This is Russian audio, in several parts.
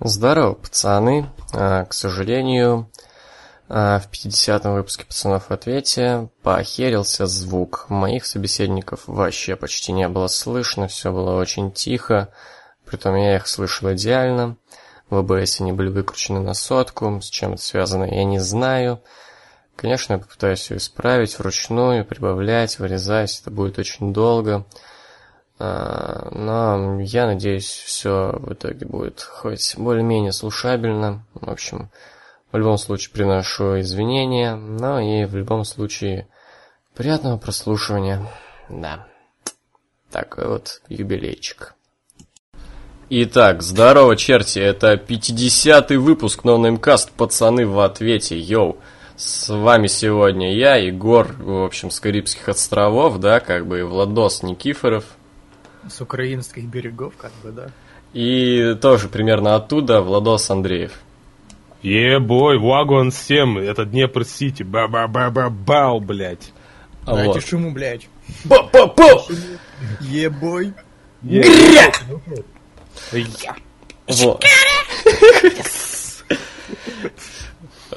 Здорово, пацаны. А, к сожалению, а, в 50-м выпуске «Пацанов в ответе» поохерился звук. Моих собеседников вообще почти не было слышно, все было очень тихо. Притом я их слышал идеально. В ОБС они были выкручены на сотку. С чем это связано, я не знаю. Конечно, я попытаюсь все исправить вручную, прибавлять, вырезать. Это будет очень долго. А, но я надеюсь, все в итоге будет хоть более-менее слушабельно. В общем, в любом случае приношу извинения, но и в любом случае приятного прослушивания. Да. Так вот, юбилейчик. Итак, здорово, черти, это 50-й выпуск NoNameCast, пацаны в ответе, йоу. С вами сегодня я, Егор, в общем, с Карибских островов, да, как бы Владос Никифоров, с украинских берегов, как бы, да. И тоже примерно оттуда Владос Андреев. Ебой, вагон 7, это Днепр-Сити, ба-ба-ба-ба-бау, блядь. А Дайте вот. шуму, блядь. Ба-ба-ба! Ебой. Гря! Вот.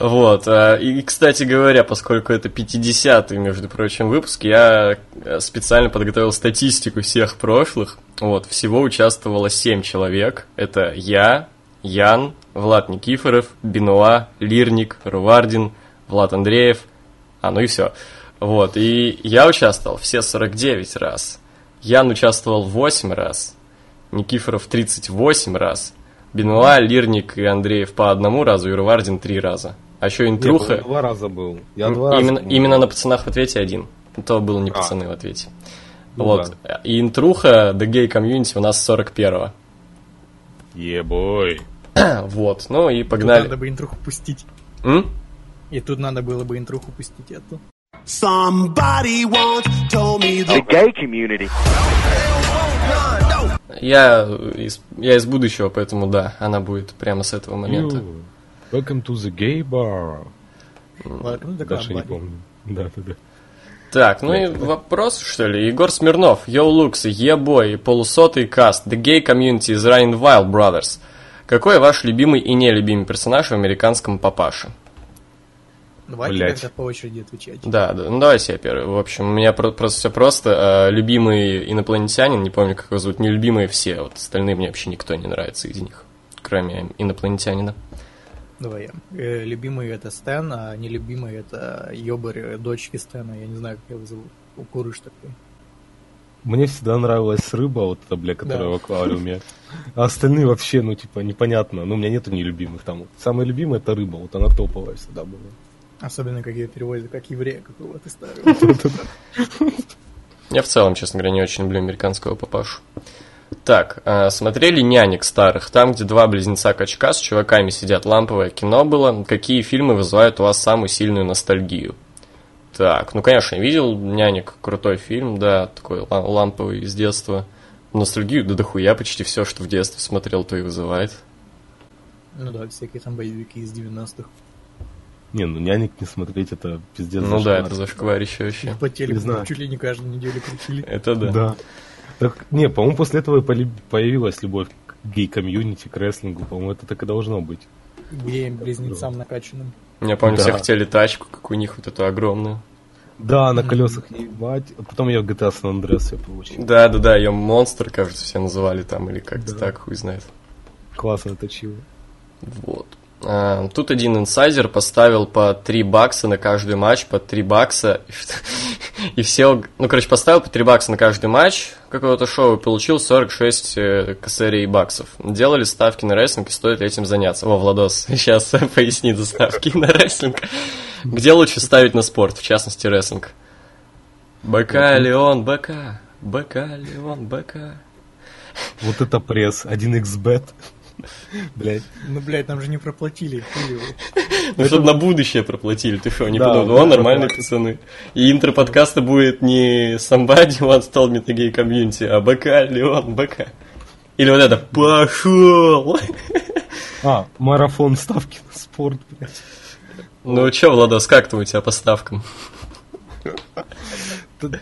Вот. А, и, кстати говоря, поскольку это 50-й, между прочим, выпуск, я э, специально подготовил статистику всех прошлых. Вот. Всего участвовало 7 человек. Это я, Ян, Влад Никифоров, Бенуа, Лирник, Рувардин, Влад Андреев. А, ну и все. Вот. И я участвовал все 49 раз. Ян участвовал 8 раз. Никифоров 38 раз. Бенуа, Лирник и Андреев по одному разу, и Рувардин три раза. А еще интруха... Я два раза был. Я два именно, раза был. именно на пацанах в ответе один. То был не а. пацаны в ответе. Ну, вот. Да. И интруха The Gay Community у нас 41-го. Ебой. вот, ну и погнали. Тут надо бы интруху пустить. М? И тут надо было бы интруху пустить эту. Somebody once told me the, the gay community. Я из, я из будущего, поэтому да, она будет прямо с этого момента. You, welcome to the gay bar. Ну, Даже не помню. Да, да, да. Так, ну и вопрос, что ли? Егор Смирнов, Yo Lux, Ебой, полусотый каст, The Gay Community is Running Wild Brothers. Какой ваш любимый и нелюбимый персонаж в американском папаше? Давайте Блять. как-то по очереди отвечать. Да, да, ну давайте я первый. В общем, у меня просто все просто. Э, любимый инопланетянин, не помню, как его зовут, нелюбимые все. Вот остальные мне вообще никто не нравится из них, кроме инопланетянина. Давай я. Э, любимый это Стэн, а нелюбимый это Йобарь, дочки Стэна. Я не знаю, как его зовут. Укурыш такой. Мне всегда нравилась рыба, вот эта, бля, которая да. в аквариуме. А остальные вообще, ну, типа, непонятно. Ну, у меня нету нелюбимых там. Самая любимая это рыба, вот она топовая всегда была. Особенно, как ее переводят, как еврея какого-то старого. Я в целом, честно говоря, не очень люблю американского папашу. Так, э, смотрели «Нянек» старых, там, где два близнеца-качка с чуваками сидят, ламповое кино было. Какие фильмы вызывают у вас самую сильную ностальгию? Так, ну, конечно, я видел «Нянек», крутой фильм, да, такой ламповый из детства. Ностальгию, да дохуя, почти все, что в детстве смотрел, то и вызывает. Ну да, всякие там боевики из 90-х. Не, ну нянек не смотреть, это пиздец. Ну да, это зашкварище вообще. По телеку не чуть ли не каждую неделю крутили. Это да. Да. Так, не, по-моему, после этого появилась любовь к гей-комьюнити, к рестлингу. По-моему, это так и должно быть. Геям-близнецам накачанным. Я помню, да. все хотели тачку, как у них вот эту огромную. Да, на колесах ебать. А потом я в GTA San Andreas я получил. Да, да, да, ее монстр, кажется, все называли там, или как-то да. так, хуй знает. Классно точило. Вот. А, тут один инсайдер поставил по 3 бакса на каждый матч, по 3 бакса. И все, ну, короче, поставил по 3 бакса на каждый матч какого-то шоу и получил 46 э, косарей баксов. Делали ставки на рестлинг и стоит ли этим заняться? Во, Владос, сейчас поясни за ставки на рестлинг. Где лучше ставить на спорт, в частности, рестлинг? БК, Леон, БК, БК, Леон, БК. Вот это пресс, 1xbet. Блять. Ну, блядь, нам же не проплатили. Ну, чтобы на будущее проплатили, ты что, не подумал? О, нормальные пацаны. И интро подкаста будет не Somebody Once Told Me The Gay Community, а БК, Леон, БК. Или вот это «Пошел!» А, марафон ставки на спорт, блядь. Ну что, Владос, как там у тебя по ставкам?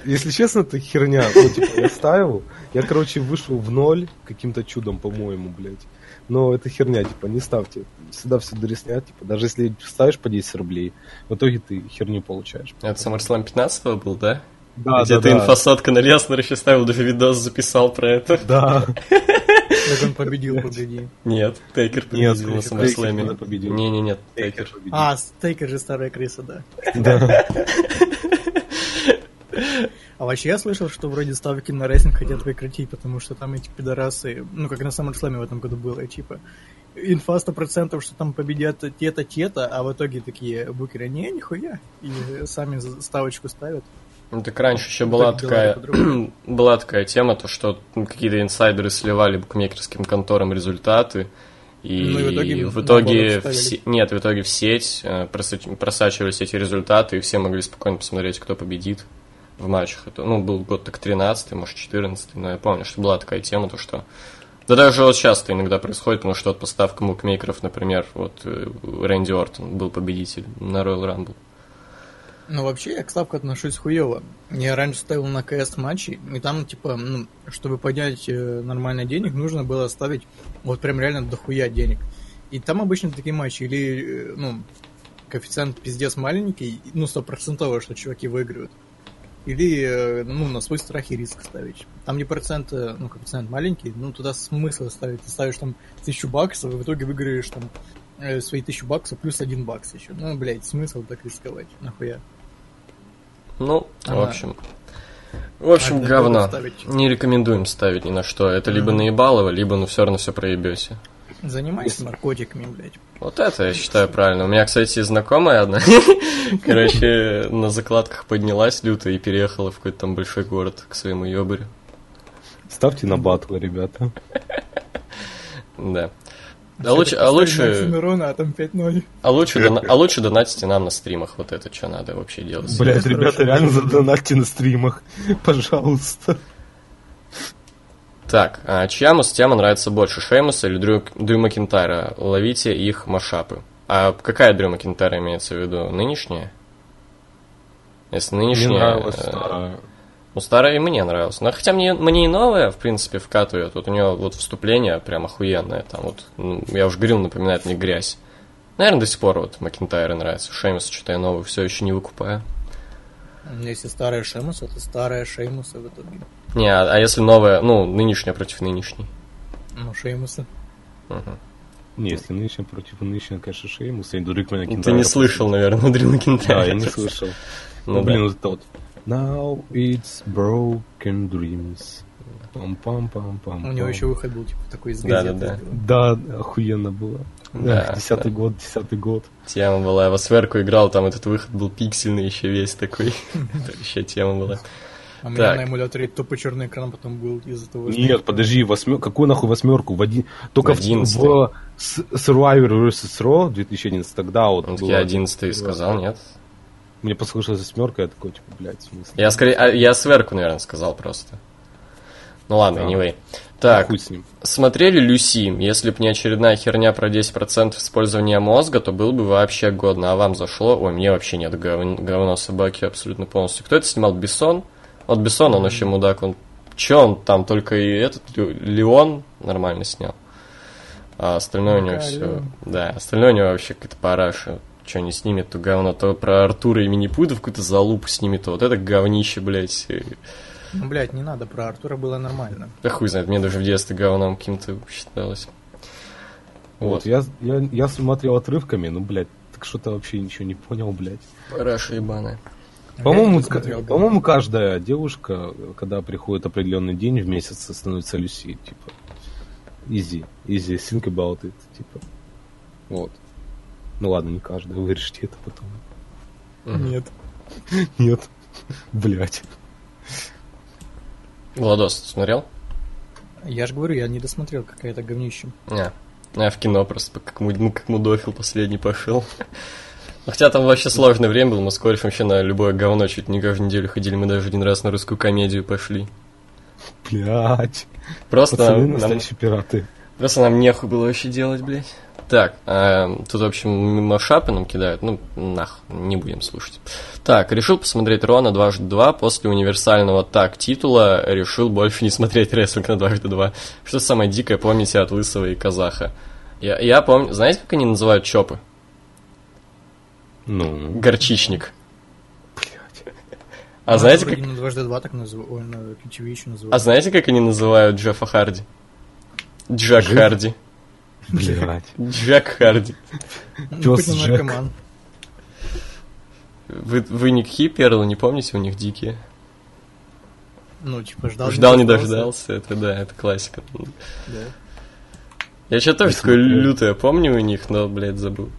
Если честно, это херня. Ну, типа, я ставил, я, короче, вышел в ноль каким-то чудом, по-моему, блядь. Но это херня, типа, не ставьте. Всегда все дореснят, типа, даже если ставишь по 10 рублей, в итоге ты херню получаешь. Это SummerSlam 15 был, да? Да, Где да, ты да. инфосотка на Леснера еще ставил, даже видос записал про это. Да. Как он победил, погоди. Нет, Тейкер Нет, победил на Тейкер- Тейкер SummerSlam. тогда победил. Не-не-не, Тейкер Тейкер. победил. А, Стейкер же старая крыса, да. Да. А вообще я слышал, что вроде ставки на рестлинг хотят прекратить, потому что там эти пидорасы, ну как на SummerSlam в этом году было, типа, инфа 100%, что там победят те-то, те-то, а в итоге такие букеры, не, нихуя, и сами ставочку ставят. Ну, так раньше еще была Так такая, была такая тема, то что ну, какие-то инсайдеры сливали букмекерским конторам результаты, и Ну, и в итоге в итоге в се- нет, в итоге в сеть э, просач- просачивались эти результаты, и все могли спокойно посмотреть, кто победит в матчах. Это, ну, был год так 13 может, 14 но я помню, что была такая тема, то что... Да даже вот сейчас это иногда происходит, потому что вот по ставкам букмекеров, например, вот э, Рэнди Ортон был победитель на Royal Rumble. Ну, вообще, я к ставке отношусь хуево. Я раньше ставил на КС матчи, и там, типа, ну, чтобы поднять э, нормально денег, нужно было ставить вот прям реально дохуя денег. И там обычно такие матчи, или, э, ну, коэффициент пиздец маленький, ну, стопроцентово, что чуваки выиграют. Или, э, ну, на свой страх и риск ставить. Там где процент, э, ну, коэффициент маленький, ну, туда смысл ставить. Ты ставишь там тысячу баксов, и в итоге выиграешь там э, свои тысячу баксов плюс один бакс еще. Ну, блядь, смысл так рисковать, нахуя. Ну, в Ага. общем. В общем, говно. ставить. Не рекомендуем ставить ни на что. Это либо наебалово, либо ну все равно все проебете. Занимайся наркотиками, блядь. Вот это я считаю правильно. У меня, кстати, знакомая одна, короче, на закладках поднялась люто и переехала в какой-то там большой город к своему ёбарю. Ставьте на батлы, ребята. Да. А лучше, а лучше, Оксимирона, а там 5-0. а лучше, дона- а лучше донатьте нам на стримах. Вот это что надо вообще делать. Блять, ребята, реально задонатьте на стримах. Пожалуйста. Так, а чья тема нравится больше, Шеймуса или Дрю, Дрю Макинтайра? Ловите их машапы. А какая Дрю Макинтайра имеется в виду? Нынешняя? Если Мне нынешняя... нравилась э, старая. Ну, старая и мне нравилась. Но хотя мне, мне и новая, в принципе, вкатывает. Вот у нее вот вступление прям охуенное. Там вот, ну, я уже говорил, напоминает мне грязь. Наверное, до сих пор вот Макинтайр нравится. Шеймус, что-то я новый все еще не выкупаю. Если старая Шеймуса, то старая Шеймуса в итоге. Не, а, а если новая, ну, нынешняя против нынешней? Ну, Шеймуса. Не, если нынешняя против нынешнего, конечно, Шеймуса, и Дрик Ты не слышал, наверное, Дрю Макинтайра. Да, я не слышал. Ну, Ну, да. блин, вот тот. Now it's broken dreams. Пам-пам-пам-пам. У него еще выход был, типа, такой из Да, газеты. да, Да, охуенно было. Да, Да, десятый да. год, десятый год. Тема была. Я в Сверку играл, там этот выход был пиксельный еще весь такой. Еще тема была. А у меня на эмуляторе тупо черный экран потом был из-за того, что... Нет, подожди, восьмер... какую нахуй восьмерку? В один... Только в, Одиннадцатый. в С- Survivor vs. Raw 2011, тогда вот Ну, я одиннадцатый сказал, нет? Мне послышалась восьмерка, я такой, типа, блядь, в смысле? Я скорее, а, я Сверку, наверное, сказал просто. Ну ладно, Да. anyway. Так, Хуй с ним. смотрели Люси? Если б не очередная херня про 10% использования мозга, то было бы вообще годно. А вам зашло? Ой, мне вообще нет гов- говно собаки абсолютно полностью. Кто это снимал? Бессон? Вот Бессон, он вообще мудак. Он... Че он там только и этот Ле- Леон нормально снял. А остальное у него все... Да, остальное у него вообще какая-то параша. Что не снимет, то говно. То про Артура и Минипуда в какую-то залупу снимет, то вот это говнище, блядь. Ну, блядь, не надо, про Артура было нормально. Да хуй знает, мне даже в детстве говном каким-то считалось. Вот, Вот. я, я, я смотрел отрывками, ну, блядь, так что-то вообще ничего не понял, блядь. Параша ебаная. По-моему, по-моему, каждая девушка, когда приходит определенный день в месяц, становится Люси, типа. Easy, easy, think about it, типа. Вот. Ну ладно, не каждая, вырежьте это потом. Нет. Нет. Блять. Владос, смотрел? Я же говорю, я не досмотрел какая-то говнище. Не. Я в кино просто как, ну, как мудофил последний пошел. Ну, Хотя там вообще сложное время было, мы с корешем вообще на любое говно чуть не каждую неделю ходили, мы даже один раз на русскую комедию пошли. Блять. Просто Пацаны нам, настоящие пираты. Просто нам нехуй было вообще делать, блядь. Так, э, тут, в общем, машапы нам кидают. Ну, нах, не будем слушать. Так, решил посмотреть Рона дважды два. После универсального так титула решил больше не смотреть рестлинг на дважды два. Что самое дикое помните от Лысого и Казаха? Я, я помню... Знаете, как они называют чопы? Ну, Горчичник. А Ну, знаете, как... на дважды два так называют, ой, на еще А знаете, как они называют Джеффа Харди? Джек Джефф? Харди. блядь. Джек Харди. Ну, он Джек. наркоман. Вы, вы никакие перлы не помните? У них дикие. Ну, типа, ждал, Ждал, не дождался. Это да, это классика. Да. Я что-то тоже Не такое лютое помню у них, но, блядь, забыл.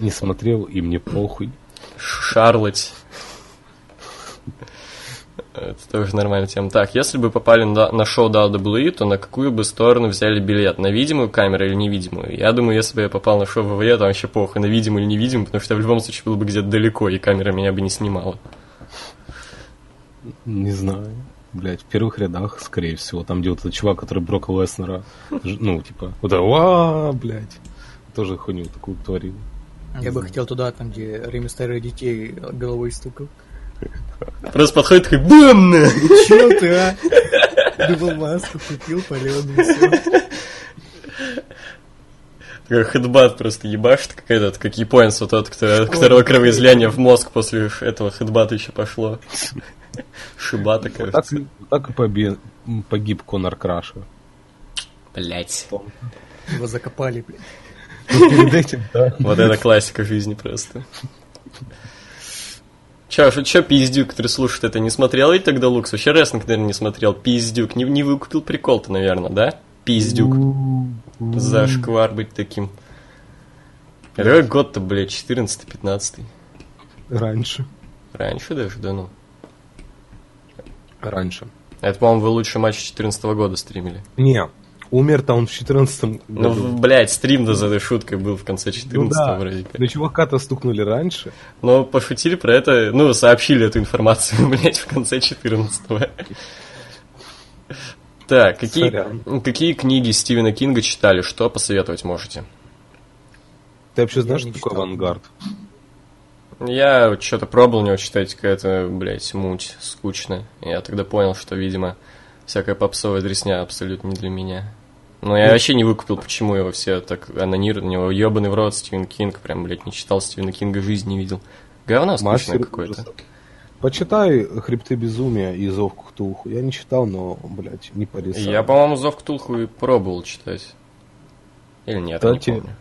Не смотрел, и мне похуй. Шарлотт. Это тоже нормальная тема. Так, если бы попали на, на шоу WWE, то на какую бы сторону взяли билет? На видимую камеру или невидимую? Я думаю, если бы я попал на шоу ВВЕ, то вообще похуй, на видимую или невидимую, потому что я в любом случае был бы где-то далеко, и камера меня бы не снимала. Не знаю. Блять, в первых рядах, скорее всего, там, где вот этот чувак, который Брока Леснера, ну, типа, вот это, блядь, тоже хуйню такую творил. Я бы хотел туда, там, где Реми Старый детей головой стукал. Просто подходит такой БАМ! на!» Чё ты, а? Думал, маску купил, паленую, всё. Такой хедбат просто ебашит, как этот, как японец, вот тот, кто, у которого кровоизлияние в мозг после этого хедбата еще пошло. Шибата, Так, кажется. и- так и побе- м, погиб Конор Краша. Блять. Его закопали, блин. Ну, перед этим, да. Вот это классика жизни просто. Чё, что, чё пиздюк, который слушает это, не смотрел ведь тогда Лукс? Вообще рестлинг, наверное, не смотрел. Пиздюк. Не, не выкупил прикол-то, наверное, да? Пиздюк. За шквар быть таким. Какой год-то, блядь, 14-15? Раньше. Раньше даже, да ну. Раньше. Это, по-моему, вы лучший матч 14 года стримили. Не, умер-то он в 14 Ну, году. в- блядь, стрим-то за этой шуткой был в конце 14 Ну да, вроде как. но чувака-то стукнули раньше. Но пошутили про это, ну, сообщили эту информацию, блядь, в конце 14 Так, какие, Сорян. какие книги Стивена Кинга читали? Что посоветовать можете? Ты вообще знаешь, что такое читал. авангард? Я что-то пробовал у него читать, какая-то, блядь, муть, скучно. Я тогда понял, что, видимо, всякая попсовая дресня абсолютно не для меня. Но я вообще не выкупил, почему его все так него ебаный в рот Стивен Кинг, прям, блядь, не читал Стивена Кинга, жизни не видел. Говно скучное какое-то. Почитай «Хребты безумия» и «Зов к Ктулху». Я не читал, но, блядь, не порисал. Я, по-моему, Зов Ктулху и пробовал читать. Или нет, я не Кстати, помню.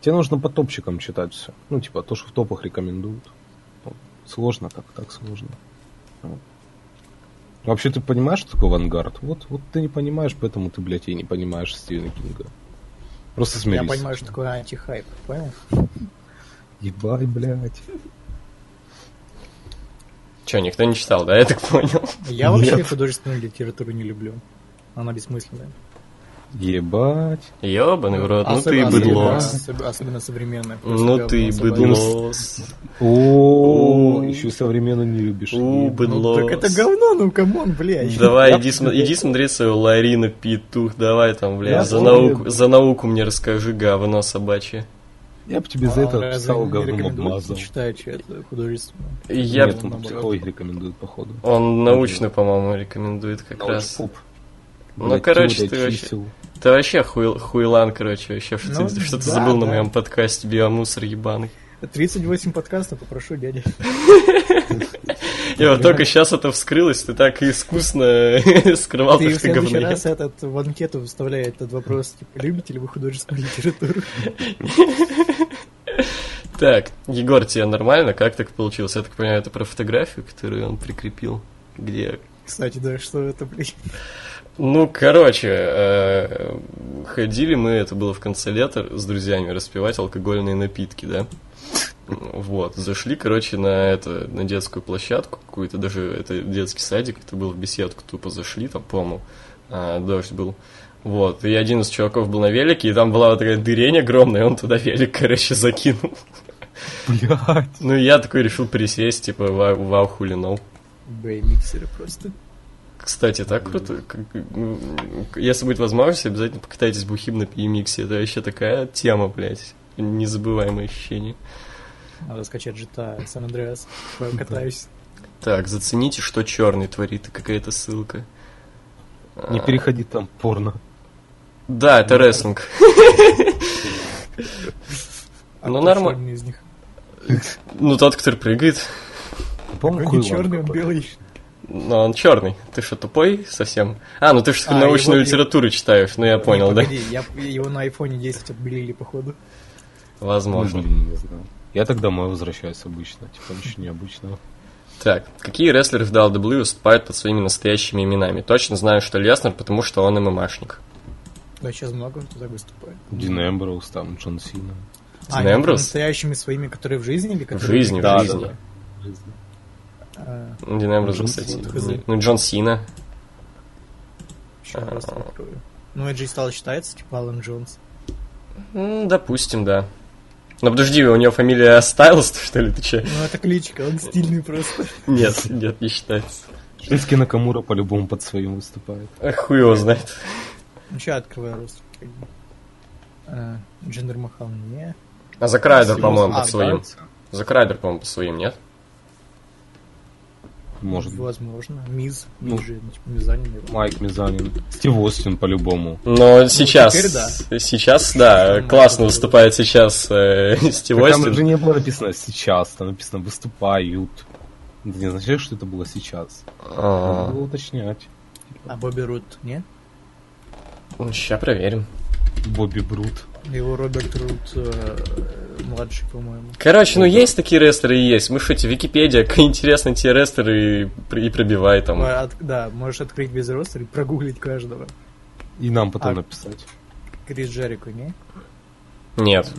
Тебе нужно по топчикам читать все. Ну, типа, то, что в топах рекомендуют. Сложно, как так сложно. Вот. Вообще, ты понимаешь, что такое авангард? Вот, вот ты не понимаешь, поэтому ты, блядь, и не понимаешь Стивена Кинга. Просто смирись. Я понимаю, что такое антихайп, понял? Ебать, блядь. Че, никто не читал, да? Я так понял. Я вообще художественную литературу не люблю. Она бессмысленная. Ебать. Ебаный в рот, ну ты Особенно- быдло. особенно- просто Ну ты собачье. быдло. О, О. еще современно не любишь. У, Ебать. быдло. Ну, так это говно, ну камон, блядь. Давай, иди, смотреть свою Ларина Петух, давай там, блядь, за науку, за науку мне расскажи, говно собачье. Я бы тебе за А это стал не говном обмазал. читать это художественно? Я... Нет, он психологи рекомендуют, походу. Он научно, по-моему, рекомендует как раз. Ну, короче, ты вообще-. Ты вообще хуй- хуйлан, короче, вообще, что, Ну, ты, что ты да, забыл на да. моем подкасте биомусор ебаный. 38 подкастов, попрошу, дядя. Я вот только сейчас это вскрылось, ты так искусно скрывал, Ты что ты говно раз этот в анкету вставляй этот вопрос, типа, любите ли вы художественную литературу? Так, Егор, тебе нормально? Как так получилось? Я так понимаю, это про фотографию, которую он прикрепил. Где? Кстати, да, что это, блядь? Ну, короче, э, ходили мы, это было в конце лета, с друзьями распивать алкогольные напитки, да? Вот, зашли, короче, на это, на детскую площадку какую-то, даже это детский садик, это был в беседку, тупо зашли, там, по-моему, а, дождь был. Вот, и один из чуваков был на велике, и там была вот такая дырень огромная, и он туда велик, короче, закинул. Блядь. Ну, и я такой решил присесть, типа, вау, вау хулинул. Бэй, миксеры просто. Кстати, так круто. М, Если будет возможность, обязательно покатайтесь бухим на PMX. Это вообще такая тема, блядь. Незабываемое ощущение. Надо скачать GTA San Andreas. Катаюсь. Так, зацените, что черный творит. Какая-то ссылка. Не переходи там порно. Да, это рестлинг. А Ну, нормально. Ну, тот, который прыгает. По-моему, черный, он белый. Но он черный. Ты что, тупой совсем? А, ну ты же А, научную его- литературу читаешь, ну я понял, да? погоди, я, его на айфоне 10 отбелили, походу. Ну, Возможно. блин, не знаю. Я так домой возвращаюсь обычно. Типа ничего необычного. Так, какие рестлеры в WWE выступают под своими настоящими именами? Точно знаю, что Леснер, потому что он ММАшник. Да, сейчас много кто так выступает. Дин Эмброуз, там, Джон Сина. А, Дин Эмброуз? настоящими своими, которые в жизни или В которые... жизни, в Да, да, жизни. А, Дин Эмброуз, Джон кстати. Сина, хз. Ну, Джон Сина. еще раз открою. Ну, Эджи стал считается, типа Алан Джонс. М, Допустим, да. Но подожди, у него фамилия Стайлс, что ли, ты че? Ну, это кличка, он стильный просто. Нет, нет, не считается. Шински Накамура по-любому под своим выступает. Эх, хуй его знает. Ну, сейчас открываю рост. А, Джендер Махал не. А Закрайдер, по-моему, а, под своим. Кажется. Закрайдер, по-моему, по своим, нет? Может. Возможно. Миз. Ну. Миз же, ну, типа, Мизанин его. Майк Мизанин. Стив Остин по-любому. Но сейчас, теперь да. сейчас, да, Там классно выступает сейчас э, Стив Так там же Остин. не было написано сейчас, там написано выступают. Это не означает, что это было сейчас. Надо А, было уточнять. А Бобби Рут, не? Сейчас проверим. Бобби Брут. Его Роберт Рут э, младший, по-моему. Короче, ну есть такие рестлеры и есть. Мы шутим, Википедия, как интересно те рестлеры и, и пробивай там. А, от- да, можешь открыть без ростера и прогуглить каждого. И нам потом А. написать. Крис Джерико, не? Нет.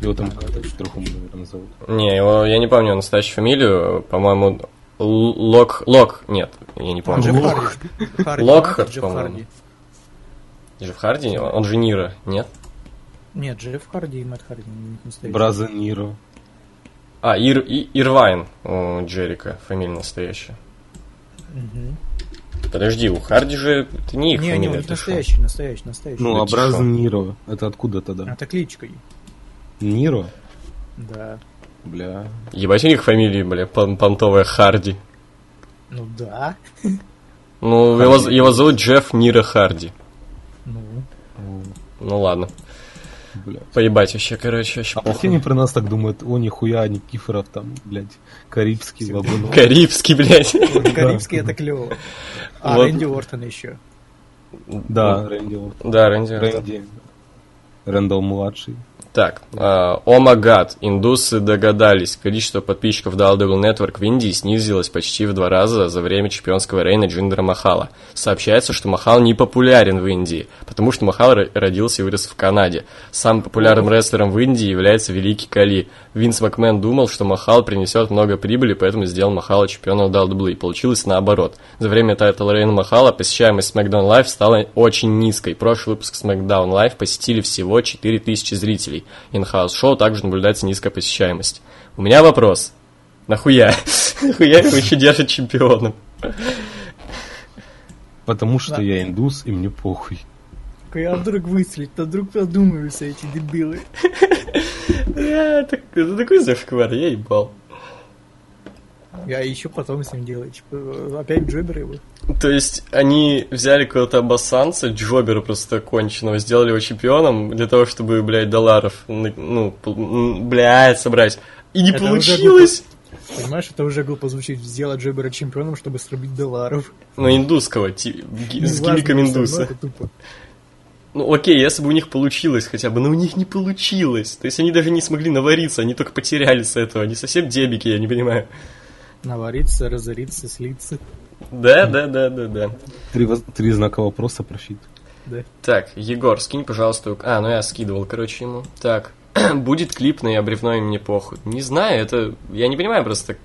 Его там как-то по-другому, наверное, зовут. Не, его, я не помню настоящую фамилию. По-моему, Лок... Лок... Нет, я не помню. Лок. Харди. По-моему. Джефф Харди? Он же Нира, нет? Нет, Джефф Харди и Мэтт Харди. Браза Ниро. А, Ир, И- Ирвайн у Джерика, фамилия настоящая. Мгм. Подожди, у Харди же... Это не их Не, не, фамилия, у них ты шо? настоящий, настоящий, настоящий. Ну, а Браза? Ниро. Это откуда тогда? Это кличкой. Ниро? Да. Бля. Ебать у них фамилии, бля, пон- понтовая Харди. Ну да. Ну, его, его зовут Джефф Нира Харди. Ну. Ну ладно. Бля. Поебать вообще, короче, вообще А все они про нас так думают, о, нихуя, Никифоров там, блядь, Карибский, Лабунов. Карибский, блядь. Карибский это клево. А. Рэнди Ортон еще. Да, Рэнди. Ортон. Да, Рэнди. Рэнди. Рэндалл младший. Так, а, oh my god, индусы догадались, количество подписчиков WWE Network в Индии снизилось почти в два раза за время чемпионского reign а Джиндера Махала. Сообщается, что Махал не популярен в Индии, потому что Махал ро- родился и вырос в Канаде. Самым популярным рестлером в Индии является Великий Кали. Винс Макмен думал, что Махал принесет много прибыли, поэтому сделал Махала чемпионом WWE. Получилось наоборот. За время title reign а Махала посещаемость SmackDown Live стала очень низкой. Прошлый выпуск SmackDown Live посетили всего 4000 зрителей. In-house шоу также наблюдается низкая посещаемость. У меня вопрос. Нахуя? Нахуя его еще держат чемпионом? Потому что я индус, и мне похуй. А вдруг выстрелить, то вдруг подумаются эти дебилы. Это такой зашквар, я ебал. Я еще потом с ним делаю. Типа, опять Джобер его. То есть они взяли какого-то обоссанца, Джобера просто конченого, сделали его чемпионом для того, чтобы, блядь, долларов, ну, блядь, собрать. И не Это получилось! Понимаешь, это уже глупо звучит. Сделать Джобера чемпионом, чтобы срубить долларов. Ну, индусского, ти- ги- с равно индуса. это тупо. Ну, окей, если бы у них получилось хотя бы, но у них не получилось. То есть они даже не смогли навариться, они только потеряли с этого. Они совсем дебики, я не понимаю. Навариться, разориться, слиться. Да, да, да, да, да. Три, три знака вопроса профит. Да. Так, Егор, скинь, пожалуйста. А, ну я скидывал, короче, ему. Так, Будет клипный, а бревно им не похуй. Не знаю, это... Я не понимаю просто.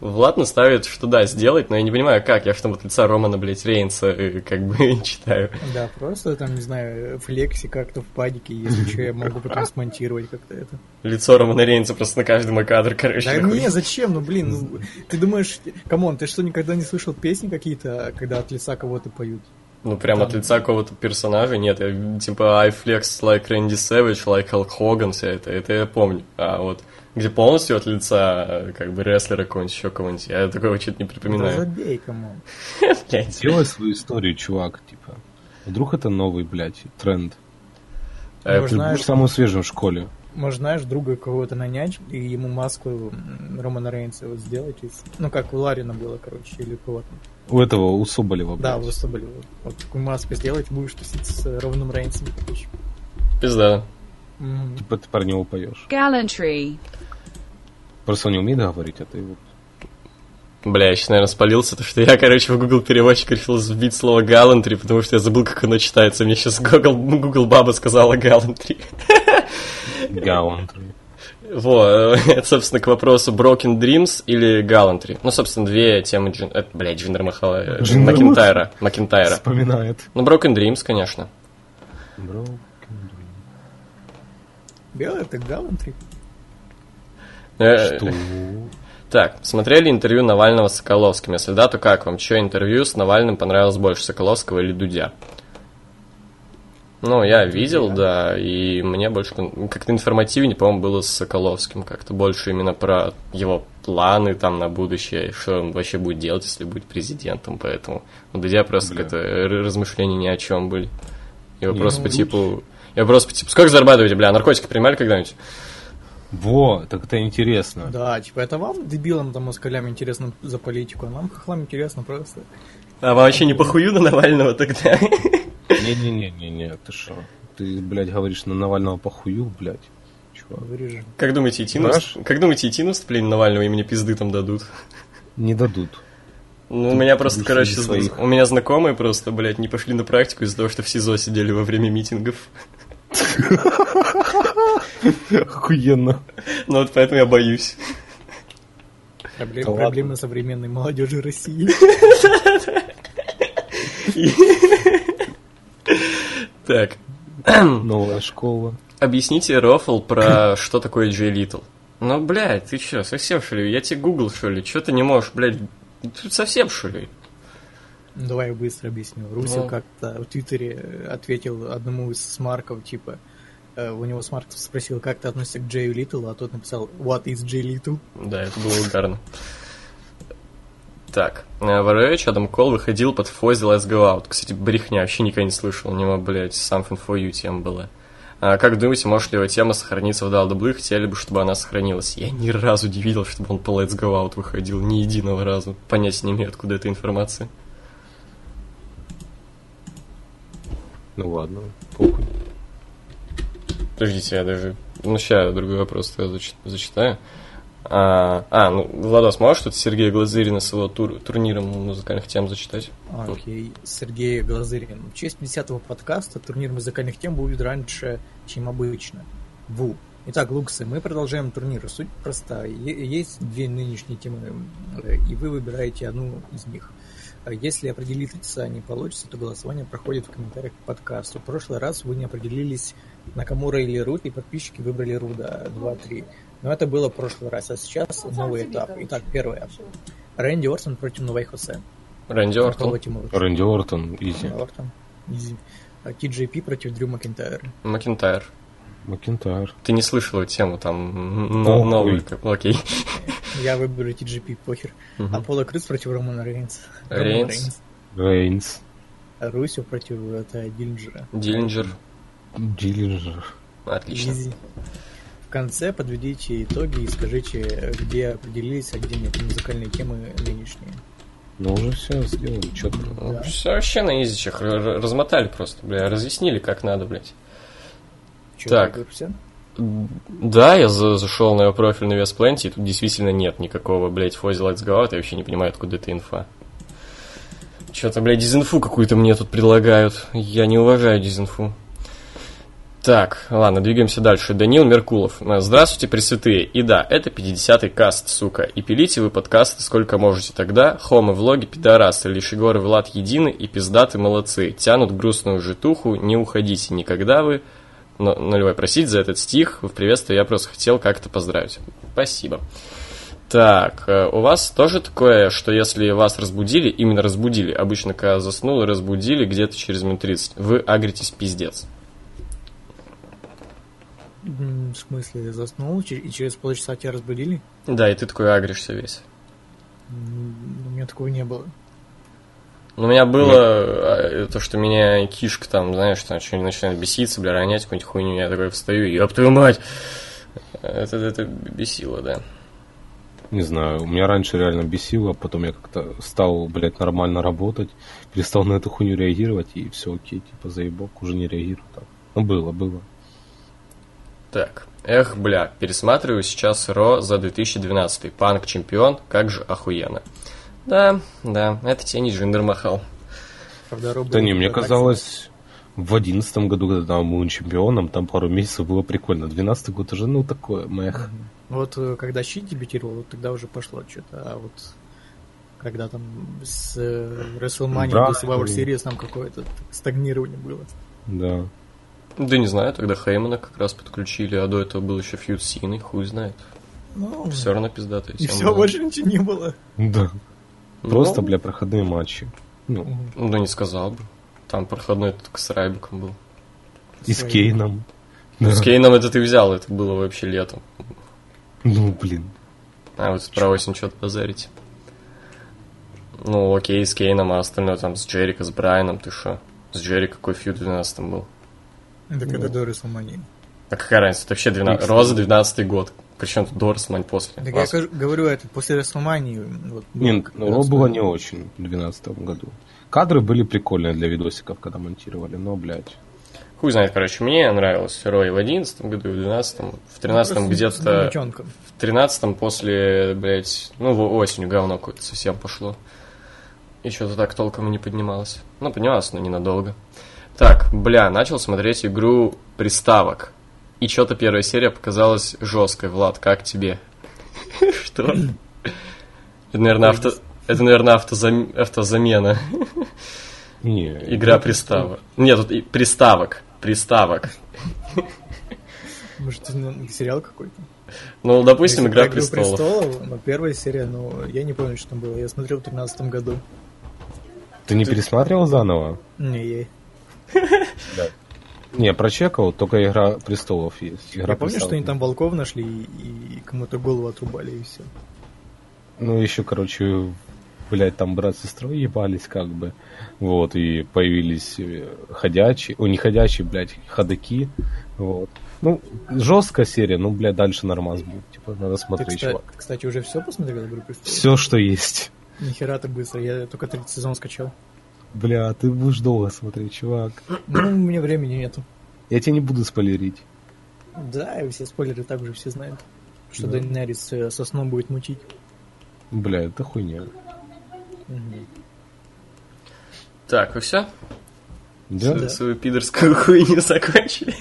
Влад наставит, что да, сделать, но я не понимаю, как. Я что от лица Романа, блядь, Рейнса э, как бы читаю. Да, просто там, не знаю, флекси как-то в падике, если что, я могу потом смонтировать как-то это. Лицо Романа Рейнса просто на каждый кадр, короче. Да нахуй. не, зачем, ну блин, ну, ты думаешь, come on, ты что, никогда не слышал песни какие-то, когда от лица кого-то поют? Ну, прям от Там- лица какого-то персонажа нет. Я, типа, I flex like Randy Savage, like Hulk Hogan, все это, это я помню. А вот где полностью от лица, э, как бы, рестлера какого-нибудь, еще кого-нибудь, я такого что-то не Да припоминаю. забей, come on. Блядь. Делай свою историю, чувак, типа. Вдруг это новый, блядь, тренд. Э, Ты будешь самым свежим в школе. Может, знаешь, друга кого-то нанять и ему маску Романа Рейнса вот сделать. из- Ну, как у Ларина было, короче, или у кого-то. У этого, у Соболева, Да, у Соболева. Вот такую маску сделать, будешь тусить с Романом Рейнсом. короче. Пизда. Типа ты про него поешь. Gallantry. Просто он не умеет говорить, а ты вот... Бля, я сейчас, наверное, спалился, то что я, короче, в Google переводчик решил вбить слово gallantry, потому что я забыл, как оно читается. Мне сейчас Google, Google баба сказала gallantry. Gallantry. Во, э, это, собственно, к вопросу Broken Dreams или Gallantry. Ну, собственно, две темы, Джин... э, блядь, Джиндер Махала, э, Джиндер Макинтайра. Макинтайра. Вспоминает. Ну, Broken Dreams, конечно. Broken Белый это Галантри. Э, Что? Так, смотрели интервью Навального с Соколовским? Если да, то как вам? Че интервью с Навальным понравилось больше, Соколовского или Дудя? Ну, я видел, да, и мне больше как-то информативнее, по-моему, было с Соколовским. Как-то больше именно про его планы там на будущее, что он вообще будет делать, если будет президентом. Поэтому у Дудя просто Бля. р- размышления ни о чем были. И вопрос ну, по типу... И вопрос по типу, сколько зарабатываете, бля, наркотики принимали когда-нибудь? Во, так это интересно. Да, типа это вам, дебилам, там, москалям интересно за политику, а нам, хохлам, интересно просто. А вообще не похую на Навального тогда? Не-не-не-не-не, ты что? Ты, блядь, говоришь на Навального похую, блядь. Чувак. Вырежем. Как думаете, идти на, как думаете, идти на выступление Навального и мне пизды там дадут? Не дадут. Ну, у меня просто, короче, своих. у меня знакомые просто, блядь, не пошли на практику из-за того, что в СИЗО сидели во время митингов. Охуенно. Ну вот поэтому я боюсь. Проблем- Да ладно. проблемы современной молодежи России. Так, Новая школа. объясните, Рофл, про что такое Джей Литл. Ну, блядь, ты чё, совсем что ли? Я тебе гугл, что ли? Чё ты не можешь, блядь? Ты совсем что ли? Ну, Давай я быстро объясню. Русил Ну. как-то в Твиттере ответил одному из смарков, типа, э, у него смарк спросил, как ты относишься к Джею Литлу, а тот написал, what is Джей Литл? Да, это было угарно. Так, э, в ROH Адам Кол выходил под Фози Let's Go Out. Кстати, брехня, вообще никогда не слышал. У него, блядь, Something For You тема была. А как думаете, может ли его тема сохраниться в WWE? Хотели бы, чтобы она сохранилась? Я ни разу не видел, чтобы он по Let's Go Out выходил. Ни единого разу. Понятия не имею, откуда эта информация. Ну ладно, похуй. Подождите, я даже... Ну, сейчас другой вопрос я зач- зачитаю. А, а, ну, Владос, можешь тут Сергея Глазырина с его тур- турниром музыкальных тем зачитать? Окей, Сергей Глазырин. В честь 50-го подкаста турнир музыкальных тем будет раньше, чем обычно. Ву. Итак, Луксы, мы продолжаем турнир. Суть простая. Е- Есть две нынешние темы, э, и вы выбираете одну из них. А Если определиться не получится, то голосование проходит в комментариях к подкасту. В прошлый раз вы не определились, Накамура или Рут, и подписчики выбрали Руда 2-3. Но это было в прошлый раз, а сейчас новый этап. Итак, первое. Рэнди Орсон против Новой Хосе. Рэнди Ортон. Рэнди Ортон, easy. Ортон. Easy. А TJP против Дрю Макинтайра. Макинтайр. Макинтайр. Ты не слышал эту тему, там Похуй. новый. Окей. Я выберу TJP, похер. Мгм. Аполло Крюс против Романа Рейнса. Рейнс. Рейнс. Русев против это, Диллинджера. Диллинджер. Диллинджер. Отлично. Easy. В конце подведите итоги и скажите, где определились, а где нет музыкальные темы нынешние. Ну уже все сделали, четко. Да. Все вообще на изичах. Размотали просто, бля, разъяснили, как надо, блядь. Чё, Так. Да, я за- зашел на его профиль на Веспленте, и тут действительно нет никакого, блядь, Фози Let's Go Out, я вообще не понимаю, откуда эта инфа. Что-то, блядь, дизинфу какую-то мне тут предлагают. Я не уважаю дизинфу. Так, ладно, двигаемся дальше. Данил Меркулов. Здравствуйте, пресвятые. И да, это 50-й каст, сука. И пилите вы подкасты сколько можете тогда. Хомы, влоги, пидорасы, лишь Егор и Влад едины и пиздаты молодцы. Тянут грустную житуху, не уходите никогда вы. Но, нулевой просить за этот стих. В приветствие я просто хотел как-то поздравить. Спасибо. Так, э, у вас тоже такое, что если вас разбудили, именно разбудили, обычно когда заснул разбудили где-то через минут 30, вы агритесь пиздец. В смысле, заснул, и через полчаса тебя разбудили? Да, и ты такой агришься весь. У меня такого не было. Ну, У меня было э, то, что меня кишка там, знаешь, там что-нибудь начинает беситься, бля, ронять какую-нибудь хуйню, я такой встаю, ёб твою мать! Это, это бесило, да. Не знаю, меня раньше реально бесило, потом я как-то стал, блядь, нормально работать, перестал на эту хуйню реагировать, и все окей, типа, заебок, уже не реагирую так. Ну, было, было. Так, эх, бля, пересматриваю сейчас Ро за 2012. Панк чемпион, как же охуенно. Да, да, это тебе не Джиндер махал. Да не, мне казалось, в одиннадцатом году, когда там был чемпионом, там пару месяцев было прикольно. Двенадцатый год уже, ну, такое, мэх. Вот э, когда Щит дебютировал, вот тогда уже пошло что-то, а вот когда там с э, WrestleMania Брак, до Survivor блин. Series там какое-то стагнирование было. Да. Да не знаю, тогда Хеймана как раз подключили, а до этого был еще фьюд с Синой, хуй знает. Ну, Все равно пиздатая и все, больше ничего не было. Да. Ну, Просто, бля, проходные матчи. Ну, Ну, да не сказал бы. Там проходной только с Райбуком был. и с. Кейном. Ну, Да. С Кейном это ты взял, это было вообще летом. Ну, блин. А вот про осень что-то базарить. Ну, окей, с Кейном, а остальное там с Джерика, с Брайаном, ты шо? С Джерри какой фьюд в 12 был? Это когда до WrestleMania. А какая разница? Это вообще 12... Икс. Роза 12 год. Причем тут Дорсмань после. Так я Вас- кажу- говорю, это после WrestleMania. Вот, Не, было ну, Ро было не очень в 2012 году. Кадры были прикольные для видосиков, когда монтировали, но, блядь. Хуй знает, короче, мне нравилось Рой в 11 году, и в 12 в 13 Просто с где-то... В 13 после, блядь, ну, в- осенью говно какое-то совсем пошло. И что-то так толком и не поднималось. Ну, поднималось, но ненадолго. Так, бля, начал смотреть игру приставок. И что-то первая серия показалась жесткой. Влад, как тебе? Что? Это, наверное, авто... Это, наверное, автозам- автозамена. Не, Игра приставок. Нет, тут приставок. Приставок. Может, сериал какой-то? Ну, допустим, Игра престолов. престолов, ну, первая серия, ну, я не помню, что там было. Я смотрел в 13 году. Ты не пересматривал заново? Не, я, Не, прочекал, только Игра престолов есть. Игра я помню, что они там волков нашли и, и кому-то голову отрубали, и все. Ну, еще, короче, блядь, там брат с сестрой ебались, как бы. Вот, и появились э, ходячие, о, не ходячие, блядь, ходаки. Вот. Ну, жесткая серия, ну, блядь, дальше нормас будет. Типа, надо Ты, смотреть, кстати, чувак. кстати, уже все посмотрел «Игру престолов»? Все, что есть. Нихера так быстро, я только третий сезон скачал. Бля, ты будешь долго смотреть, чувак. Ну, у меня времени нету. Я тебе не буду спойлерить. Да, и все спойлеры так уже все знают. Что Да. Дейнерис э, со сном будет мучить. Бля, это хуйня. Так, вы все? Да? Свою пидорскую хуйню закончили.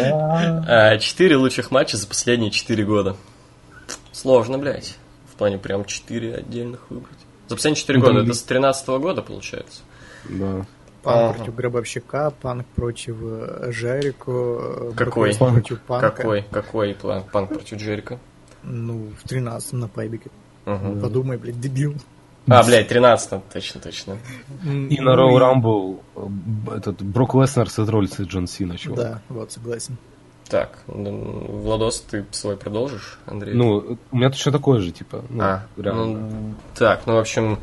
А, Четыре лучших матча за последние четыре года. Сложно, блядь. В плане прям четыре отдельных выбрать. За последние четыре Ну, года, там это с тринадцатого года получается. Да. Панк Ага. против Гробовщика, Панк против э, Жарико, э, Какой? Против Панка. Какой, какой план? Панк против Джерика. Ну, в 13 на пайбике. Мгм. Подумай, блядь, дебил. А, блядь, 13 точно, точно. И на Роу Рамбл этот Брок Леснер с роль Джон Сина, чувак. Да, вот, согласен. Так, Владос, ты свой продолжишь, Андрей? Ну, у меня точно такое же, типа. Ну, А, реально. ну, так, ну, в общем,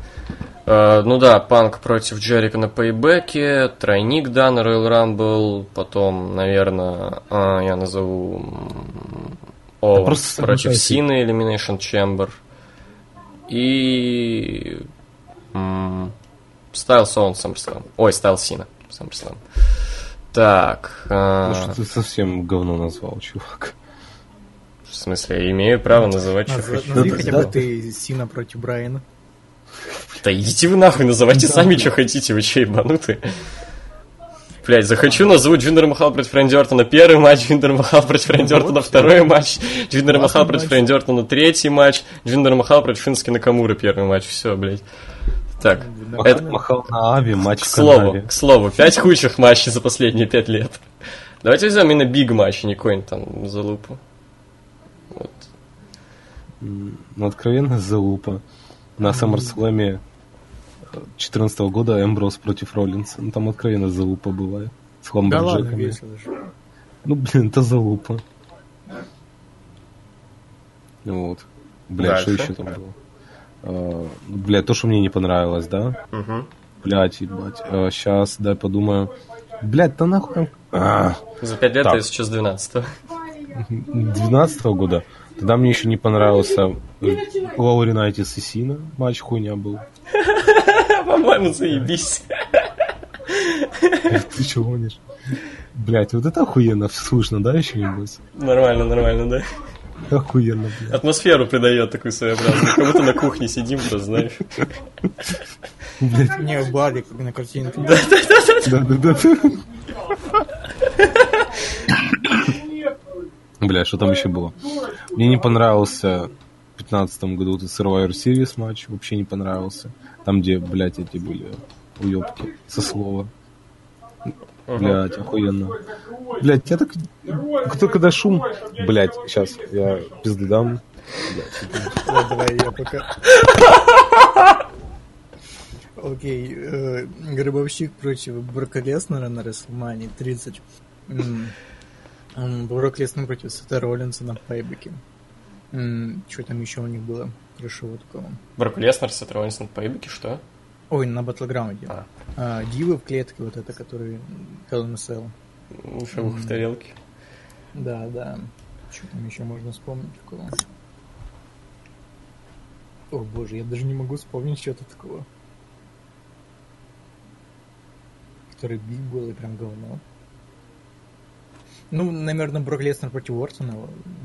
э, ну да, Панк против Джерика на пейбеке, тройник, да, на Royal Rumble, потом, наверное, я назову Owens просто против. Сины, Elimination Chamber, и м, Стайлс Оуэн SummerSlam. Ой, Стайлс Сина SummerSlam. Так, э, Ну, что ты совсем говно назвал, чувак. в смысле, я имею право называть, что хочу. Назови хотя бы ты Сина против Брайана. Да идите вы нахуй, называйте сами, что хотите, вы че, ебанутые? Блять, захочу, назову Джиндер Махал против Рэнди Ортона первый матч, Джиндер Махал против Рэнди Ну Ортона второй матч, Джиндер Махал против. Рэнди Ортона третий матч, Джиндер Махал против Шинске Накамура первый матч. Все, блядь. Так, это, Махал на Ави, матч к слову, к слову, пять худших матчей за последние пять лет. Давайте возьмем именно биг матч, а не какой-нибудь там залупу. Вот. Ну, откровенно, залупа. На SummerSlam 2014 года Эмброс против Роллинса. Ну, там откровенно залупа бывает. С Да весело же. Ну, блин, это залупа. Вот. Блядь, что еще там было? Ну, блядь, то, что мне не понравилось, да? Мгм. Блядь, ебать. сейчас, дай подумаю. Блядь, да нахуй. А, За пять лет Так. я сейчас 12 12 года. Тогда мне еще не понравился э, Лаури Найтис и Сина. Матч хуйня был. По-моему, заебись. Ты че гонишь? Блять, вот это охуенно слышно, да, еще нибудь? Нормально, нормально, да. Охуенно, блядь. Атмосферу придает такую своеобразную. Как будто на кухне сидим, просто знаешь. Не, в баре, как на картинке. Да-да-да. Бля, что там еще было? Мне не понравился в 15 году этот Survivor Series матч, вообще не понравился. Там, где, блядь, эти были уебки со слова. Блядь, охуенно. Блядь, я так... Кто когда шум... Блядь, сейчас, я пизды дам. Давай я пока. Окей, э, Гробовщик против Брока Леснера на Расселмане 30. М, м, Брок Леснер против Сета Роллинса на пайбеке. Что там еще у них было трешового такого? Брок Леснер, Сет Роллинс на поебике, что? Ой, на Батлграунде. А. А, Дивы в клетке, вот это, a Cell. Шагух в тарелке. Да, да. Что там еще можно вспомнить такого? О боже, я даже не могу вспомнить что-то такого. Который биг был и прям говно. Ну, наверное, Брок Леснер против Уортона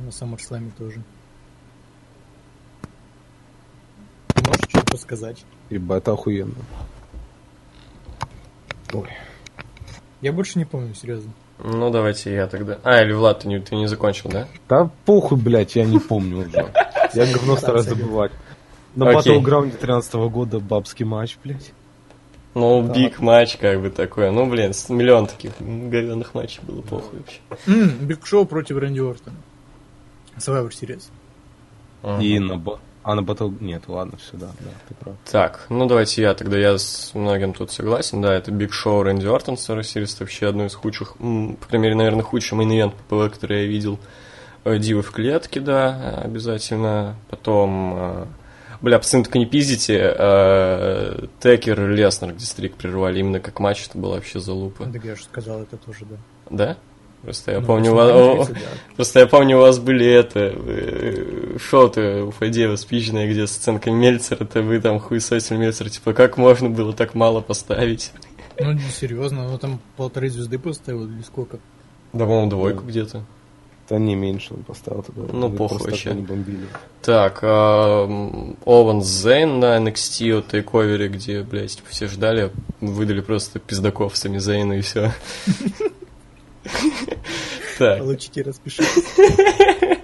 на SummerSlam тоже. Что-то сказать? Ебать, это охуенно. Ой. Я больше не помню, серьезно. Ну, давайте я тогда. А, или Влад, ты не, ты не закончил, да? Да похуй, блядь, я не помню уже. Я говно стараюсь забывать. На. Battleground 13 года бабский матч, блядь. Ну, биг матч, как бы такое. Ну, блин, миллион таких говенных матчей было похуй вообще. Биг Шоу против Рэнди Ортона. Survivor Series. И на ба... А на Battle... Нет, ладно, все, да, да, ты прав. Так, ну давайте я тогда, я с многим тут согласен, да, это Биг Шоу Рэнди Ортон, Survivor Series, вообще одно из худших, по крайней мере, наверное, худший main event PPV, который я видел. Э, Дивы в клетке, да, обязательно. Потом, э, бля, пацаны, только не пиздите, э, Тейкер и Леснер, где streak прервали, именно как матч, это было вообще залупа. Да я же сказал это тоже, да. Да? Просто я Ну, помню, у вас, 30, да. просто я помню, у вас были это э, шоты у Фадеева спичные, где сценка Мельцера, это вы там хуесосили Мельцера, типа, как можно было так мало поставить? Ну, не серьезно, ну там полторы звезды поставил или сколько? Да, по-моему, двойку где-то. Да не меньше он поставил тогда. Ну, Вы похуй вообще. так не бомбили. Так, а, Оуэн Зейн на NXT от тейковере, где, блядь, типа, все ждали, выдали просто пиздаков Сами Зейна и все. Так, Получите, распишитесь.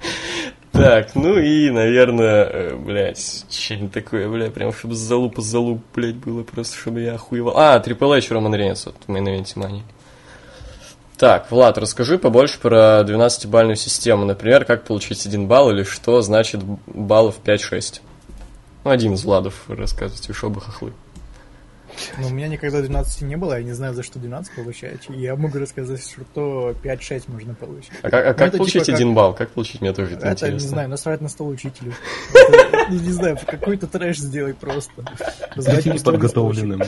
так, ну и, наверное, э, блядь, что-нибудь такое, бля, прям чтобы залупа залуп, блядь, было просто, чтобы я охуевал. А, Трипл Эйч Роман Рейнс, вот в мейн-эвенте Мани. Так, Влад, расскажи побольше про 12-бальную систему. Например, как получить один балл или что значит баллов 5-6. Ну, один из Владов рассказывайте, уж оба хохлы. Но у меня никогда 12 не было, я не знаю, за что 12 получаете. И я могу рассказать, что 5-6 можно получить. А как, а Ну, как это получить типа как- один балл? Как получить? Мне тоже это, Это, не интересно. знаю, насрать на стол учителю. Это, Не не знаю, какой-то трэш сделай просто. Неподготовленным.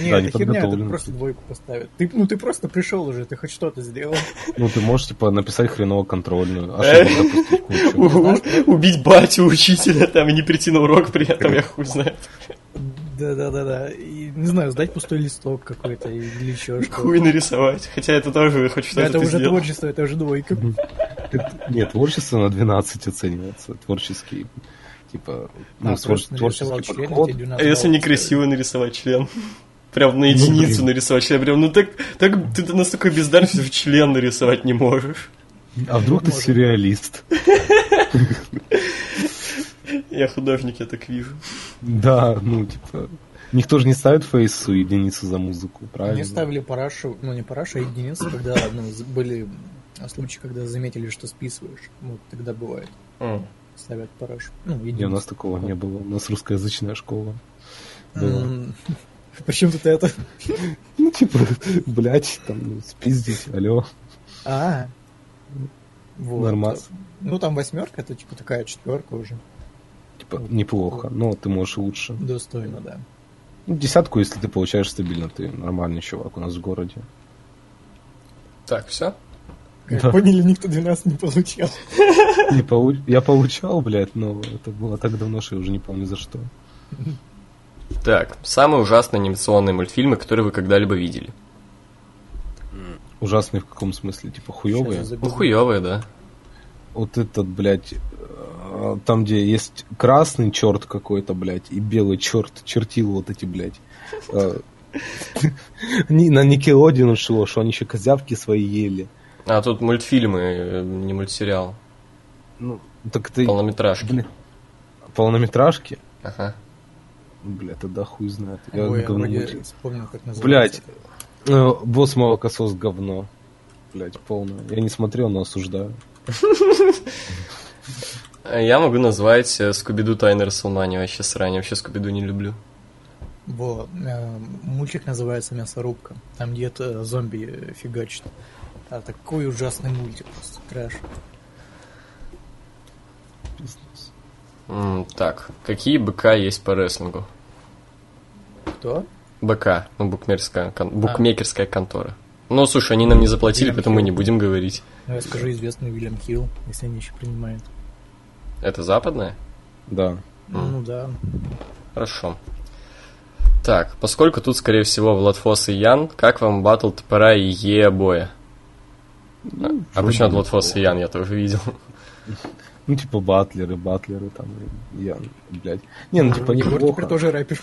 Не, Да, это херня, неподготовленным. просто двойку поставят. Ты, ну ты просто пришел уже, ты хоть что-то сделал. Ну, ты можешь, типа, написать хреново контрольную, ошибок допустить кучу. У- Убить батю учителя там и не прийти на урок при этом, я хуй знаю. Да-да-да-да. И, не знаю, сдать пустой листок какой-то или еще что-то. Хуй нарисовать. Хотя это тоже хоть Да, что-то это ты уже сделал. творчество, это уже двойка. Нет, творчество на 12 оценивается. Творческий, типа, ну, А, твор- творческий член, подход. 12 А если некрасиво нарисовать член? прям на единицу блин. нарисовать член. Прям, ну так, так ты настолько бездарен, что член нарисовать не можешь. А вдруг ты сюрреалист? Я художник, я так вижу. Да, ну, типа... Никто же не ставит фейсу единицу за музыку, правильно? Они ставили парашу, ну не парашу, а единицу, когда ну, были случаи, когда заметили, что списываешь. Вот тогда бывает. Ставят парашу. Ну, Не, у единицу. нас такого не было. У нас русскоязычная школа. М, Почему тут это? Ну, типа, блядь, там, ну, спиздить, алло. А, вот. Нормас. Ну, там восьмерка, это типа такая четверка уже. Типа, неплохо, но ты можешь лучше. Достойно, да. Ну, десятку, если ты получаешь стабильно, ты нормальный чувак у нас в городе. Так, все? Как Да. поняли, никто 12 не получал. Не получ- Я получал, блядь, но это было так давно, что я уже не помню за что. Так, самые ужасные анимационные мультфильмы, которые вы когда-либо видели. Ужасные в каком смысле? Типа хуевые? Ну, хуевые, да. Вот этот, блядь, там, где есть красный черт какой-то, блядь, и белый черт чертил вот эти, блядь. Они на Никелодион шло, что они еще козявки свои ели. А тут мультфильмы, э, не мультсериал. Ну, так ты... Полнометражки. Блин, полнометражки? Ага. Бля, тогда хуй знает. Я Ой, я говно вроде мультик. вспомнил, как называется. Блядь, э, босс молокосос говно. Блядь, полное. Я не смотрел, но осуждаю. А Я могу назвать э, Скуби-Ду Тайны Расселмани. Вообще срань, вообще Скуби-Ду не люблю. Во, э, мультик называется «Мясорубка». Там где-то зомби э, фигачит. А такой ужасный мультик, просто трэш. М, так, какие БК есть по рестлингу? Кто? БК, ну, букмекерская, кон- букмекерская контора. Ну, слушай, они нам не заплатили, Вильям поэтому мы Хилл. не будем говорить. Ну, я скажу известный Уильям Хилл, если они еще принимают. Это западная? Да. Ну да. Хорошо. Так, поскольку тут, скорее всего, Владфос и Ян, как вам батл топора и Е боя? а вроде почему от. Владфос и Ян, я тоже видел. Ну, типа, батлеры, батлеры там, и я, блядь. Не, ну, типа, Егор теперь тоже рэпер.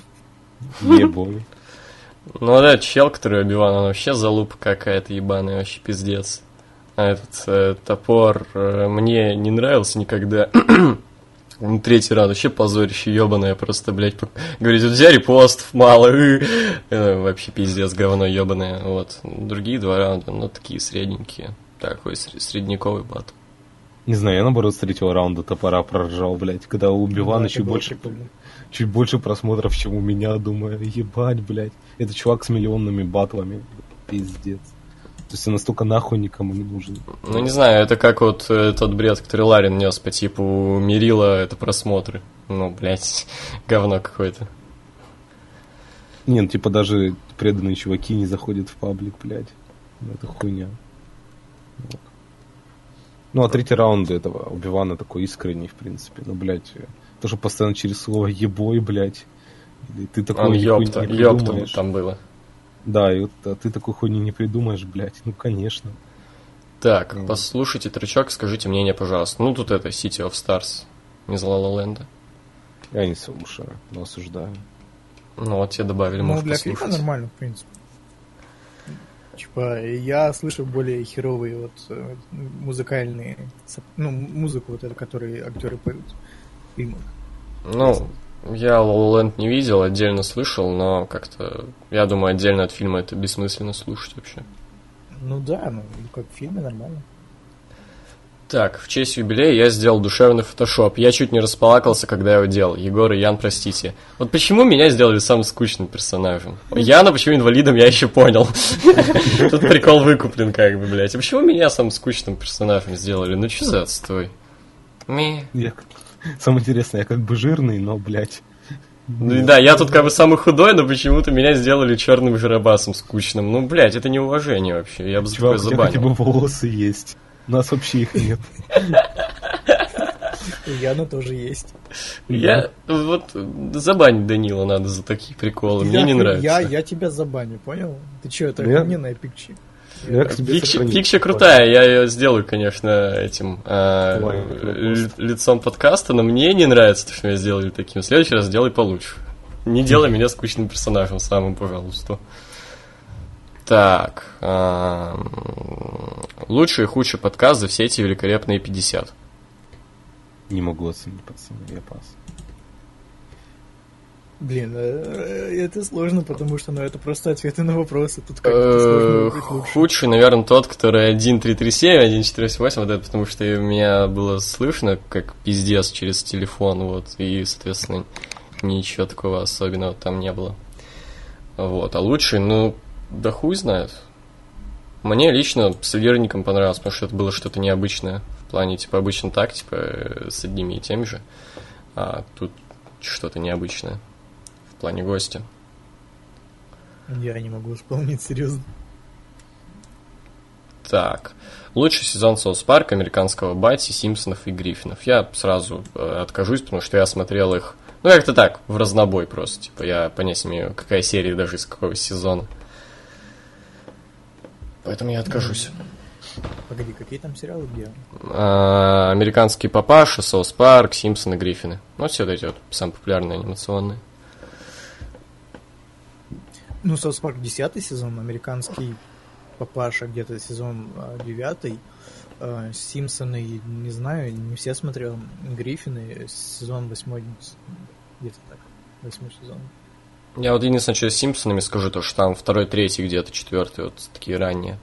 Ебой. Ну да, чел, который Обиван, он вообще залупа какая-то ебаная, вообще пиздец. А этот э, топор э, мне не нравился никогда. Ну, Третий раунд вообще позорище ебаное, просто, блядь, пок- говорит, у тебя репостов мало. Э, вообще пиздец, говно ебаное, вот. Другие два раунда, ну, такие средненькие, такой сре- средневековый бат. Не знаю, я наоборот с третьего раунда топора проржал, блядь, когда у Бивана Да, чуть больше, прикольно. чуть больше просмотров, чем у меня, думаю, ебать, блядь. Это чувак с миллионными батлами, пиздец. То есть он настолько нахуй никому не нужен. Ну, не знаю, это как вот э, тот бред, который Ларин нес по типу Мерила, это просмотры. Ну, блядь, говно какое-то. Не, ну типа даже преданные чуваки не заходят в паблик, блядь. Ну, это хуйня. Вот. Ну, а третий раунд этого Убивана такой искренний, в принципе. Ну, блядь, то, что постоянно через слово ебой, блядь. Или ты такой Он ёпта, ёпта там было. Да, и вот а ты такой хуйни не придумаешь, блядь. Ну, конечно. Так, Ну. послушайте тречок, скажите мнение, пожалуйста. Ну, тут это City of Stars из La La Land. Я не слушаю, но осуждаю. Ну, вот тебе добавили, Ну, можешь для послушать. нормально, в принципе. Типа, я слышу более херовые вот э, музыкальные, ну, музыку вот эту, которую актеры поют в фильмах. Ну, я Land не видел, отдельно слышал, но как-то, я думаю, отдельно от фильма это бессмысленно слушать вообще. Ну да, ну, как в фильме нормально. Так, в честь юбилея я сделал душевный фотошоп. Я чуть не расплакался, когда его делал. Егор и Ян, простите. Вот почему меня сделали самым скучным персонажем? Яна почему инвалидом, я еще понял. Тут прикол выкуплен, как бы, блядь. А почему меня самым скучным персонажем сделали? Ну что за отстой? Ми. Самое интересное, я как бы жирный, но, блядь. Ну да, я тут как бы самый худой, но почему-то меня сделали черным жиробасом скучным. Ну, блядь, это неуважение вообще. Я бы за такое Чувак, у тебя хотя забанил. бы волосы есть. У нас вообще их нет. У Яна тоже есть. Я вот забанить Данила надо за такие приколы. Мне не нравится. Я, я тебя забаню, понял? Ты что, это охрененная пикчи. Фикча крутая, я ее сделаю, конечно, этим э, лицом подкаста, но мне не нравится то, что меня сделали таким. В следующий раз сделай получше. Не делай меня скучным персонажем самым, пожалуйста. Так. ам, Лучший и худший подкаст за все эти великолепные 50. Не могу оценить, пацаны, я пас. Блин, э, это сложно, потому что ну, это просто ответы на вопросы. Тут как-то сложно Э, выбрать лучше. Худший, наверное, тот, который 1.337, 1.488, вот это потому что у меня было слышно, как пиздец через телефон, вот, и, соответственно, ничего такого особенного там не было. Вот, а лучший, ну, да хуй знает. Мне лично с лидерником понравилось, потому что это было что-то необычное. В плане, типа, обычно так, типа, э, с одними и теми же. А тут что-то необычное в плане гостя. Я не могу вспомнить, серьезно. Так, лучший сезон Соус Парк, американского Бати, Симпсонов и Гриффинов. Я сразу э, откажусь, потому что я смотрел их, ну как-то так, в разнобой просто. Типа я понятия не имею, какая серия даже из какого сезона. Поэтому я откажусь. Погоди, какие там сериалы, где? А, американский папаша, Саус Парк, Симпсоны, Гриффины. Ну, все вот эти вот самые популярные анимационные. Ну, Саус Парк 10 сезон, американский папаша где-то сезон 9, Симпсоны, не знаю, не все смотрел, Гриффины, сезон 8, где-то так, 8 сезон. Я вот единственное, что с Симпсонами скажу, то, что там второй, третий где-то, четвертый, вот такие ранние.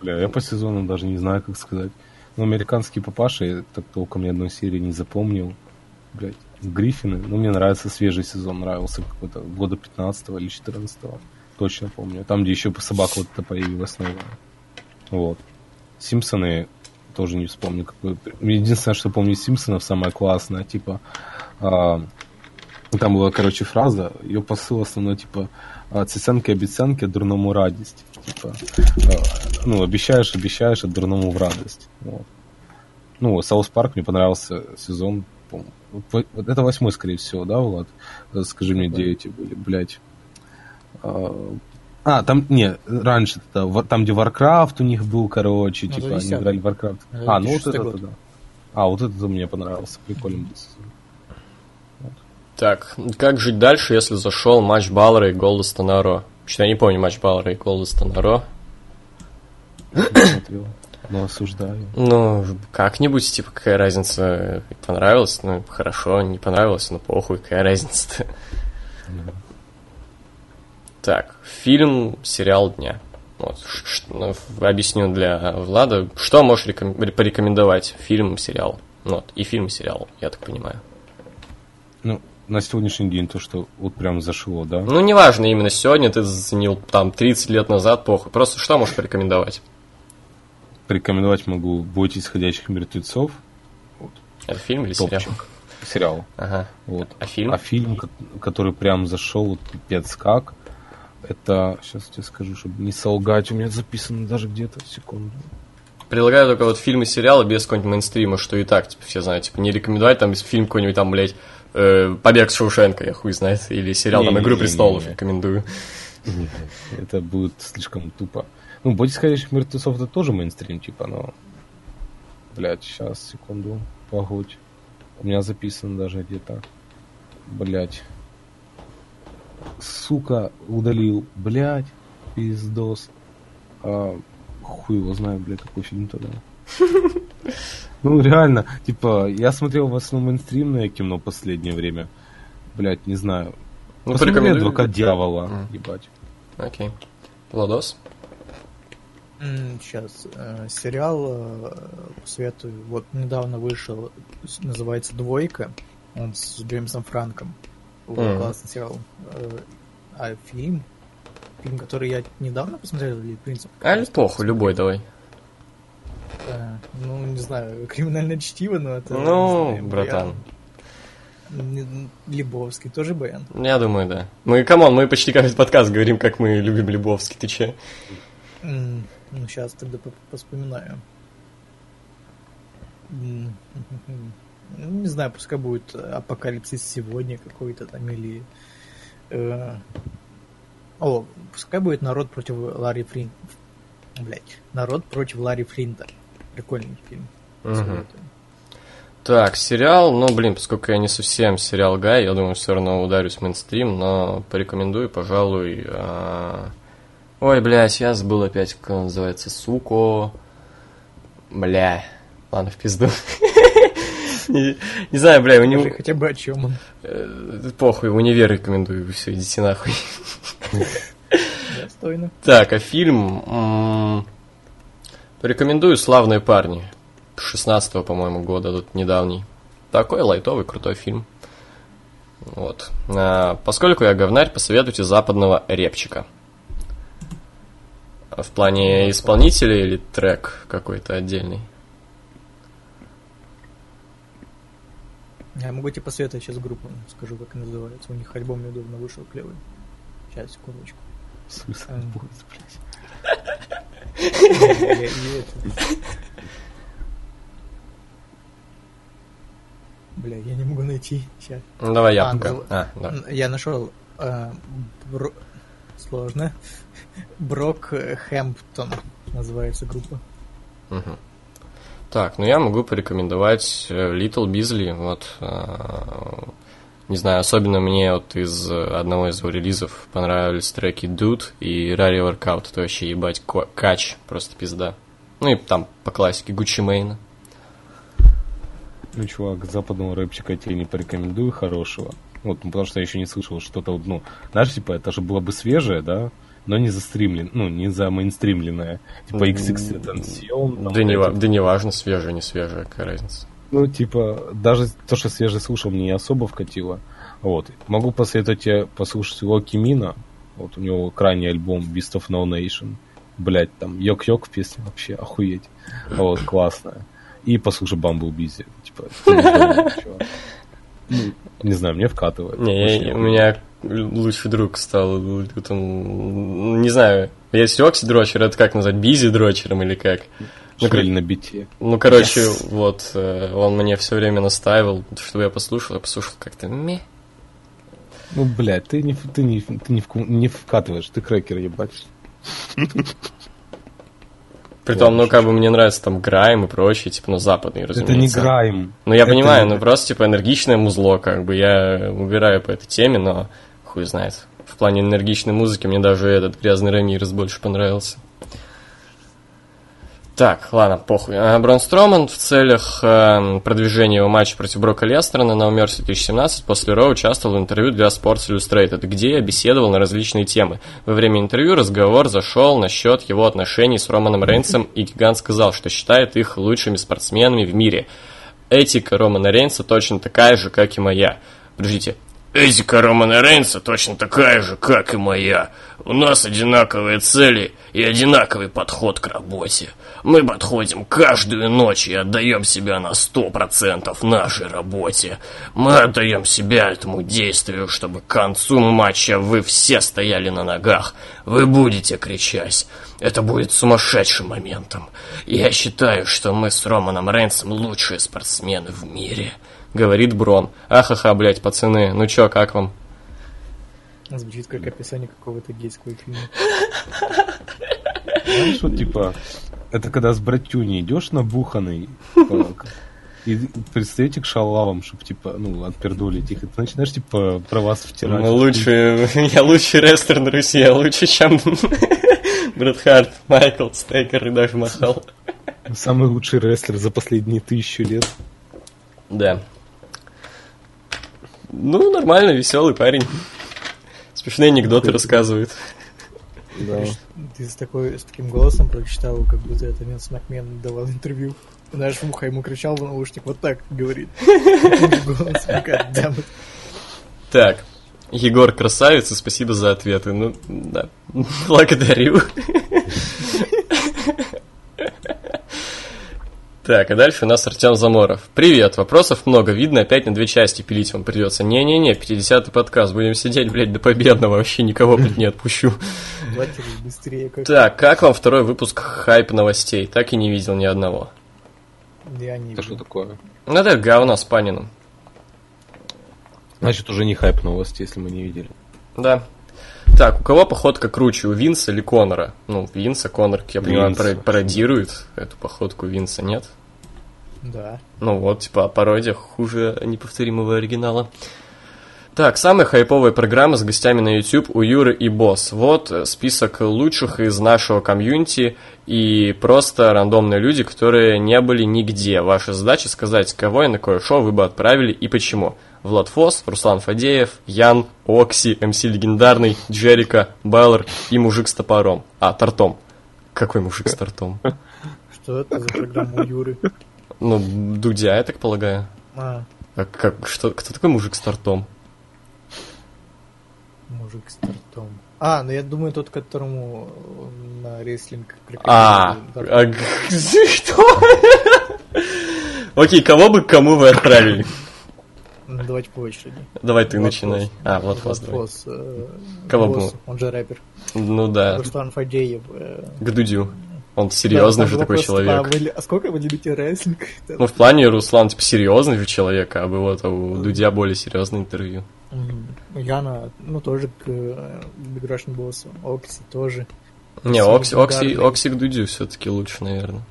Бля, я по сезонам даже не знаю, как сказать. Ну, американский папаша, я так толком ни одной серии не запомнил. Блять, Гриффины. Ну, мне нравится свежий сезон, нравился какой-то года 15 или 14 Точно помню. Там, где еще собака вот эта появилась новая. Вот. Симпсоны тоже не вспомню. Какой... Единственное, что помню Симпсонов, самое классное, типа... а, там была, короче, фраза, ее посыл основной, типа, а, цяцянки обіцянки, а дурному радость. Типа, а, ну, обещаешь, обещаешь, а дурному в радость. Вот. Ну, Саус Парк мне понравился сезон, по-моему. Вот Это восьмой, скорее всего, да, Влад? Скажи мне, где эти были, блядь. А, А, там, не, раньше, там, где Warcraft у них был, короче, Ну, типа, они играли в Warcraft. А, ну вот 2006 это, год. да. А, вот это мне понравился, сезон. Так, как жить дальше, если зашел матч Баллера и Голдостона Ро? Что-то я не помню матч Баллера и Голдостона Ро. Но осуждаю. Ну, как-нибудь, типа, какая разница, понравилось, ну, хорошо, не понравилось, ну, похуй, какая разница-то. Так, фильм, сериал дня. Вот, ну, объясню для Влада, что можешь реком- ре- порекомендовать, фильм, сериал? Ну, Вот, и фильм, и сериал, я так понимаю. Ну, на сегодняшний день то, что вот прям зашло, да? Ну, неважно, именно сегодня ты заценил, там, 30 лет назад, похуй. Просто что можешь порекомендовать? Порекомендовать могу «Бойтесь ходячих мертвецов». Это фильм или сериал? Топчик. Сериал. Ага. Вот. А фильм? А фильм, ко- который прям зашел, вот пипец как, это, сейчас тебе скажу, чтобы не солгать, у меня записано даже где-то, секунду. Предлагаю только вот фильмы, сериалы без какого-нибудь мейнстрима, что и так, типа, все знают. Типа, не рекомендовать там фильм какой-нибудь там, блядь, э, «Побег с Шоушенка», я хуй знает, или сериал там «Игру Не-не-не-не-не. престолов» рекомендую. Это будет слишком тупо. Ну, «Бойтесь ходячих мертвецов» это тоже мейнстрим, типа, но... Блять, сейчас, секунду, погодь. У меня записано даже где-то. Блять. Сука, удалил. Блять, пиздос. А, хуй его знаю, блядь, какой фильм тогда. Ну, реально, типа, я смотрел в основном мейнстримное кино последнее время. Блять, не знаю. Ну, Посмотри. «Адвокат дьявола», ебать. Окей. Владос? Сейчас. сериал э, советую. Вот недавно вышел, называется «Двойка». Он с Джеймсом Франко. Вот, Мгм. Классный сериал. Э, А фильм? Фильм, который я недавно посмотрел, или в принципе? А, похуй, любой давай. Э, Ну, не знаю, «Криминальное чтиво», но это... Ну, знаю, братан. Лебовски, тоже баян. Я думаю, да. Мы, come on, мы почти каждый подкаст говорим, как мы любим Лебовски, ты че? Ну, сейчас тогда по- поспоминаю. Ну, не знаю, пускай будет Апокалипсис сегодня какой-то там или... э, О, пускай будет Народ против Ларри Флинта. Блять, Народ против Ларри Флинта. Прикольный фильм. Советую. Так, сериал, ну, блин, поскольку я не совсем сериал Гай, я думаю, все равно ударюсь в мейнстрим, но порекомендую, пожалуй... а, Ой, блядь, я забыл опять, как он называется, Суко... Бля, ладно, в пизду. Не не знаю, бля, у него... Хотя бы о чем он. э, Похуй, универ рекомендую, все, идите нахуй. Достойно. Так, а фильм... м, Порекомендую «Славные парни». 16 по-моему, года, тут недавний. Такой лайтовый, крутой фильм. Вот. А, поскольку я говнарь, посоветуйте западного репчика. В плане исполнителя или трек какой-то отдельный? Я могу тебе посоветовать сейчас группу, скажу, как называется. У них альбом недавно вышел клевый. Сейчас, секундочку. Suicide М. Boys, блядь. Я- я это- Бля, я не могу найти. Сейчас. Ну, давай я А, пока. ну, А. Я нашел э, сложно. Брок Хэмптон называется группа. Мгм. Так, ну я могу порекомендовать э, Little Beasley, вот, а, не знаю, особенно мне вот из э, одного из его релизов понравились треки Dude и Rally Workout, это вообще ебать кач, просто пизда. Ну и там по классике Гуччи Мейна. Ну, чувак, западного рэпчика я тебе не порекомендую хорошего. Вот, ну, потому что я еще не слышал что-то, ну, знаешь, типа, это же было бы свежее, да, но не застримлен, ну, не замейнстримленное. Типа XX там Да не, ва- да не важно, свежее, не свежее, какая разница. Ну, типа, даже то, что свежий слушал, мне не особо вкатило. Вот. Могу посоветовать тебе послушать Локи Мина. Вот у него крайний альбом Beast of No Nation. Блять, там йок-йок песня вообще охуеть. Вот, классная. И послушай Бамбл Бизи. Типа. Ну, не знаю, мне вкатывает. Не, я- у меня лучший друг стал, там, не знаю, если Окси дрочер, это как назвать, Бизи дрочером или как? Ну, Шмель на бите. Ну, короче, вот, э, он мне все время настаивал, чтобы я послушал, я послушал как-то ме. Ну, блядь, ты не, ты не, ты не, вку- не вкатываешь, ты крекер ебать. Притом, ну, как бы мне нравится там Грайм и прочее, типа, ну, западные, разумеется. Это не грайм. Ну, я Это понимаю, не- ну, просто, типа, энергичное музло, как бы, я убираю по этой теме, но хуй знает. В плане энергичной музыки мне даже этот грязный Рамирес больше понравился. Так, ладно, похуй. А, Брон Строман в целях э, продвижения его матча против Брока Лестерна на Mercy 2017 после Ро участвовал в интервью для Sports Illustrated, где я беседовал на различные темы. Во время интервью разговор зашел насчет его отношений с Романом Рейнсом, и Гигант сказал, что считает их лучшими спортсменами в мире. Этика Романа Рейнса точно такая же, как и моя. Подождите. Этика Романа Рейнса точно такая же, как и моя. У нас одинаковые цели и одинаковый подход к работе. Мы подходим каждую ночь и отдаем себя на сто процентов нашей работе. Мы отдаем себя этому действию, чтобы к концу матча вы все стояли на ногах. Вы будете кричать. Это будет сумасшедшим моментом. Я считаю, что мы с Романом Рейнсом лучшие спортсмены в мире. Говорит Брон. Ахаха, блять, пацаны, ну чё, как вам? Звучит как описание какого-то гейского фильма. Знаешь, вот типа, это когда с братюней идешь набуханный, и пристаете к шалавам, чтобы, типа, ну, отпердолить их, и ты начинаешь, типа, про вас втирать. Ну, лучше, я лучший рестлер на Руси, я лучше, чем Брэд Харт, Майкл, Стейкер и даже Махал. Самый лучший рестлер за последние тысячу лет. Да. Ну, нормально, веселый парень. Смешные анекдоты рассказывает. Да. Ты с, такой, с таким голосом прочитал, как будто это Винс Макмен давал интервью. Знаешь, в ухо ему кричал в наушник, вот так говорит. Так, Егор красавец, и спасибо за ответы. Ну, да, благодарю. Так, а дальше у нас Артем Заморов. Привет, вопросов много, видно, опять на две части пилить вам придется. Не-не-не, 50-й подкаст, будем сидеть, блядь, до победного, вообще никого, блядь, не отпущу. Быстрее. Как... Так, как вам второй выпуск хайп новостей? Так и не видел ни одного. Я не Это что такое? Ну, это говно с Паниным. Значит, уже не хайп новости, если мы не видели. Да. Так, у кого походка круче, у Винса или Конора? Ну, Винса, Конор, я понимаю, Винса. пародирует эту походку Винса, нет? Да. Ну вот, типа, пародия хуже неповторимого оригинала. Так, самая хайповая программа с гостями на YouTube у Юры и Босс. Вот э, список лучших из нашего комьюнити и просто рандомные люди, которые не были нигде. Ваша задача сказать, кого и на какое шоу вы бы отправили и почему. Влад Фос, Руслан Фадеев, Ян, Окси, МС Легендарный, Джерика, Беллар и Мужик с топором. А, Тортом. Какой мужик с тортом? Что это за программа Юры? Ну, Дудя, я так полагаю. А, А как, что, кто такой мужик с тортом? мужик с тортом. А, ну я думаю, тот, которому на рестлинг А, а что? Окей, кого бы кому вы отправили? Давайте по очереди. Давай ты Влад начинай. Фос. А, вот Фос, Влад. Фос, э, Кого бы босс, мы? он же рэпер. Ну да, Руслан Фадеев. э, к Дудю. Он серьезный да, же такой человек. а вы ли- А сколько вы любите рестлинг? Ну, в плане Руслан, типа, серьезный же человек, а вот у Дудя более серьезное интервью. Яна, ну, тоже к э, Big Russian боссу. Окси тоже. Не, Окси, Окси. Окси к Дудю все-таки лучше, наверное.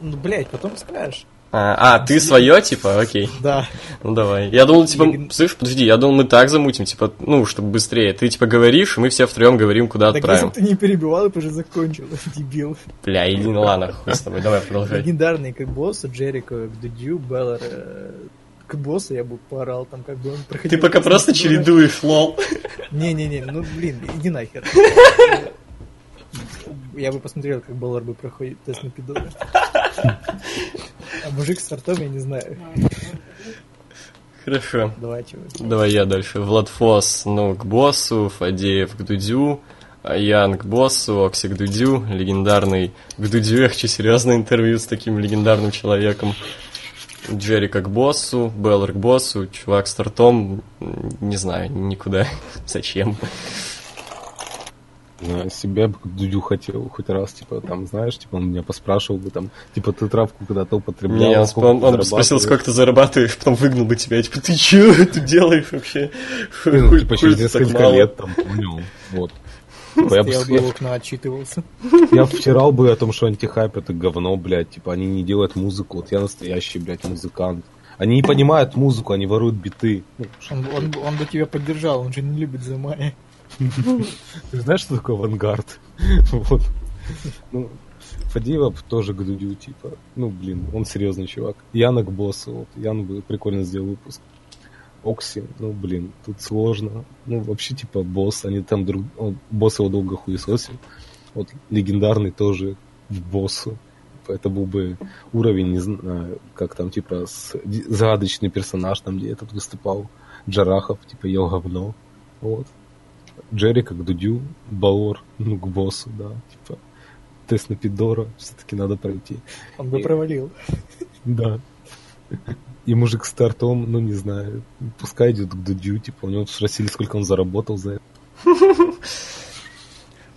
Ну, блядь, потом скажешь. А, а, ты свое, типа, окей. Да. Ну давай. Я думал, типа, слышь, подожди, я думал, мы так замутим, типа, ну, чтобы быстрее. Ты, типа, говоришь, и мы все втроем говорим, куда Так если отправим. бы ты не перебивал, ты уже закончил, дебил. Бля, иди, ну ладно, хуй с тобой, давай продолжай. Легендарный как босса, Джерико, к Дудю, Беллар. К боссу я бы поорал, там как бы он проходил... Ты пока просто чередуешь, лол. Не-не-не, ну блин, иди нахер. Я бы посмотрел, как Беллар бы проходит тест на пидора. А мужик с тортом я не знаю. Хорошо. Давайте вы. Давай я дальше. Влад Фос, ну, к боссу, Фадеев к Дудю, Ян к боссу, Окси к Дудю, легендарный к Дудю, я хочу серьезное интервью с таким легендарным человеком. Джерика к боссу, Беллар к боссу, чувак с тортом, не знаю, никуда. Зачем? На себя бы Дудю хотел хоть раз, типа, там, знаешь, типа, он меня поспрашивал бы, там, типа, ты травку когда-то употреблял, Не, он, сколько он- он спросил, зарабатываешь?» сколько ты зарабатываешь, потом выгнал бы тебя, типа, ты чё тут делаешь вообще? Ну, Хуй- типа, через несколько мало?» лет, там, понял, вот. Типа, я, бы, я, окна, отчитывался. я втирал бы о том, что антихайп это говно, блядь, типа, они не делают музыку, вот я настоящий, блядь, музыкант. Они не понимают музыку, они воруют биты. Он, он, он бы тебя поддержал, он же не любит замая. Ты знаешь, что такое авангард? Вот. Ну, Фадеева тоже к Дудю, типа. Ну, блин, он серьезный чувак. Яна к боссу. Вот. Ян бы прикольно сделал выпуск. Окси, ну, блин, тут сложно. Ну, вообще, типа, босс, они там друг... Он, босс его долго хуесосил. Вот легендарный тоже в боссу. Это был бы уровень, не знаю, как там, типа, с- загадочный персонаж, там, где этот выступал. Джарахов, типа, ел говно. Вот. Джерика к Дудю, Баор, ну, к боссу, да, типа, тест на Пидора все-таки надо пройти. Он бы И- провалил. Да. И мужик с тортом, ну, не знаю, пускай идет к Дудю, типа, у него спросили, сколько он заработал за это.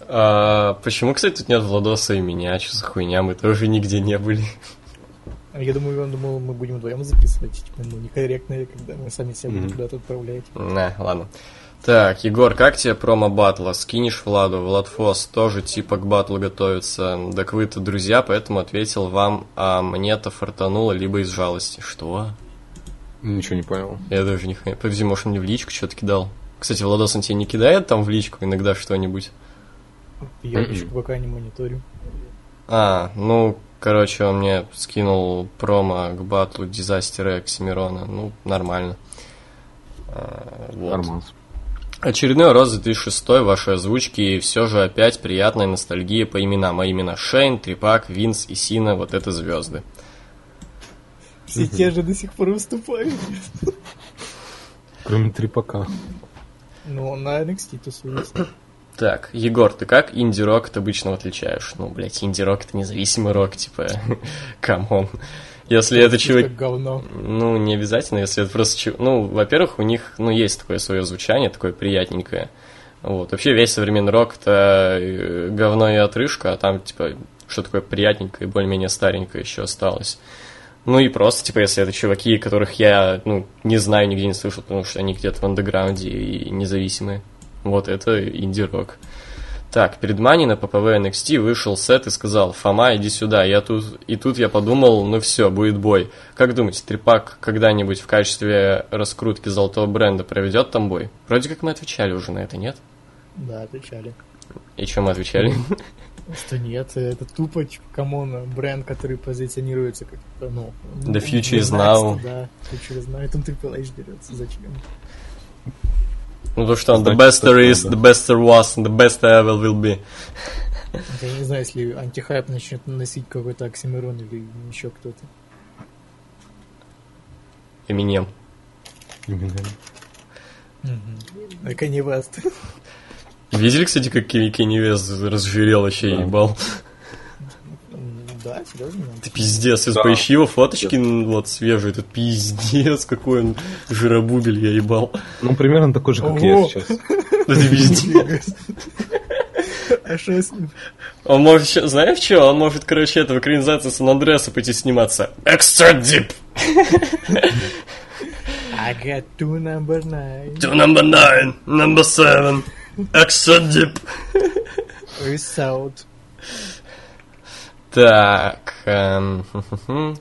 А, почему, кстати, тут нет Владоса и меня? Что за хуйня? Мы тоже нигде не были. Я думаю, он думал, мы будем вдвоем записывать. Типа, ну, некорректно, когда мы сами себя будем Мгм. куда-то отправлять. Не, ладно. Так, Егор, как тебе промо батла? Скинешь Владу? Влад Фос тоже типа к батлу готовится. Так вы-то друзья, поэтому ответил вам, а мне-то фартануло либо из жалости. Что? Ничего не понял. Я даже не хуя. Подожди, может, он мне в личку что-то кидал? Кстати, Владос, он тебе не кидает там в личку иногда что-нибудь? Я еще пока не мониторю. А, ну, короче, он мне скинул промо к батлу Дизастера Оксимирона. Ну, нормально. А, вот. Нормально. Очередной рост 2006 вашей озвучки, и все же опять приятная ностальгия по именам, а именно Шейн, Трипак, Винс и Сина, вот это звезды. Все те же до сих пор выступают. Кроме Трипака. Ну, он на NXT тусуется. Так, Егор, ты как инди-рок от обычного отличаешь? Ну, блядь, инди-рок это независимый рок, типа, come on. Если это чувак... Как говно. Ну, не обязательно, если это просто... Ну, во-первых, у них, ну, есть такое свое звучание, такое приятненькое. Вот. Вообще весь современный рок это э, говно и отрыжка, а там, типа, что такое приятненькое и более-менее старенькое еще осталось. Ну и просто, типа, если это чуваки, которых я, ну, не знаю, нигде не слышал, потому что они где-то в андеграунде и независимые. Вот это инди-рок. Так, перед Мани на ППВ NXT вышел сет и сказал, Фома, иди сюда. Я тут, и тут я подумал, ну все, будет бой. Как думаете, Трипак когда-нибудь в качестве раскрутки золотого бренда проведет там бой? Вроде как мы отвечали уже на это, нет? Да, отвечали. И что мы отвечали? Что нет, это тупо, come on, бренд, который позиционируется как, ну... The future is now. Да, future is now. И там Triple H дерется, зачем? Ну то что он, the best there is, the best there was, and the best there ever will be. Я не знаю, если антихайп начнет носить какой-то Оксимирон или еще кто-то. Эминем. Именно. А Kanye West. Видели, кстати, как Кенни Кенни Вест разжирел вообще Да. ебал? Да, серьезно? Ты пиздец, если Да. поищи его фоточки, н- вот свежие, это пиздец, какой он жиробубель, я ебал. Ну, примерно такой же, как Ого. я сейчас. Это пиздец. А что с ним? Он может, ща- знаешь что, он может, короче, это в экранизации Сан Андреаса пойти сниматься. Extra deep I got two number nine. to number nine, number seven, extra deep. Peace out. Так, эм.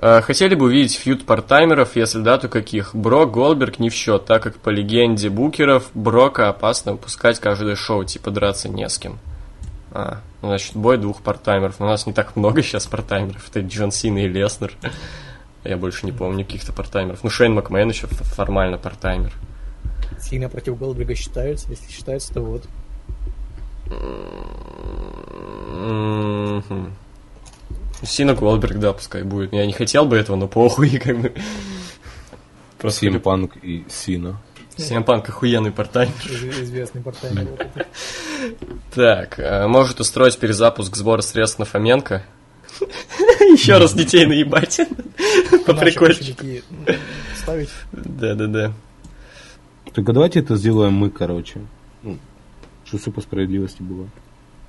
Э, Хотели бы увидеть фьюд партаймеров, если да, то каких? Брок, Голберг не в счет, так как по легенде букеров Брока опасно выпускать каждое шоу, типа драться не с кем. А, ну, значит, бой двух партаймеров. У нас не так много сейчас партаймеров. Это Джон Сина и Леснер. Я больше не помню каких-то партаймеров. Ну, Шейн Макмен еще формально партаймер. Сильно против Голдберга считается, если считается, то вот. Мгм. Сина Голдберг, да, пускай будет. Я не хотел бы этого, но похуй, как бы. Просто Сим Панк и Сина. Симпанк охуенный партаймер. Из- Известный этот. Так, э, может устроить перезапуск сбора средств на Фоменко? Еще раз детей наебать. По прикольчику. Ставить. Да-да-да. Только давайте это сделаем мы, короче. Что все по справедливости было.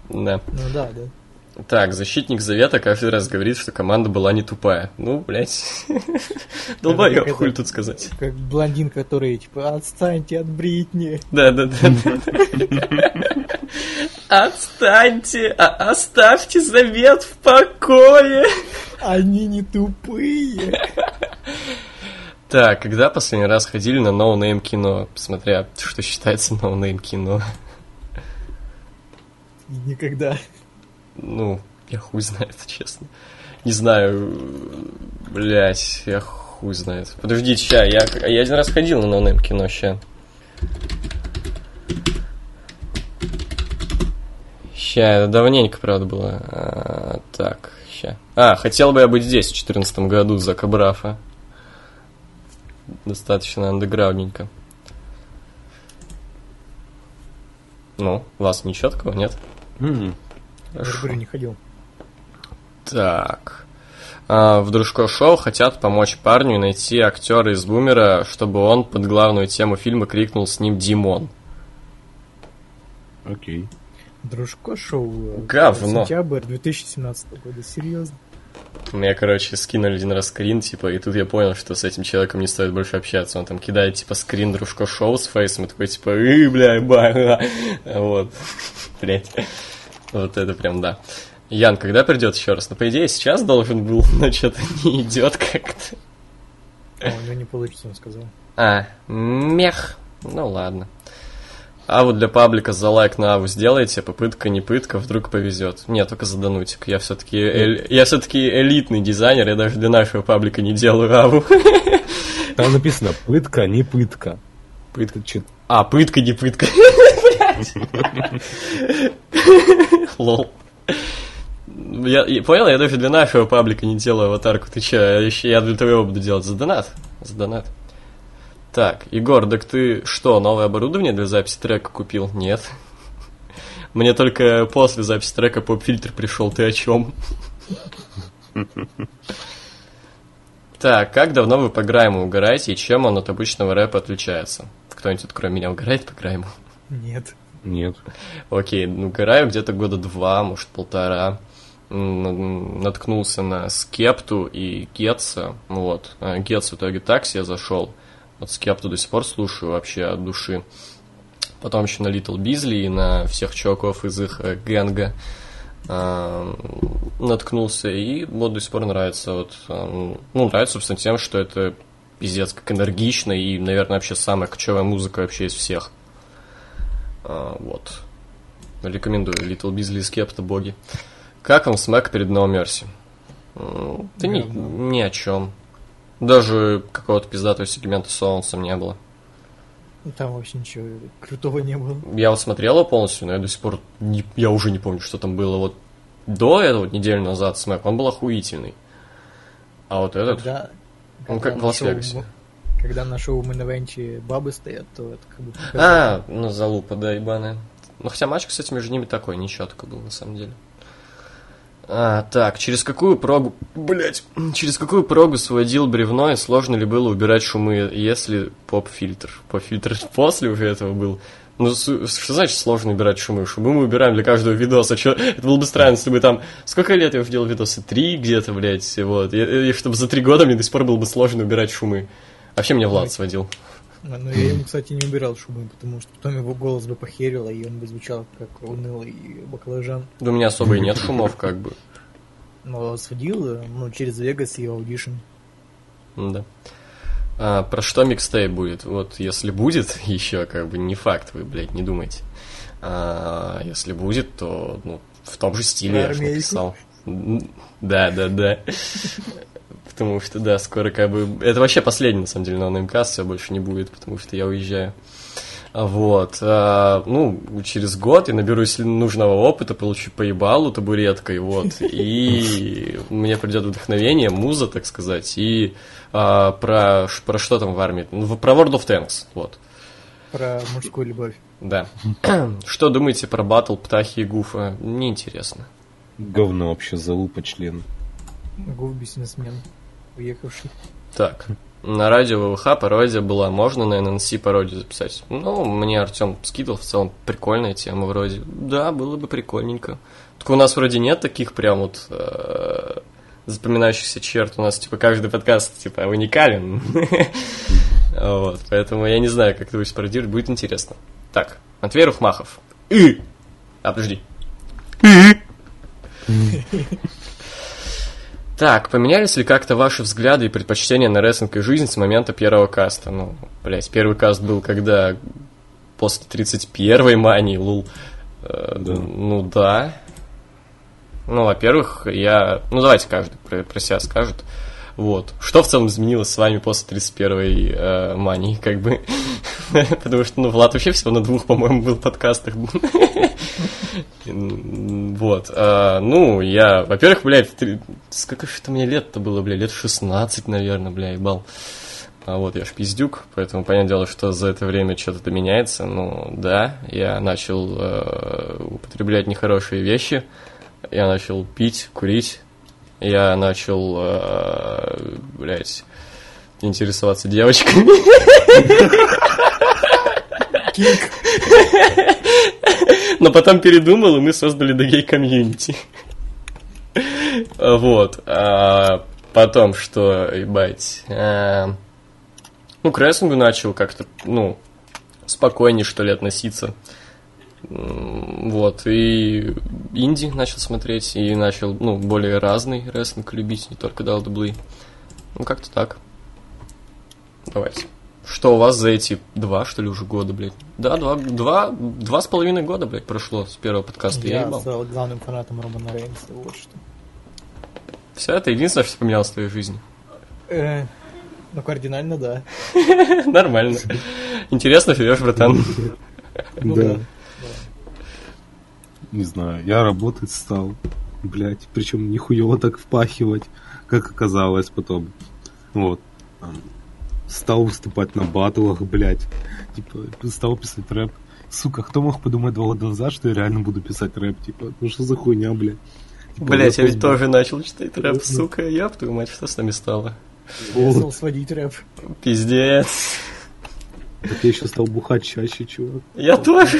Да. Ну да, да. Так, защитник Завета каждый раз говорит, что команда была не тупая. Ну, блядь. Долбоёб, хуй тут сказать. Как блондин, который типа отстаньте от Бритни. Да-да-да. Отстаньте, а оставьте Завет в покое. Они не тупые. Так, когда последний раз ходили на no-name кино, смотря, что считается no-name кино? Никогда. Ну, я хуй знает, честно. Не знаю, блять, я хуй знает. Подождите, ща, я, я один раз ходил на no-name кино, ща. Ща, это давненько, правда, было. А, так, ща. А, хотел бы я быть здесь в 2014 году за Кабрафа. Достаточно андеграундненько. Ну, вас ничего такого, нет? М, Я же говорю, не ходил. Так. А, в Дружко Шоу хотят помочь парню найти актера из Бумера, чтобы он под главную тему фильма крикнул с ним Димон. Окей. Дружко шоу. э, Говно. Сентябрь 2017 года. Серьезно. Мне, короче, скинули один раз скрин, типа, и тут я понял, что с этим человеком не стоит больше общаться. Он там кидает, типа, скрин Дружко Шоу с фейсом, и такой, типа, «Ы, бля, ба, Вот. Блять. Вот это прям, да. Ян, когда придет еще раз? Ну, по идее, сейчас должен был, но что-то не идет как-то. А, у него не получится, он сказал. А, мех. Ну ладно. А вот для паблика за лайк на аву сделайте, попытка не пытка, вдруг повезет. Не, только за донутик. Я все-таки я все-таки элитный дизайнер, я даже для нашего паблика не делаю аву. Там написано пытка, не пытка. Пытка. Че- А, пытка, не пытка. Лол. Я, я- понял, я даже для нашего паблика не делаю аватарку. Ты че, я, я для твоего буду делать. За донат. За донат. Так, Егор, так ты что, новое оборудование для записи трека купил? Нет. Мне только после записи трека поп-фильтр пришел. Ты о чем? Так, как давно вы по Грайму угораете и чем он от обычного рэпа отличается? Кто-нибудь тут кроме меня угорает по Грайму? Нет. Нет. Окей, ну угораю где-то года два, может полтора. Наткнулся на Скепту и Гетса. Вот. А, Гетс в итоге так себе зашел. Вот Скепту до сих пор слушаю вообще от души. потом еще на Little Бизли и на всех чуваков из их э, гэнга э, наткнулся, и вот до сих пор нравится. Вот, э, ну, нравится, собственно, тем, что это пиздец как энергично и, наверное, вообще самая кочевая музыка вообще из всех. Э, вот. Рекомендую Little Bizly и Skepta, боги. Как вам смэк перед No Mercy? Да ни, ни о чем. Даже какого-то пиздатого сегмента с Солнцем не было. Там вообще ничего крутого не было. Я вот смотрел его полностью, но я до сих пор не, я уже не помню, что там было. Вот до этого, вот неделю назад, смэк, он был охуительный. А вот этот, Когда, он когда как в Лас-Вегасе. Когда на шоу мейн бабы стоят, то это как бы... А, ну залупа, да, ебаная. Ну, хотя матч, кстати, между ними такой, ничего такой был, на самом деле. А, так, через какую прогу... Блять, через какую прогу сводил бревно, и сложно ли было убирать шумы, если поп-фильтр? Поп-фильтр после уже этого был. Ну, что значит сложно убирать шумы? Шумы мы убираем для каждого видоса. Чё? Это было бы странно, если бы там... Сколько лет я уже делал видосы? Три где-то, блядь, вот. И, и чтобы за три года мне до сих пор было бы сложно убирать шумы. Вообще меня Влад сводил. Ну, я ему, кстати, не убирал шумы, потому что потом его голос бы похерило, и он бы звучал как унылый баклажан. Да у меня особо и нет шумов, как бы. Но сводил, э, ну, через Vegas и Audition. Да. А, про что микстейп будет? Вот если будет, еще как бы не факт, вы, блядь, не думайте. А, если будет, то ну, в том же стиле я же написал. Да, да, да. Потому что, да, скоро как бы... Это вообще последний, на самом деле, на НМК, все больше не будет, потому что я уезжаю. А, Вот. а, ну, через год я наберусь нужного опыта, получу поебалу табуреткой, вот. И мне придет вдохновение, муза, так сказать, и а, про, про что там в армии? Ну, про World of Tanks, вот. Про мужскую любовь. Да. Что думаете про батл Птахи и Гуфа? Неинтересно. Говно вообще, залупа член. Гуф бизнесмен, уехавший. Так. На радио ВВХ пародия была, можно на ННС пародию записать? Ну, мне Артем скидывал, в целом прикольная тема вроде. Да, было бы прикольненько. Только у нас вроде нет таких прям вот э, запоминающихся черт. У нас, типа, каждый подкаст, типа, уникален. Вот, поэтому я не знаю, как это будет пародировать, будет интересно. Так, Матвей Рухмахов. И. А, подожди. Так, поменялись ли как-то ваши взгляды и предпочтения на рестлинг и жизнь с момента первого каста? Ну, блять, первый каст был когда после 31-й мании, лул. Э, Да. Ну да. Ну, во-первых, я... Ну, давайте каждый про, про себя скажет. Вот. Что в целом изменилось с вами после 31-й э, мании, как бы? Потому что, ну, Влад вообще всего на двух, по-моему, был подкастах. Вот. а, Ну, я, во-первых, блядь, сколько же это мне лет-то было, блядь, лет 16, наверное, бля, ебал. А вот я ж пиздюк, поэтому понятное дело, что за это время что-то меняется. Ну, да, я начал э, употреблять нехорошие вещи. Я начал пить, курить. Я начал, э, блядь, интересоваться девочками. Но потом передумал, и мы создали Gay Community. Вот. а Потом что, ебать... а, Ну, к рестлингу начал как-то, ну, спокойнее, что ли, относиться. Вот, и инди начал смотреть, и начал, ну, более разный рестлинг любить, не только WWE. Ну, как-то так. Давайте. Что у вас за эти два, что ли, уже года, блядь? Да, два, два, два с половиной года, блядь, прошло с первого подкаста. Я, Я ебал. стал главным фанатом Романа Рейнса, вот что. Все, это единственное, что поменялось в твоей жизни. Э, ну, кардинально, да. Нормально. Интересно живешь, братан. Ну Да. Не знаю, я работать стал, блять, причем нихуево так впахивать, как оказалось потом. Вот. Стал выступать на батлах, блять. Типа, стал писать рэп. Сука, кто мог подумать два года назад, что я реально буду писать рэп? Типа, ну что за хуйня, блядь? Типа, Блять, я ведь был. тоже начал читать рэп, сука, ёб твою мать, что с нами стало? Я стал сводить рэп. Пиздец. Так я еще стал бухать чаще, чувак. Я тоже.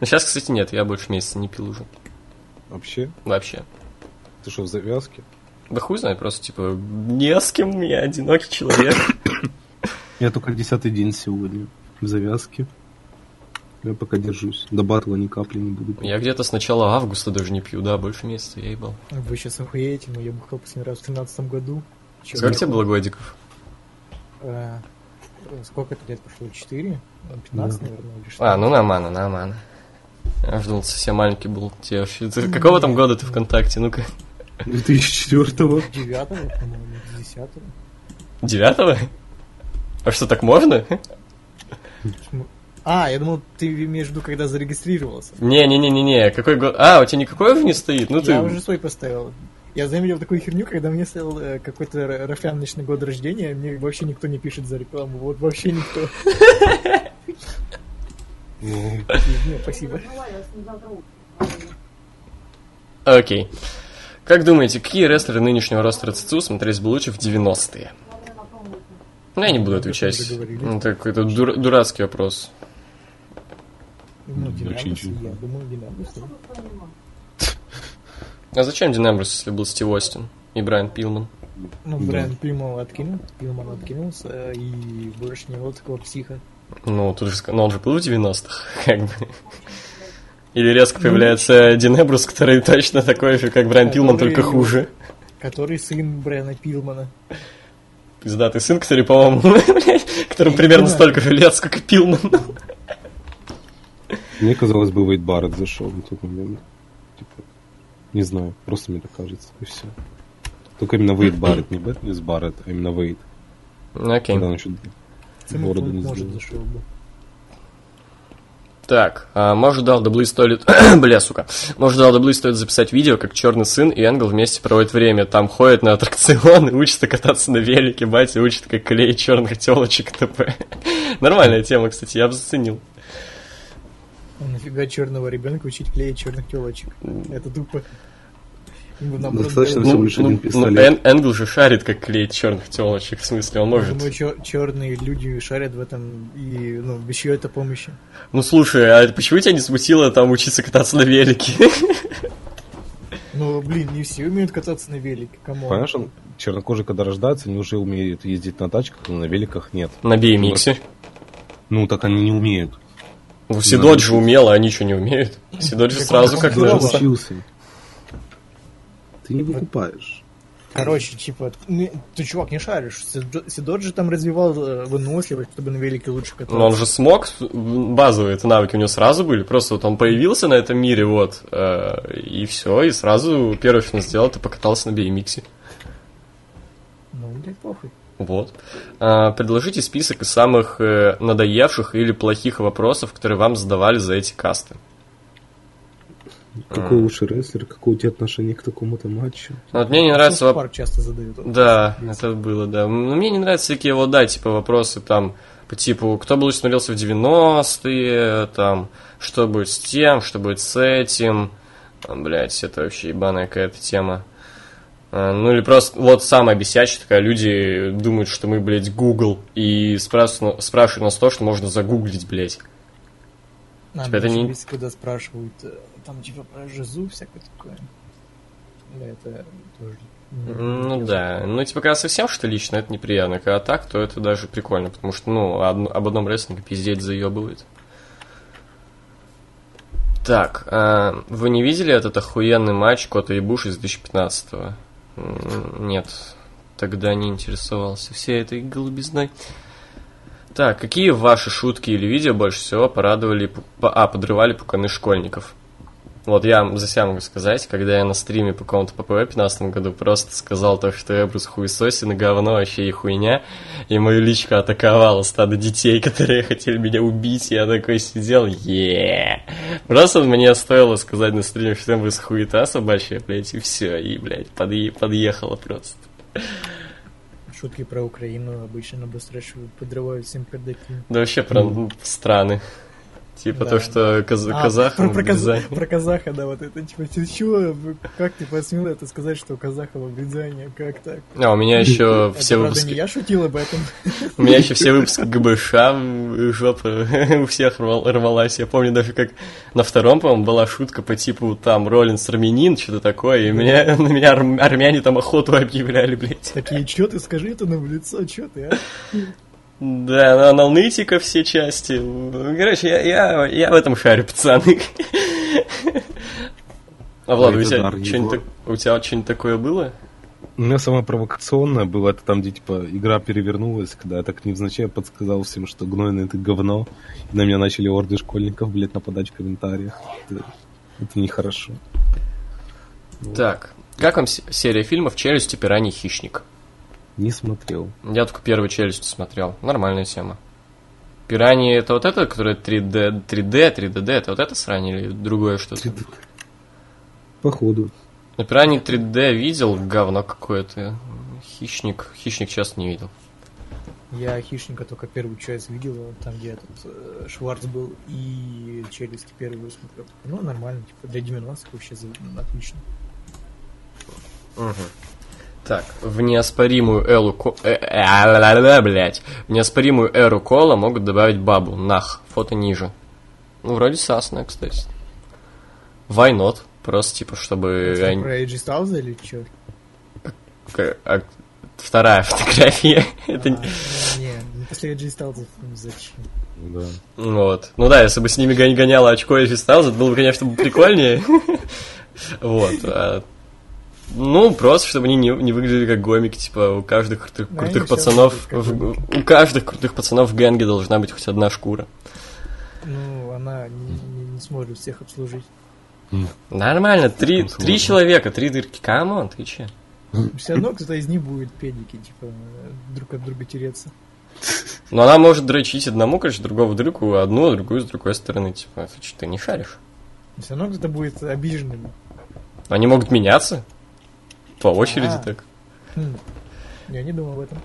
Ну, сейчас, кстати, нет, я больше месяца не пил уже. Вообще? Вообще. Ты что, в завязке? Да хуй знает, просто, типа, не с кем, я одинокий человек. Я только десятый день сегодня в завязке. Я пока держусь. До батла ни капли не буду. Я где-то с начала августа даже не пью, да, больше месяца я ебал. Вы сейчас охуеете, но я бухал последний раз в 13 году. Чё, Сколько я- тебе было годиков? Э, Сколько это лет прошло? 4? 15, наверное, или что? А, ну нормально, нормально. Я ждал, совсем маленький был. Тебе вообще... ты какого там года ты ВКонтакте? Ну-ка. 2004-го. 9 по-моему, 10 Девятого? А что, так можно? А, я думал, ты имеешь в виду, когда зарегистрировался. Не-не-не-не-не, какой год? А, у тебя никакой уже не стоит? Ну ты... Я уже свой поставил. Я заметил такую херню, когда мне стоял э, какой-то р- рафляночный год рождения, мне вообще никто не пишет за рекламу. Вот вообще никто. Ну, спасибо. Окей. Как думаете, какие рестлеры нынешнего роста РЦЦУ смотрелись бы лучше в 90-е? Ну, я не буду отвечать. Ну, Это какой-то дур- дурацкий вопрос. Ну, Динамус, я думаю, Динамус. Да. А зачем Дин Эмбрус, если был Стив Остин и Брайан Пилман? Ну, Да. Брайан Пилман откинул, Пилман откинулся, э, и больше не было такого психа. Ну, тут же, ска- ну, он же был в 90-х, как бы. Или резко появляется Дин Эмбрус, который точно такой же, как Брайан Пилман, Который- только хуже. Который сын Брайана Пилмана. Пиздатый сын, который, по-моему, которому примерно столько же лет, сколько Пилман. Мне казалось бы, Вейд Барретт зашел на тот момент. Типа, не знаю, просто мне так кажется, и все. Только именно Вейд Барретт, не Бэтнис Барретт, а именно Вейд. Окей. Когда он еще Сын бороду не может, зашел бы. Так, а, может дал Даблы стоит... Бля, сука. Может дал Даблы стоит записать видео, как черный сын и Энгл вместе проводят время. Там ходят на аттракционы, учатся кататься на велике, батя учит, как клеить черных телочек и т.п. Нормальная тема, кстати, я бы заценил. А нафига черного ребенка учить клеить черных телочек? Это тупо. Достаточно всего лишь один ну, пистолет. Эн- Энгл же шарит, как клеить черных телочек, в смысле, он может. Думаю, черные люди шарят в этом и ну, без чьей-то помощи. Ну слушай, а почему тебя не смутило там учиться кататься на велике? Ну, блин, не все умеют кататься на велике, кому? Понимаешь, он, чернокожие, когда рождаются, они уже умеют ездить на тачках, но на великах нет. На BMX. Ну, так они не умеют. Ну, Сидоджи же умел, а они что, не умеют? Сидоджи Так сразу как научился. учился. Ты не выкупаешь. Короче, типа, ну, ты, чувак, не шаришь. Сидо- Сидоджи там развивал э, выносливость, чтобы на велике лучше кататься. Но он же смог, базовые это навыки у него сразу были, просто вот он появился на этом мире, вот, э, и все, и сразу первое, что он сделал, это покатался на BMX. Ну, блядь, похуй. Вот. А, предложите список из самых э, надоевших или плохих вопросов, которые вам задавали за эти касты. Какой лучший рестлер, какое у тебя отношение к такому-то матчу? Ну, Вот мне не нравится воп- часто задают. Да, это было, да. Но мне не нравятся всякие вот, да, типа вопросы там, по типу, кто бы лучше смотрелся в 90-е, там, что будет с тем, что будет с этим. Блять, это вообще ебаная какая-то тема. А, Ну или просто, вот самая бесячая такая, люди думают, что мы, блядь, Google, и спрашивают, спрашивают нас то, что можно загуглить, блядь. А, Типа, это не- нравится, когда спрашивают, э, там, типа, про Жизу всякое такое. Да, это тоже... Ну да, ну типа когда совсем что лично, это неприятно, когда так, то это даже прикольно, потому что, ну, одно- об одном рестлинге пиздеть заебывает. Так, а, вы не видели этот охуенный матч Кота и Буш из 2015-го? М, Нет, тогда не интересовался всей этой голубизной. Так, какие ваши шутки или видео больше всего порадовали, а, подрывали пуканы школьников? Вот я за себя могу сказать, когда я на стриме по какому-то ППВ в 15 году просто сказал то, что Эбрус хуесосин и говно вообще и хуйня, и мою личку атаковало стадо детей, которые хотели меня убить, и я такой сидел, е Просто мне стоило сказать на стриме, что Эбрус хуета собачья, блядь, и все, и, блядь, подъе- подъехало просто. Шутки про Украину обычно на Бострэш подрывают всем пердаки. Да вообще про страны. Типа Да. то, что каз- А, казахам про, про, обрезание. про казаха, да, вот это, типа, ты чё, как ты посмел это сказать, что у казахов обрезание, как так? А, у меня еще все это, правда, выпуски... не я шутил об этом. У меня еще все выпуски ГБШ в- жопа у всех рвал- рвалась. Я помню даже как на втором, по-моему, была шутка по типу там Роллинс армянин, что-то такое, и меня, на меня арм- армяне там охоту объявляли, блядь. Такие, чё ты, скажи это нам в лицо, чё ты, а? Да, на Нытика все части. Короче, я, я, я в этом шарю, пацаны. А Влад, у тебя что-нибудь у тебя что-нибудь такое было? У меня самое провокационное было, это там, где, типа, игра перевернулась, когда я так невзначай подсказал всем, что гнойное это говно, и на меня начали орды школьников, блядь, нападать в комментариях. Это, это нехорошо. Так, как вам серия фильмов «Челюсти, пираньи, хищник»? Не смотрел. Я только первую челюсть смотрел. Нормальная тема. Пираньи это вот это, которое 3D, 3D, 3DD, это вот это срань или другое что-то? Походу. На пираньи 3D видел, говно какое-то. Хищник, хищник часто не видел. Я хищника только первую часть видел, там где этот э, Шварц был и челюсти первую смотрел. Ну, нормально, типа для 90 вообще за- отлично. Так, в неоспоримую элу ко... э, э, а-ля-ля-ля, блядь. В неоспоримую эру кола могут добавить бабу. Нах, фото ниже. Ну, вроде сасная, кстати. Why not? Просто, типа, чтобы... Про AJ Styles или? К- а Вторая фотография. Это... не- не, не после Styles ну, зачем? Да. Вот. Ну да, если бы с ними гон- гоняло очко и Styles, это было бы, конечно, прикольнее. Вот. Ну, просто, чтобы они не, не выглядели как гомики, типа, у каждых крутых, Да, крутых пацанов, в- у каждых крутых пацанов в гэнге должна быть хоть одна шкура. Ну, она не, не- не сможет всех обслужить. Нормально, три, три человека, три дырки. Come on, ты че? Все равно кто-то из них будет педики, типа, друг от друга тереться. Но она может дрочить одному, короче, другого дырку, одну, а другую с другой стороны. Типа, ты что, ты не шаришь? Все равно кто-то будет обиженным. Они могут меняться. По очереди А. так. Хм. Я не думал об этом.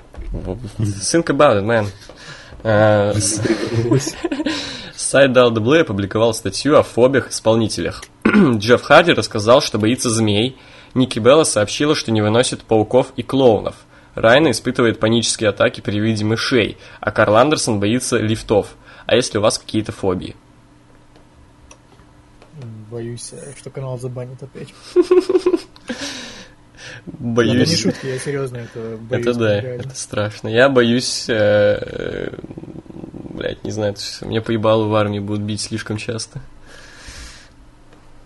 Think about it, man. Э, Сайт DLW опубликовал статью о фобиях-исполнителях. Джефф Харди рассказал, что боится змей. Ники Белла сообщила, что не выносит пауков и клоунов. Райна испытывает панические атаки при виде мышей, а Карл Андерсон боится лифтов. А если у вас какие-то фобии? Боюсь, э, что канал забанит опять. Это не Боюсь. шутки, я серьезно это боюсь. Это да, реально. это страшно. Я боюсь, э, э, блядь, не знаю, мне поебало в армии будут бить слишком часто.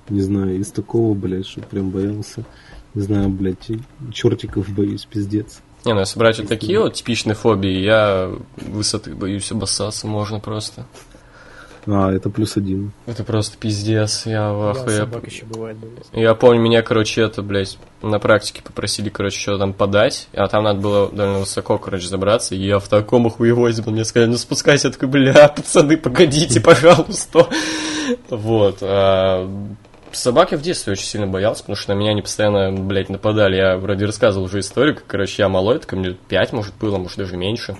Не знаю, из такого, блядь, что прям боялся. Не знаю, блядь, чертиков боюсь, пиздец. Не, ну если брать вот такие вот типичные фобии, я высоты боюсь обоссаться можно просто. А, это плюс один. Это просто пиздец, я в Да, ахуе. собак еще бывает боюсь. Я помню, меня, короче, это, блядь, на практике попросили, короче, что-то там подать, а там надо было довольно высоко, короче, забраться, и я в таком охуевозе был, мне сказали, ну спускайся, я такой, бля, пацаны, погодите, пожалуйста. Вот. а Собак я в детстве очень сильно боялся, потому что на меня они постоянно, блядь, нападали. Я вроде рассказывал уже историю, как, короче, я малой, так мне 5, может, было, может, даже меньше.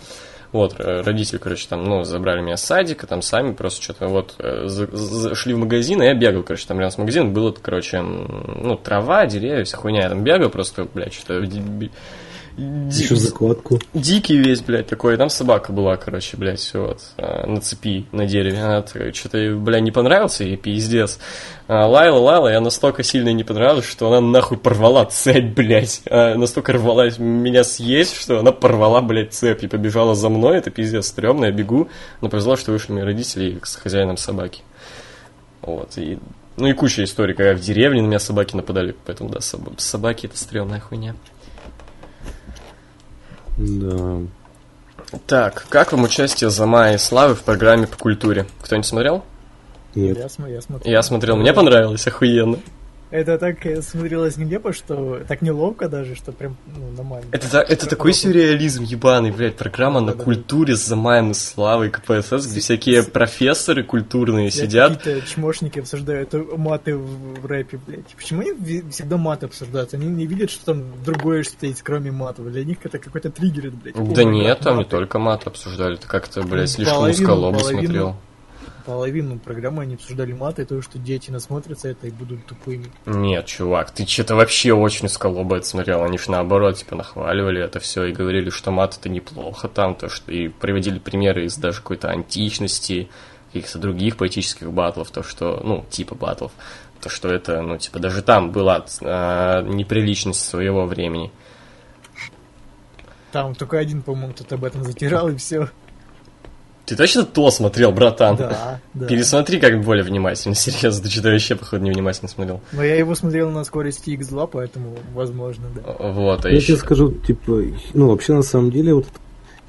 Вот, э, родители, короче, там, ну, забрали меня с садика, там сами просто что-то, вот, э, за- зашли в магазин, и я бегал, короче, там рядом с магазином было, короче, ну, трава, деревья, вся хуйня, я там бегал просто, блядь, что-то... ди- Еще закладку. Дикий весь, блядь, такой, там собака была, короче, блядь, вот, а, на цепи, на дереве, она что-то, блядь, не понравился, ей пиздец. А, лаяла, лаяла, я настолько сильно не понравилась, что она нахуй порвала цепь, блядь. А, настолько рвалась меня съесть, что она порвала, блядь, цепь и побежала за мной, это пиздец стрёмно, я бегу, но повезло, что вышли мои родители с хозяином собаки. Вот, и... Ну и куча историй, когда в деревне на меня собаки нападали, поэтому, да, соб- собаки это стрёмная хуйня. Да. Так, как вам участие Замая и Славы в программе по культуре? Кто-нибудь смотрел? Нет. Я, см- я смотрел. Я смотрел, мне понравилось, охуенно. Это так смотрелось нелепо, что так неловко даже, что прям ну, нормально. Это, та- это такой сюрреализм ебаный, блядь, программа на Да-да-да. культуре с Замаем и Славой КПСС, где всякие профессоры культурные сидят. Какие-то чмошники обсуждают э, маты в, рэпе, блядь. Почему они всегда маты обсуждают? Они не видят, что там другое есть, кроме матов. Для них это какой-то триггер, блядь. О, Да май нет, там не маты. только мат обсуждали, это как-то, блядь, слишком Половину- узколобо смотрел. Половину программы они обсуждали маты, и то, что дети насмотрятся это и будут тупыми. Нет, чувак, ты что-то вообще очень узколобо это смотрел. Они ж наоборот, типа, нахваливали это все и говорили, что мат это неплохо там, то что и приводили примеры из даже какой-то античности, каких-то других поэтических батлов, то что, ну, типа батлов, то что это, ну, типа, даже там была а, неприличность своего времени. Там только один, по-моему, кто-то об этом затирал, и все. Ты точно то смотрел, братан? Да, да. Пересмотри как более внимательно, серьезно. Ты что-то вообще, походу, невнимательно смотрел. Но я его смотрел на скорости X2, поэтому, возможно, да. Вот, а Я еще... тебе скажу, типа, ну, вообще, на самом деле, вот эта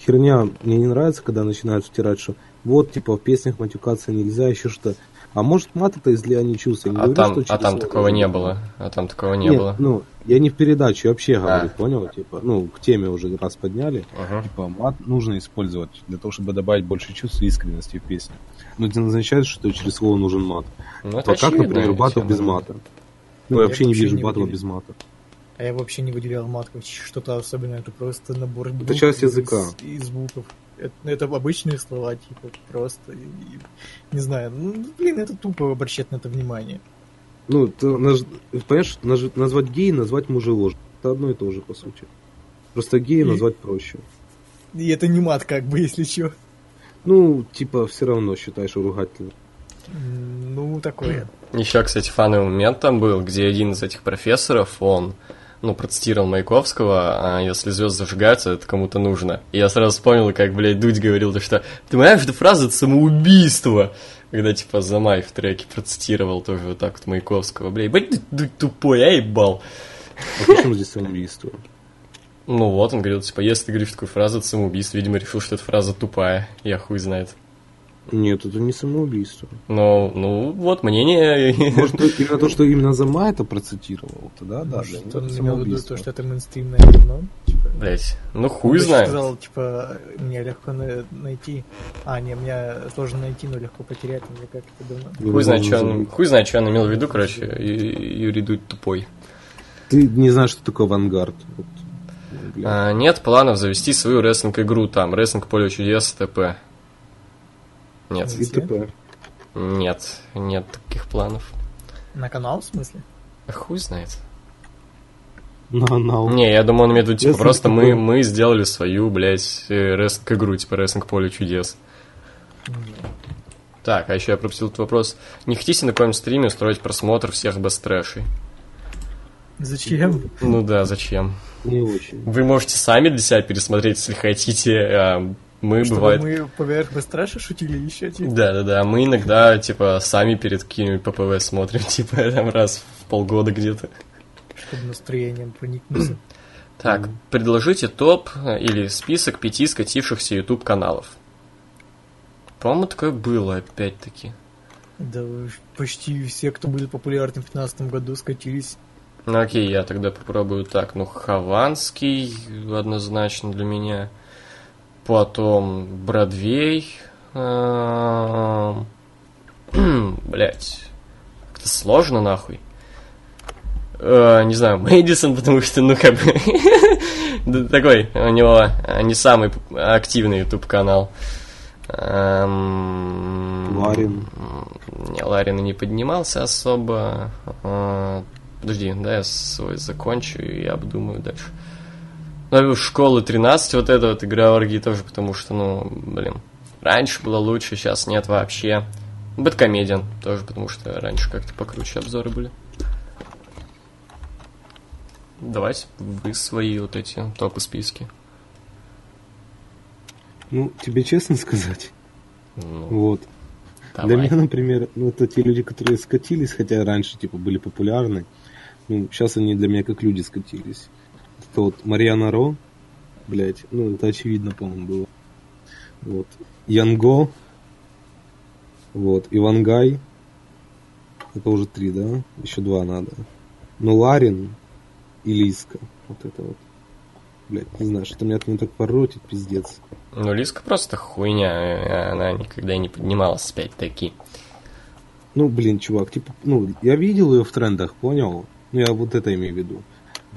херня мне не нравится, когда начинают втирать, что вот, типа, в песнях матюкаться нельзя, еще что. А может, мат это излияние чувств? Я не А говорю, там, что а там такого не было. А там такого не Нет, было. ну, я не в передаче вообще говорю, А. понял? Типа, ну, к теме уже раз подняли. Ага. Типа, мат нужно использовать для того, чтобы добавить больше чувств и искренности в песню. Но это не означает, что через слово нужен мат. Ну, это А как, например, батл без мата? Ну, Я я вообще не вижу батла без мата. А я вообще не выделял мат как что-то особенное, это просто набор букв часть из- языка. И звуков. Это, это обычные слова, типа, просто, и- не знаю, ну, блин, это тупо обращать на это внимание. Ну, ты наж- понимаешь, наж- назвать гей, назвать мужеложь. Это одно и то же, по сути. Просто гея И- назвать проще. И это не мат, как бы, если что. Ну, типа, все равно считаешь ругательным. Ну, такое. Еще, кстати, фановый момент там был, где один из этих профессоров, он, ну, процитировал Маяковского, а если звезды зажигаются, это кому-то нужно. И я сразу вспомнил, как, блядь, Дудь говорил, то, что ты понимаешь, эта фраза это самоубийство. Когда, типа, Замай в треке процитировал тоже вот так вот Маяковского. Блядь, блядь, Дудь тупой, а ебал. А почему здесь самоубийство? Ну вот, он говорил, типа, если ты говоришь такую фразу, это самоубийство. Видимо, решил, что эта фраза тупая. Я хуй знает. Нет, это не самоубийство. Но, ну, вот мнение. Может, именно то, что именно Зама это процитировал, то да, да, Может, него он это имел в виду то, что это мейнстримное говно. Типа, Блять, ну хуй знает. сказал, типа, мне легко на- найти. А, не, мне сложно найти, но легко потерять. Мне как это. Его Хуй знает, что он, хуй знает, что он имел в виду, короче, Юрий Дудь тупой. Ты не знаешь, что такое авангард. Вот. А, нет планов завести свою рестлинг-игру там, рестлинг поле чудес, т.п. Нет, И т.п. нет, нет таких планов. На канал, в смысле? А Хуй знает. На анал. Не, я думаю, он имеет в виду, типа, просто мы, мы сделали свою, блядь, э, рестлинг-игру, типа, рестлинг поле чудес. Так, а еще я пропустил этот вопрос. Не хотите на каком-нибудь стриме устроить просмотр всех бест-трэшей? Зачем? Ну да, зачем? Не очень. Вы можете сами для себя пересмотреть, если хотите. Мы, Чтобы бывает... мы поверх бестраша шутили еще, типа. Да-да-да, мы иногда, типа, сами перед каким-нибудь ППВ смотрим, типа, там раз в полгода где-то. Чтобы настроением проникнуться. Так, предложите топ или список пяти скатившихся YouTube каналов. По-моему, такое было, опять-таки. Да уж почти все, кто были популярны в 2015 году, скатились. Ну окей, я тогда попробую так. Ну, Хованский однозначно для меня. Потом Бродвей. Эм, Блять. Как-то сложно нахуй. Э, Не знаю, Мэдисон, потому что, ну, как бы... Такой, у него э, не самый активный YouTube канал. Эм, Ларин. Не, Ларин не поднимался особо. Э, Подожди, да, я свой закончу и обдумаю дальше. Ну, школы 13, вот это вот игра оргии тоже, потому что, ну, блин, раньше было лучше, сейчас нет вообще. Бэткомедиан тоже, потому что раньше как-то покруче обзоры были. Давайте вы свои вот эти топы списки. Ну, тебе честно сказать, Ну, вот. давай. Для меня, например, ну, это те люди, которые скатились, хотя раньше, типа, были популярны. Ну, сейчас они для меня как люди скатились. Это вот Марьяна Ро, блять, ну, это очевидно, по-моему, было. Вот. Янго, вот, Ивангай, это уже три, да? Еще два надо. Ну, Ларин и Лиска, вот это вот. Блять, не знаю, что-то меня не так поротит, пиздец. Ну, Лиска просто хуйня, э, она никогда не поднималась опять-таки. Ну, блин, чувак, типа, ну, я видел ее в трендах, понял? Ну, я вот это имею в виду.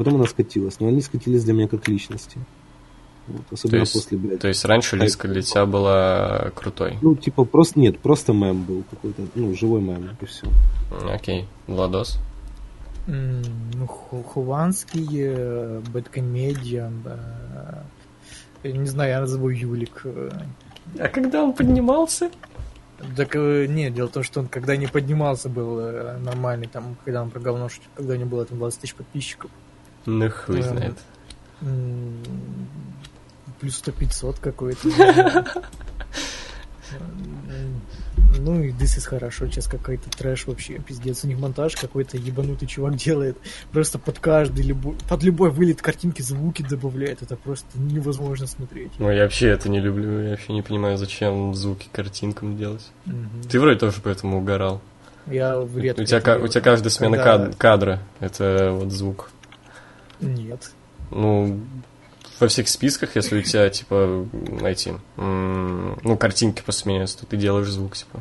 Потом она скатилась, но они скатились для меня как личности. Вот, То особенно есть, после, блядь. то есть раньше. Лиска для тебя была крутой. Ну, типа, просто, нет, просто мем был какой-то, ну, живой мем, и все. Окей, Владос. М, Ну, Ху- Хованский, э, Бэткомедиан, э, я не знаю, я назову Юлик. э. А когда он поднимался? Так, э, нет, дело в том, что он когда не поднимался, был нормальный, там, когда он про говно когда у него было там 20 тысяч подписчиков. Ну, хуй знает. Плюс 100-500 какой-то. не знаю. М, Ну и This is хорошо, сейчас какой-то трэш вообще, пиздец. У них монтаж какой-то ебанутый чувак делает. Просто под каждый, любой, под любой вылет картинки звуки добавляет. Это просто невозможно смотреть. Ну, я вообще это не люблю, я вообще не понимаю, зачем звуки картинкам делать. Мгм. Ты вроде тоже поэтому угорал. Я редко У тебя, у тебя каждая смена Когда- кад- кадра, это вот звук. Нет. Ну, во всех списках, если у тебя, типа, м, ну, картинки посменяются, то ты делаешь звук, типа.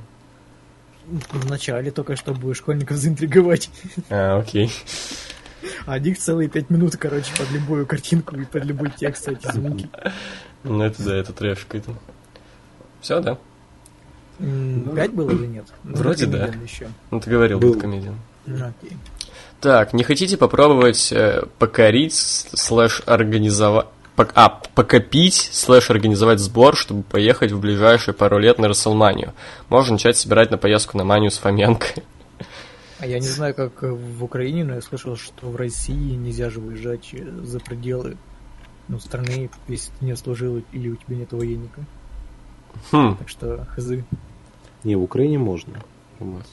Вначале только, чтобы школьников заинтриговать. А, окей. А них целые пять минут, короче, под любую картинку и под любой текст эти звуки. Ну, это да, это трэш какой-то. Все, да? Пять было или нет? Вроде да. Ну, ты говорил, Был. был комедиан. Ну, окей. Так, не хотите попробовать э, покорить, слэш организовать... А, покопить, слэш организовать сбор, чтобы поехать в ближайшие пару лет на Расселманию. Можно начать собирать на поездку на Манию с Фоменко. А я не знаю, как э, в Украине, но я слышал, что в России нельзя же выезжать э, за пределы ну, страны, если ты не служил или у тебя нет военника. Хм, Так что хз. Не, в Украине можно. У нас.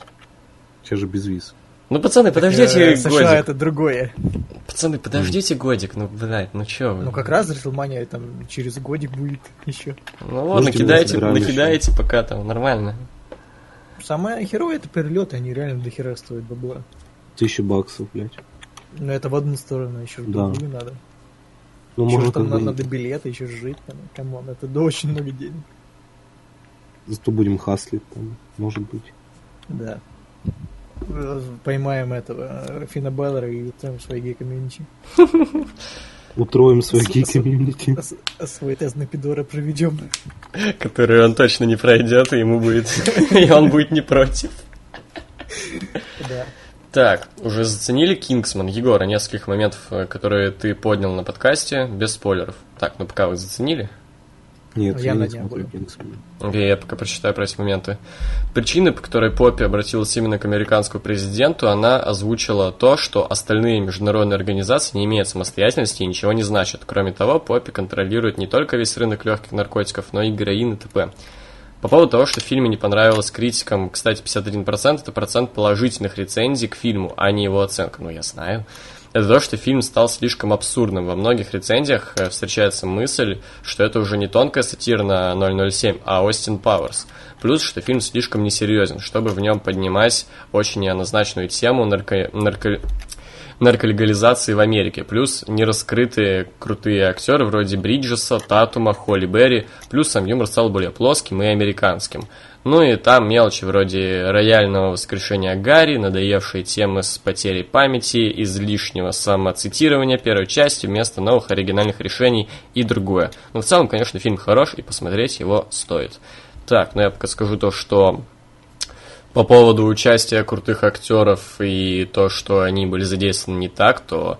Сейчас же без виз. Ну, пацаны, подождите Э, США годик. это другое. Пацаны, подождите годик, ну, блядь, ну чё вы? Ну как раз Рестлмания там через годик будет еще. Ну вот, Можете накидайте, собираем накидайте пока там, нормально. Самое херовое это перелеты, они реально до хера стоят бабла. Тысяча баксов, блядь. Но это в одну сторону, еще в Да. другую надо. Ну, еще можно там надо, надо билеты, еще жить там. Come on, это да очень много денег. Зато будем хаслить там, может быть. Да. Поймаем этого э, Финна Бэлора и там свои гей-комьюнити. Устроим свой С- гей-комьюнити. Свой тест на пидора проведем. Который он точно не пройдет, и ему будет... И он будет не против. Да. Так, уже заценили Кингсман? Егор, а нескольких моментов, э, которые ты поднял на подкасте, без спойлеров. Так, ну пока вы заценили? Нет, Я я на не смотрю буду. Кингсмана. Окей, я пока прочитаю про эти моменты. Причины, по которой Поппи обратилась именно к американскому президенту, она озвучила то, что остальные международные организации не имеют самостоятельности и ничего не значат. Кроме того, Поппи контролирует не только весь рынок легких наркотиков, но и героин и т.п. По поводу того, что в фильме не понравилось критикам, кстати, 51% это процент положительных рецензий к фильму, а не его оценка. Ну, я знаю. Это то, что фильм стал слишком абсурдным. Во многих рецензиях э, встречается мысль, что это уже не тонкая сатира на 007, а Остин Пауэрс. Плюс, что фильм слишком несерьезен, чтобы в нем поднимать очень неоднозначную тему нарко... нарко нарколегализации в Америке, плюс нераскрытые крутые актеры вроде Бриджеса, Татума, Холли Берри, плюс сам юмор стал более плоским и американским. Ну и там мелочи вроде рояльного воскрешения Гарри, надоевшие темы с потерей памяти, излишнего самоцитирования первой части вместо новых оригинальных решений и другое. Но в целом, конечно, фильм хорош и посмотреть его стоит. Так, ну я пока скажу то, что по поводу участия крутых актеров и то, что они были задействованы не так, то...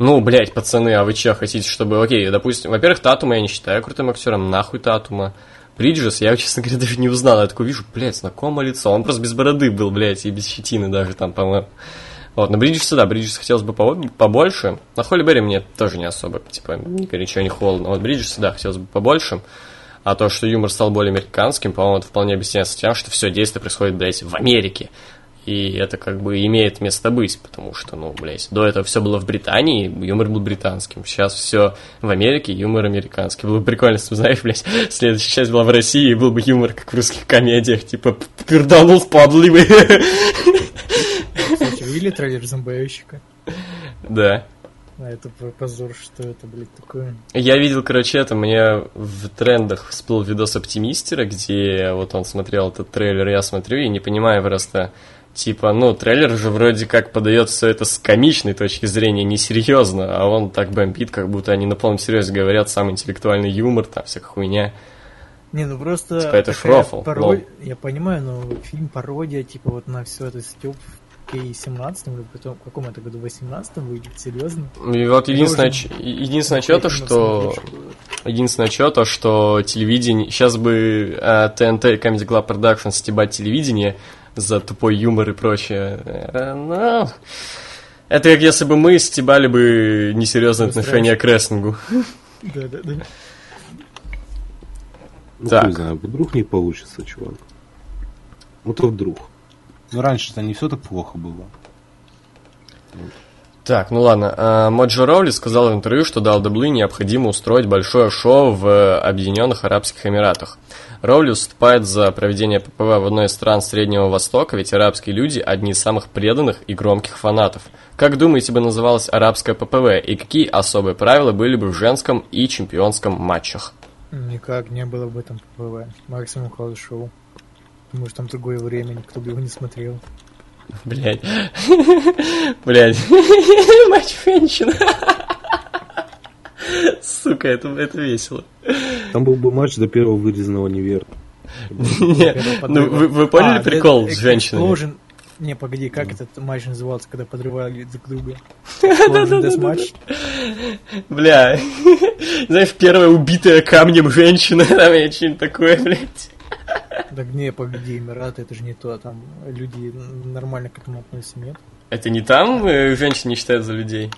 Ну, блядь, пацаны, а вы че, хотите, чтобы... Окей, допустим, во-первых, Татума я не считаю крутым актером, нахуй Татума. Бриджес, я, честно говоря, даже не узнал. Я такой вижу, блядь, знакомое лицо. Он просто без бороды был, блядь, и без щетины даже там, по-моему. Вот, на Бриджеса, да, Бриджеса хотелось бы по- побольше. На Холли Берри мне тоже не особо, типа, ни горячо, ни холодно. Вот Бриджеса, да, хотелось бы побольше. А то, что юмор стал более американским, по-моему, это вполне объясняется тем, что все действие происходит, блядь, в Америке. И это как бы имеет место быть, потому что, ну, блядь, до этого все было в Британии, юмор был британским. Сейчас все в Америке, юмор американский. Было бы прикольно, если бы, знаешь, блядь, следующая часть была в России, и был бы юмор, как в русских комедиях, типа, перданул падливый. Кстати, видели трейлер зомбоящика? Да. А это позор, что это, блядь, такое. Я видел, короче, это, мне в трендах всплыл видос Оптимистера, где вот он смотрел этот трейлер, я смотрю и не понимаю просто, типа, ну, трейлер же вроде как подает все это с комичной точки зрения, несерьезно, а он так бомбит, как будто они на полном серьезе говорят, самый интеллектуальный юмор, там, всякая хуйня. Не, ну просто... Типа, это шрофл, паро-. Я понимаю, но фильм пародия, типа, вот на все это степ в К-17, или каком- в каком это году, в 18-м выйдет, серьезно? И вот единственное, ч- единственное что то, что... Единственное, что то, что телевидение... Сейчас бы э, ТНТ Comedy Club Production стебать телевидение за тупой юмор и прочее. Э, ну, это как если бы мы стебали бы несерьезное отношение к рестлингу. Да, да, да. Ну, Так. хуй знаю, вдруг не получится, чувак. Вот а вдруг. Ну, раньше-то не все так плохо было. Так, ну ладно. А, Моджо Роули сказал в интервью, что WWE необходимо устроить большое шоу в Объединенных Арабских Эмиратах. Роули выступает за проведение ППВ в одной из стран Среднего Востока, ведь арабские люди – одни из самых преданных и громких фанатов. Как думаете бы называлось арабское ППВ и какие особые правила были бы в женском и чемпионском матчах? Никак не было в этом ППВ. Максимум house show. Потому что там другое время, никто бы его не смотрел. Блять. Блять. Матч женщин. Сука, это, это весело. Там был бы матч до первого вырезанного неверно. Ну, вы, вы поняли А, прикол это с женщинами? Explosion- Не, погоди, как этот матч назывался, когда подрывали друг друга? Deathmatch? Бля. Знаешь, первая убитая камнем женщина, там или что-нибудь такое, блядь. Так не, погоди, Эмираты, это же не то, там люди нормально к этому относятся, нет? Это не там э, женщин не считают за людей?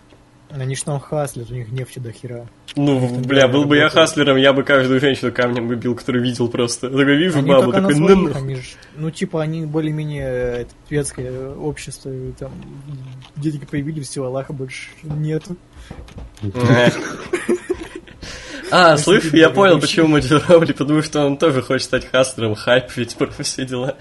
Они ж там хаслят, у них нефти до хера. Ну, бля, был бы я хаслером, я бы каждую женщину камнем выбил, которую видел просто. Такой, вижу Они бабу, такой, ну, своих, ну. они ж, ну, типа, они более-менее э, светское общество, и там деньги появились, все, Аллаха больше нету. А, слышь, я понял, почему Моджо Роули, потому что он тоже хочет стать хастлером, хайп, ведь про все дела.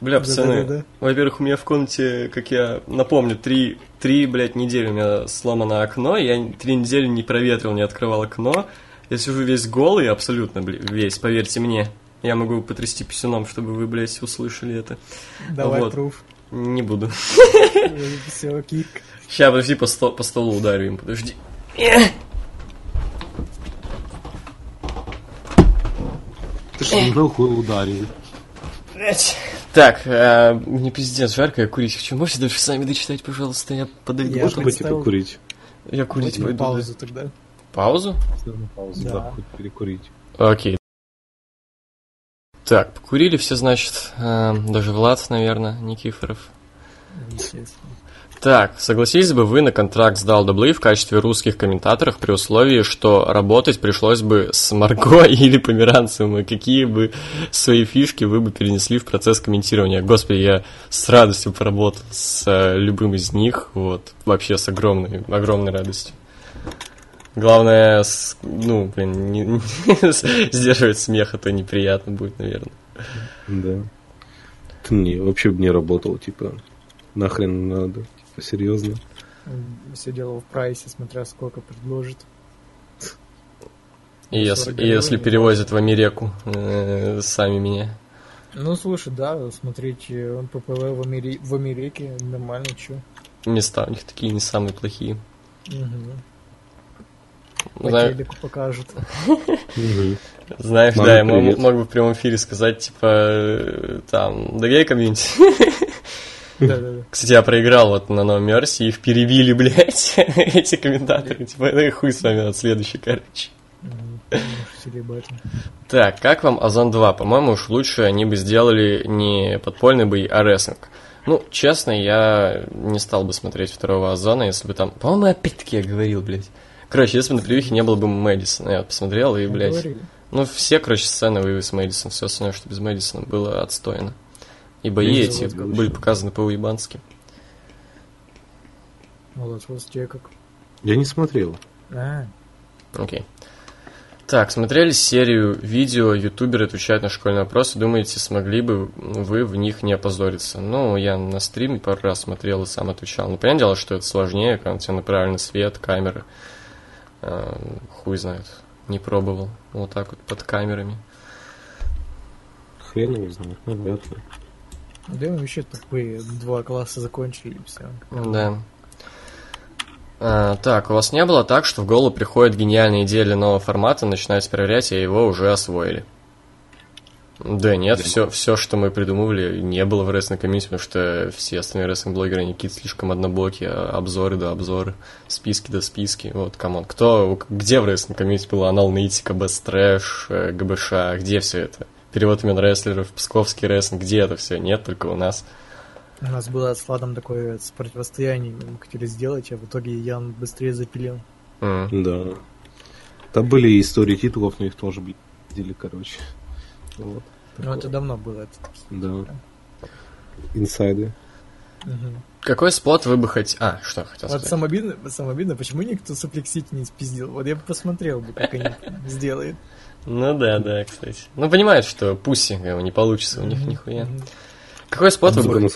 Бля, пацаны, во-первых, у меня в комнате, как я напомню, три, три, блядь, недели у меня сломано окно, я три недели не проветрил, не открывал окно. Я сижу весь голый, абсолютно, блядь, весь, поверьте мне. Я могу потрясти писюном, чтобы вы, блядь, услышали это. Давай, Вот. пруф. Не буду. Все, кик. Сейчас, подожди, по, сто- по столу ударю им, подожди. Ты что, нахуй ударил? Блять. Так, э, мне пиздец, жарко, я курить хочу. Можете дальше сами дочитать, пожалуйста, я подойду. Я Можно пойти представил- покурить? Я курить Давайте пойду. паузу тогда. да. Паузу? Паузу, Да. да, хоть перекурить. Окей. Так, покурили все, значит, э, даже Влад, наверное, Никифоров. Естественно. Так, согласились бы вы на контракт с WWE в качестве русских комментаторов при условии, что работать пришлось бы с Марго или Померанцевым, и какие бы свои фишки вы бы перенесли в процесс комментирования? Господи, я с радостью поработал с э, любым из них, вот, вообще с огромной, огромной радостью. Главное, ну, блин, не- не- сдерживать смех, а то неприятно будет, наверное. Да. Мне вообще бы не работал, типа, нахрен надо, серьезно. Все дело в прайсе, смотря сколько предложит. И если, 40 и если перевозят в Америку э, сами меня. Ну, слушай, да, смотреть э, ППВ в, Амери- в Америке нормально, чё. Места у них такие не самые плохие. Угу. По Знаю- телеку покажут. знаешь, да, я мог, бы в прямом эфире сказать, типа, э, там, да гей комьюнити. Да-да-да. Кстати, я проиграл вот на новом Мерсе, их перебили, блядь, эти комментаторы. Типа, да и хуй с вами от следующий, короче. Так, как вам Озон 2? По-моему, уж лучше они бы сделали не подпольный бой, а рестлинг. Ну, честно, я не стал бы смотреть второго Озона, если бы там... По-моему, опять-таки я говорил, блядь. Короче, если бы на превьюхе не было бы Мэдисона, я вот посмотрел и, блядь... Ну, все, короче, сцены вывели с Мэдисон, все остальное, что без Мэдисона, было отстойно. И бои Ну, эти были показаны по-уебански. Молодец, вот тебе как. Я не смотрел. А, Окей. Так, смотрели серию видео, ютуберы отвечают на школьные вопросы, думаете, смогли бы вы в них не опозориться? Ну, я на стриме пару раз смотрел и сам отвечал. Ну, понятное дело, что это сложнее, когда у тебя на правильный свет, камеры. А, хуй знает, не пробовал. Вот так вот под камерами. Хрен его знает, ли. Да мы вообще тупые. Два класса закончили и все. Да. А, так, у вас не было так, что в голову приходит гениальная идея для нового формата, начинаете проверять, и его уже освоили? Да нет, Да. все, все, что мы придумывали, не было в рестлинг комьюнити, потому что все остальные рестлинг-блогеры, они какие-то слишком однобокие, а обзоры да обзоры, списки да списки. Вот, come on, кто, где в рестлинг комьюнити было аналитика, best trash, э, ГБШ, где все это? Перевод имен рестлеров, псковский рестлинг, где это все? Нет, только у нас. У нас было с Владом такое с противостояние, мы хотели сделать, а в итоге Ян быстрее запилил. М. Да. Там были истории титулов, но их тоже, блядь, короче. Вот. Ну, это давно было. Это такие. Да. Инсайды. Мгм. Какой спот вы бы хотели... А, что хотел Вот сказать? самое обидное, самое обидное, почему никто Suplex City не спиздил. Вот я бы посмотрел бы, как они сделают. Ну да, да, кстати. Ну, понимают, что пуси бы, не получится у них нихуя. Какой спот вы бы на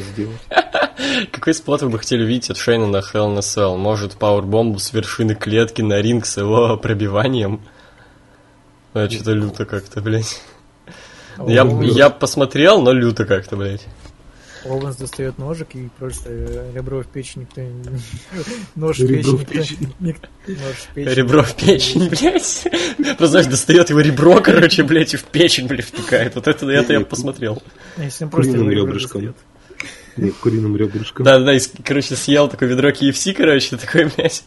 сделать? Какой спот вы бы хотели увидеть от Шейна на Hell in a Cell? Может, пауэрбомбу с вершины клетки на ринг с его пробиванием? А, что-то люто как-то, блядь. Я, Оуэнс- я посмотрел, но люто как-то, блядь. Оуэнс достает ножик и просто э, ребро в печень никто не... Нож в печень никто... печень. ник- Нож в печень. Ребро в печень, блядь. Просто, знаешь, достает его ребро, короче, блядь, и в печень, блядь, втыкает. Вот это, это я посмотрел. Если он просто Куриным его ребро ребрышком. Нет, куриным ребрышком. Да, да, и, короче, съел такое ведро KFC, короче, такой, блядь.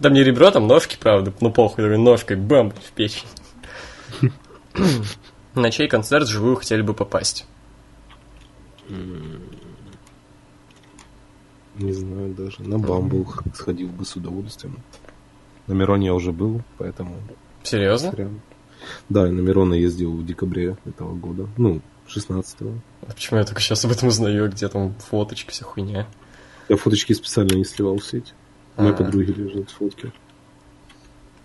Там не ребро, там ножки, правда, ну похуй, такой ножкой, бам, в печень. На чей концерт живую хотели бы попасть? Не знаю даже. На Бамбл сходил бы с удовольствием. На Мироне я уже был, поэтому... Серьезно? прям- Да, и на Мирона ездил в декабре этого года. Ну, 16-го. А Почему я только сейчас об этом узнаю, где там фоточки, вся хуйня? Я фоточки специально не сливал в сеть. У моей А. подруги лежат фотки.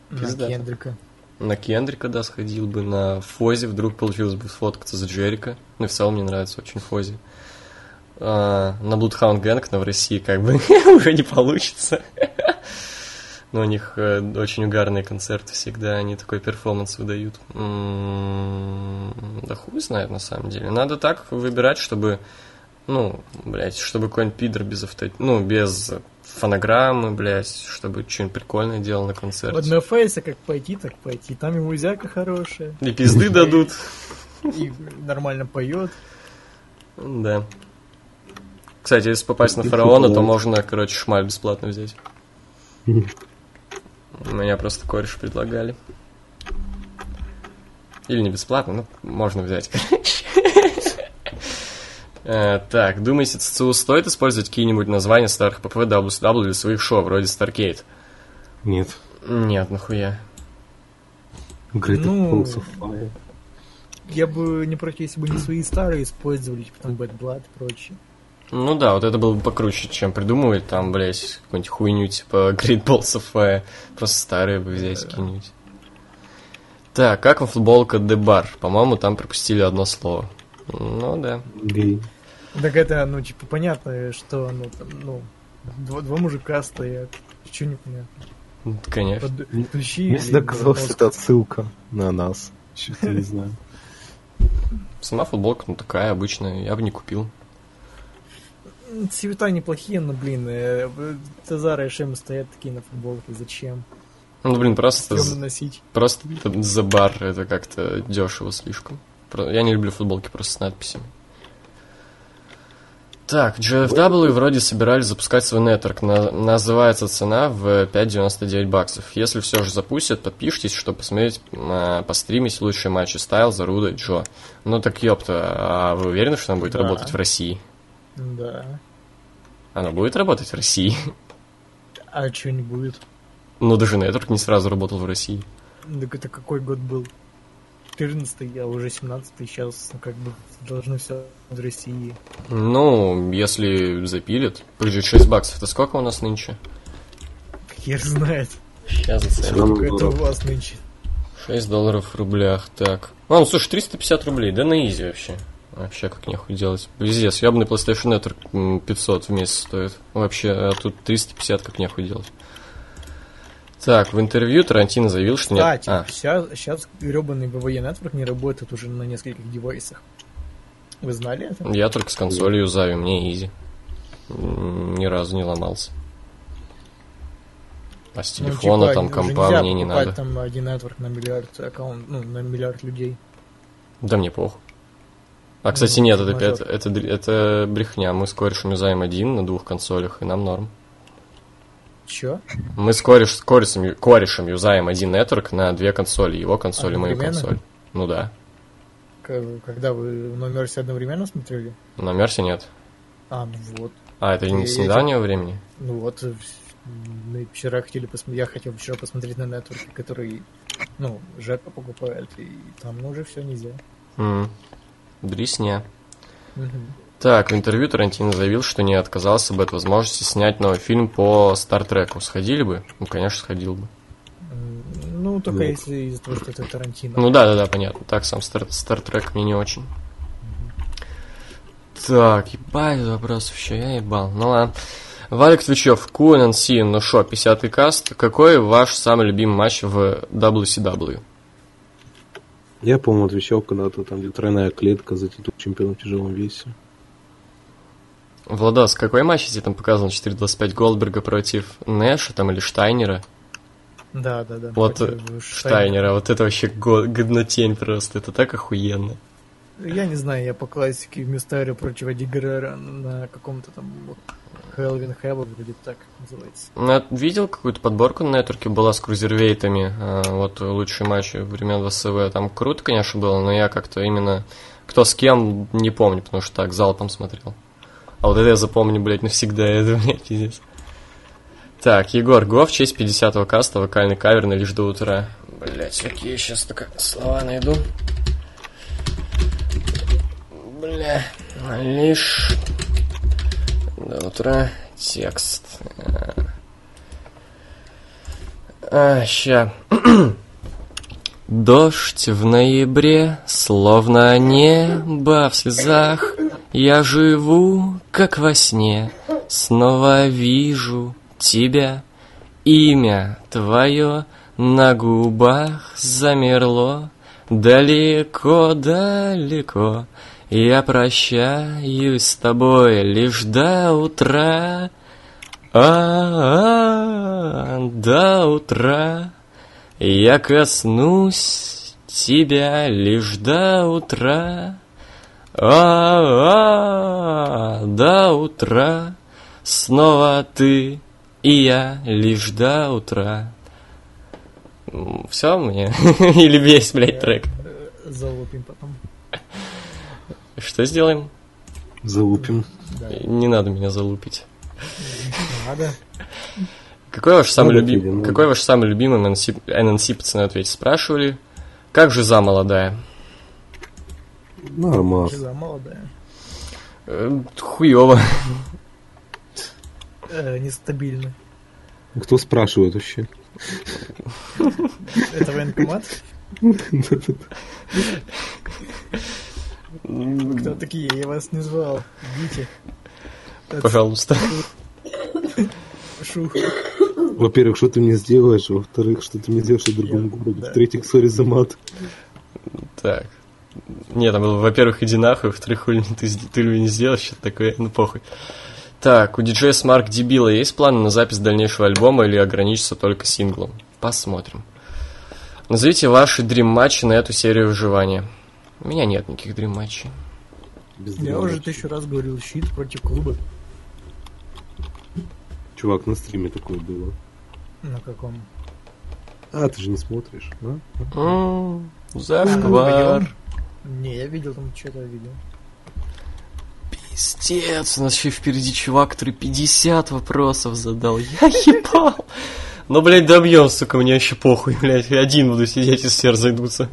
На. Кендрика. На Кендрика, да, сходил бы, на Фози вдруг получилось бы сфоткаться за Джерика. Ну и в целом мне нравится очень Фози. А, на Bloodhound Gang, но в России как бы уже не получится. Но у них э, очень угарные концерты всегда, они такой перформанс выдают. М, Да хуй знает на самом деле. Надо так выбирать, чтобы, ну, блядь, чтобы какой-нибудь пидор без авто... ну, без фонограммы, блядь, чтобы что-нибудь прикольное делал на концерте. Вот на фейса как пойти, так пойти. Там ему зяка хорошая. И пизды дадут. И нормально поет. Да. Кстати, если попасть на фараона, то можно, короче, шмаль бесплатно взять. Меня просто кореш предлагали. Или не бесплатно, ну, можно взять, короче. Э, Так, думаете, ЦЦУ стоит использовать какие-нибудь названия старых ППВ WCW для своих шоу, вроде Starcade? Нет. Нет, нахуя. Great Ну. Я бы не против, если бы не свои старые использовали, типа там Bad Blood и прочее. Ну да, вот это было бы покруче, чем придумывать там, блядь, какую-нибудь хуйню, типа Great Balls of Fire. Просто старые бы взять какие-нибудь. Так, как вам футболка Дебар? По-моему, там пропустили одно слово. Ну да. Гей. Так это, ну, типа, понятно, что, ну, там, ну, два, два мужика стоят. Че непонятно? Ну, Конечно. Под, тащи Мне всегда казалось, это отсылка на нас. Что-то не знаю. Сама футболка, ну такая обычная, я бы не купил. Цвета неплохие, но, блин, э, Тазара и Шем стоят такие на футболке. Зачем? Ну, блин, просто, носить. просто за бар это как-то дешево слишком. Я не люблю футболки просто с надписями. Так, GFW вроде собирались запускать свой нетворк. На- называется цена в 5,99 баксов. Если все же запустят, подпишитесь, чтобы посмотреть, э, постримить лучшие матчи Стайл, Заруда Джо. Ну так ёпта, а вы уверены, что она будет Да. работать в России? Да. Она будет работать в России? А что не будет? Но даже нетворк не сразу работал в России. Так это какой год был? 14 а уже 17 сейчас, ну, как бы, должны все в России. Ну, если запилят. Подожди, 6 баксов. Это сколько у нас нынче? Хер знает. Сейчас заценим. Сколько это у вас нынче? 6 долларов в рублях, так. А, ну слушай, 350 рублей, да на изи вообще. Вообще как нехуй делать. Пиздец, ебаный PlayStation Network м, 500 в месяц стоит. Вообще, а тут 350 как нехуй делать. Так, в интервью Тарантино заявил, что нет... Кстати, А, сейчас, сейчас гребаный VVE Network не работает уже на нескольких девайсах. Вы знали это? я только с консолью юзаю, мне изи. Ни разу не ломался. А с Ну, телефона, типа, там, компа мне не надо. там один нетворк на миллиард аккаунт, ну, на миллиард людей. Да мне похуй. А, кстати, нет, это, это, это, это брехня. Мы с корешем юзаем один на двух консолях, и нам норм. Чё? Мы с, кореш, с корешем, корешем юзаем один нетворк на две консоли. Его консоль и мою консоль. Ну да. Когда вы на Мерсе одновременно смотрели? На Мерсе нет. А, ну вот. А, это не Я- с недавнего времени? Ну вот, э, мы вчера хотели посмотреть, я хотел вчера посмотреть на нетворке, который Ну, Жека покупает, и там уже все нельзя. М. Дресня. Мгм. Так, в интервью Тарантино заявил, что не отказался бы от возможности снять новый фильм по Стартреку. Сходили бы? Ну, конечно, сходил бы. Ну, только Вот. если из-за того, что это Тарантино. Ну да, да, да, понятно. Так, сам Стар- Стартрек мне не очень. Так, ебать, вопросов еще я ебал. Ну ладно. Валик Твичев, QNNC, ну шо, 50-й каст. Какой ваш самый любимый матч в WCW? Я, по-моему, отвечал когда-то там, где тройная клетка за титул чемпиона в тяжелом весе. Владос, какой матч тебе там показан? 4.25 Голдберга против Нэша там или Штайнера? Да, да, да. Вот против э, Штайнера, вот это вообще го- годнотень просто, это так охуенно. Я не знаю, я по классике Мистерио против Эдди Геррера на каком-то там Хелвин Хэва, вроде так называется. Ну, видел какую-то подборку на нетворке была с крузервейтами, а, вот лучшие матчи времен ВСВ. Там круто, конечно, было, но я как-то именно кто с кем не помню, потому что так залпом смотрел. А вот это я запомню, блядь, навсегда, это, блядь, пиздец. Так, Егор Гов, в честь 50-го каста, вокальный кавер на лишь до утра. Блять, какие я сейчас только слова найду. Бля, лишь до утра текст. А, ща. Дождь в ноябре, словно небо в слезах. Я живу, как во сне, снова вижу тебя. Имя твое на губах замерло. Далеко-далеко я прощаюсь с тобой лишь до утра. А, до утра я коснусь тебя лишь до утра. А, до утра снова ты и я лишь до утра. Все мне? Или весь, блядь, трек? Э, Залупим потом. Что сделаем? Залупим. Да, Не надо меня залупить. надо. Какой ваш самый любимый, какой ваш самый любимый NNC, NNC пацаны ответить спрашивали? Как же за молодая? Нормально. Что за молодая? Э, Хуёво. Э, нестабильно. Кто спрашивает вообще? Это военкомат? Кто такие? Я вас не звал. Идите. Пожалуйста. Шух. Во-первых, что ты мне сделаешь? Во-вторых, что ты мне делаешь в другом городе? В-третьих, сори за мат. Так. Нет, там было, во-первых, иди нахуй, во-вторых, хули ты, ты мне не сделаешь, что-то такое, ну похуй. Так, у диджея Смарк Дебила есть планы на запись дальнейшего альбома или ограничиться только синглом? Посмотрим. Назовите ваши дрим-матчи на эту серию выживания. У меня нет никаких дрим-матчей. Без Я уже тысячу раз говорил, щит против клуба. Чувак, на стриме такое было. На каком? А, ты же не смотришь, а? М, Зашквар. Не, я видел там что-то видел. Пиздец, у нас еще впереди чувак, который 50 вопросов задал. Я ебал. Ну, блядь, добьем, сука, мне еще похуй, блядь. Я один буду сидеть, и все разойдутся.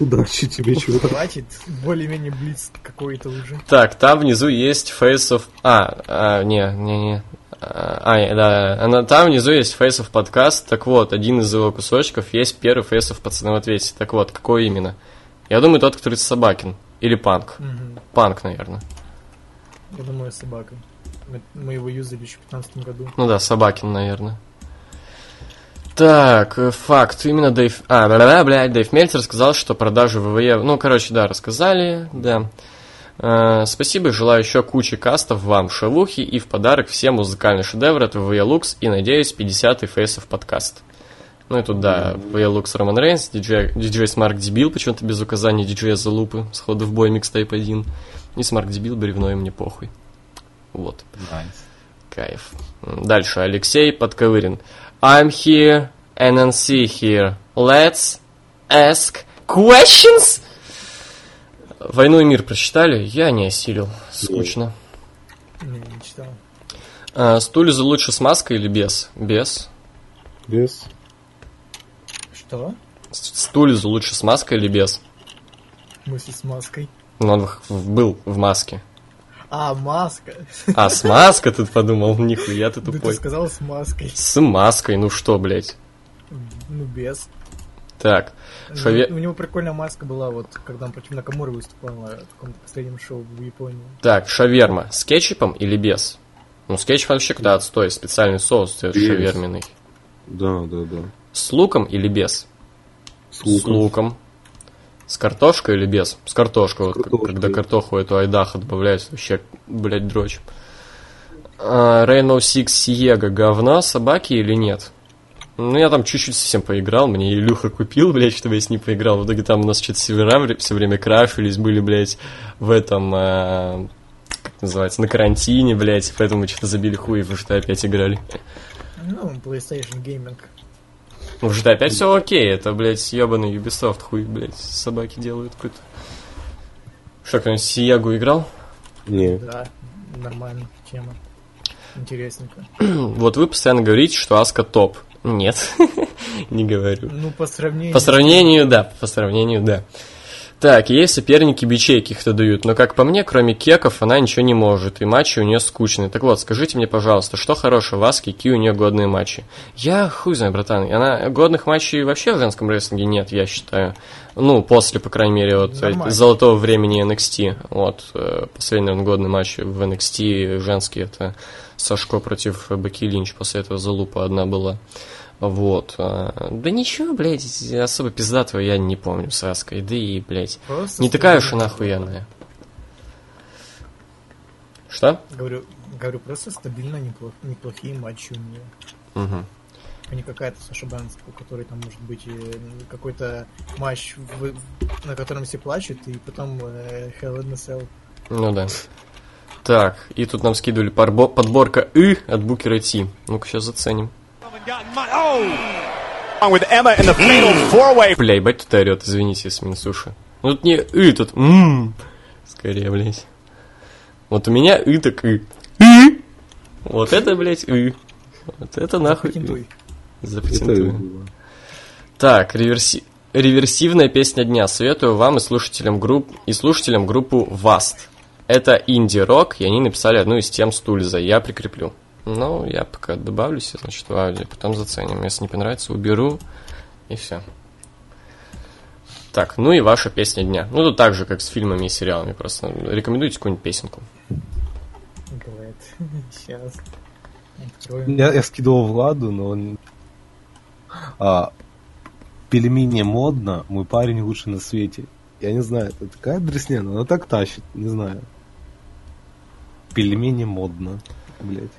Удачи тебе, чувак. Хватит, более-менее блиц какой-то уже. Так, там внизу есть Face of... А, а не, не, не. А, а, да, она, там внизу есть Face of подкаст. Так вот, один из его кусочков есть первый Face of пацаны в ответе. Так вот, какой именно? Я думаю, тот, который Собакин. Или Панк. Мгм. Панк, наверное. Я думаю, собака. Мы, мы его юзали еще в 2015 году. Ну да, Собакин, наверное. Так, э, факт. Именно Дэйв... А, бля, блядь, Дэйв Мельцер сказал, что продажи ВВЕ... Ну, короче, да, рассказали, да. Э, спасибо, желаю еще кучи кастов вам, шелухи, и в подарок все музыкальные шедевры от ВВЕ Лукс, и, надеюсь, 50-й фейсов подкаст. Ну и тут, да, ВВЕ Лукс Роман Рейнс, диджей, диджей Смарк Дебил, почему-то без указания диджея Залупы, сходу в бой микстейп 1. И Смарк Дебил, бревно, и мне похуй. Вот. Кайф. М, Дальше. Алексей Подковырин. I'm here, NNC here. Let's ask questions? Войну и мир прочитали? Я не осилил. Скучно. Не, не читал. А, Стулизу лучше с маской или без? Без. Без. Что? Стулизу лучше с маской или без? В смысле с маской. Ну, он был в маске. А, маска. А, с маской тут подумал, нихуя ты Да ты тупой. сказал с маской. С маской, ну что, блядь. Ну, без. Так, Ну, У него прикольная маска была, вот, когда он против Накамуры выступал на каком-то последнем шоу в Японии. так, шаверма с кетчупом или без? Ну, с кетчупом вообще куда отстой, специальный соус Без. шаверменный. Да, да, да. С луком или без? С С луком. С картошкой или без? С картошкой. Вот, как- картошкой. когда картоху эту айдаха добавляют, вообще, блядь, дрочь. А, Rainbow Six Siega говно собаки или нет? Ну, я там чуть-чуть совсем поиграл, мне Илюха купил, блядь, чтобы я с ним поиграл. В итоге там у нас что-то сервера все время крафились, были, блядь, в этом, а, как называется, на карантине, блядь, поэтому мы что-то забили хуй и в GTA опять играли. Ну, PlayStation Gaming. Ну, в GTA опять все окей, это, блядь, ебаный Ubisoft, хуй, блядь, собаки делают какой-то. Что, кто-нибудь в Сиегу играл? Не. Да, нормальная тема. Интересненько. Вот вы постоянно говорите, что Аска топ. Нет, не говорю. Ну, по сравнению... По сравнению, да, по сравнению, да. Так, есть соперники бичей каких-то дают, но как по мне, кроме кеков, она ничего не может, и матчи у нее скучные. Так вот, скажите мне, пожалуйста, что хорошего в Аске, какие у нее годные матчи? Я хуй знаю, братан, она годных матчей вообще в женском рестлинге нет, я считаю. Ну, после, по крайней мере, вот Нормально. золотого времени NXT. Вот, э, последний, наверное, годный матч в NXT женский, это Сашко против Баки Линч, после этого залупа одна была. Вот. а, Да ничего, блядь, особо пиздатого я не помню с Аской. Да и, блядь, Просто не такая уж она охуенная. Что? Говорю, говорю, просто стабильно неплох- неплохие матчи у нее. Угу. А не какая-то Саша Банс, у которой там может быть э, какой-то матч, в- на котором все плачут, и потом э, Hell in a Cell. Ну да. Так, и тут нам скидывали подбо- подборка «И» от Букера Ти. Ну-ка, сейчас заценим. Бля, ебать тут орет, извините, с Минсуши. Ну тут не «И», тут «М». Скорее, блядь. Вот у меня «И» так «И». «И». Вот это, блядь, «И». Вот это нахуй «И». Патентуй. Запатентую. было. Так, реверси... реверсивная песня дня. Советую вам и слушателям групп и слушателям группу Vast. Это инди-рок, и они написали одну из тем Стульза. Я прикреплю. Ну, я пока добавлю себе, значит, в аудио, потом заценим. Если не понравится, уберу, и все. Так, ну и ваша песня дня. Ну, тут так же, как с фильмами и сериалами. Просто рекомендуйте какую-нибудь песенку. Бывает. Сейчас. Откроем. Я, я скидывал Владу, но он... А, пельмени модно, мой парень лучший на свете. Я не знаю, это такая дресня, но она так тащит, не знаю. Пельмени модно, блять.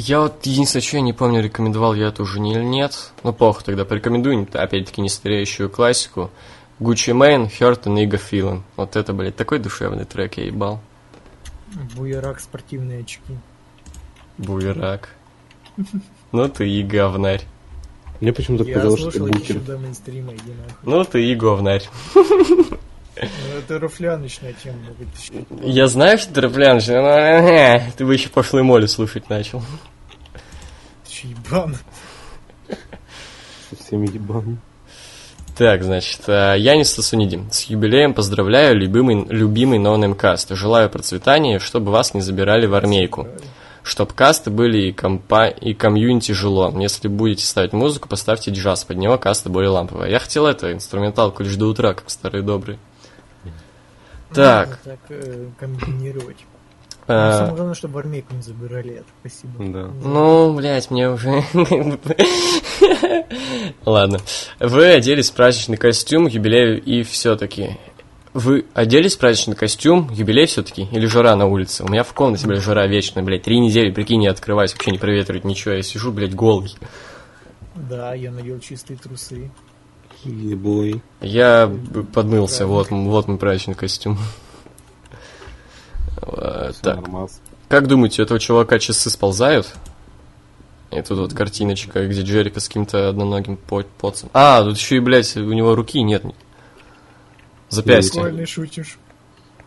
Я вот единственное, что я не помню, рекомендовал я это уже не или нет. Ну, плохо тогда. Порекомендую, опять-таки, не стареющую классику. Gucci Mane, Hurt and Nigga Feeling. Вот это, блядь, такой душевный трек я ебал. Буерак спортивные очки. Буерак. Ну ты и говнарь. Мне почему-то Я казалось, что еще Букер. Ну ты и говнарь. Ну, это руфляночная тема. Я знаю, что ты рэплян, но э, ты бы еще Пошлую Молли слушать начал. Ты что, ебан? Совсем ебан. Так, значит, э, Янис Сасуниди. С юбилеем поздравляю, любимый, любимый ноунеймкаст. Желаю процветания, чтобы вас не забирали в армейку. Чтоб касты были и, компа... и комьюнити жило. Если будете ставить музыку, поставьте джаз. Под него каста более ламповая. Я хотел это, инструменталку лишь до утра, как старый добрый. Так. Так э, комбинировать. Но Самое главное, чтобы в армейку не забирали это. Спасибо. Да. Ну, блядь, мне уже... Ладно. Вы оделись в праздничный костюм, юбилею и все-таки... Вы оделись в праздничный костюм, юбилей все-таки? Или жара на улице? У меня в комнате, блядь, жара вечная, блядь. Три недели, прикинь, не открываюсь, вообще не проветривать ничего. Я сижу, блядь, голый. Да, я надел чистые трусы. Ебой. Я подмылся, вот, вот мой праздничный костюм. Так, нормас. как думаете, у этого чувака часы сползают? И тут вот картиночка, где Джерика с каким-то одноногим по- поцем. А, тут еще и, блядь, у него руки нет. Запястья. Прикольно шутишь.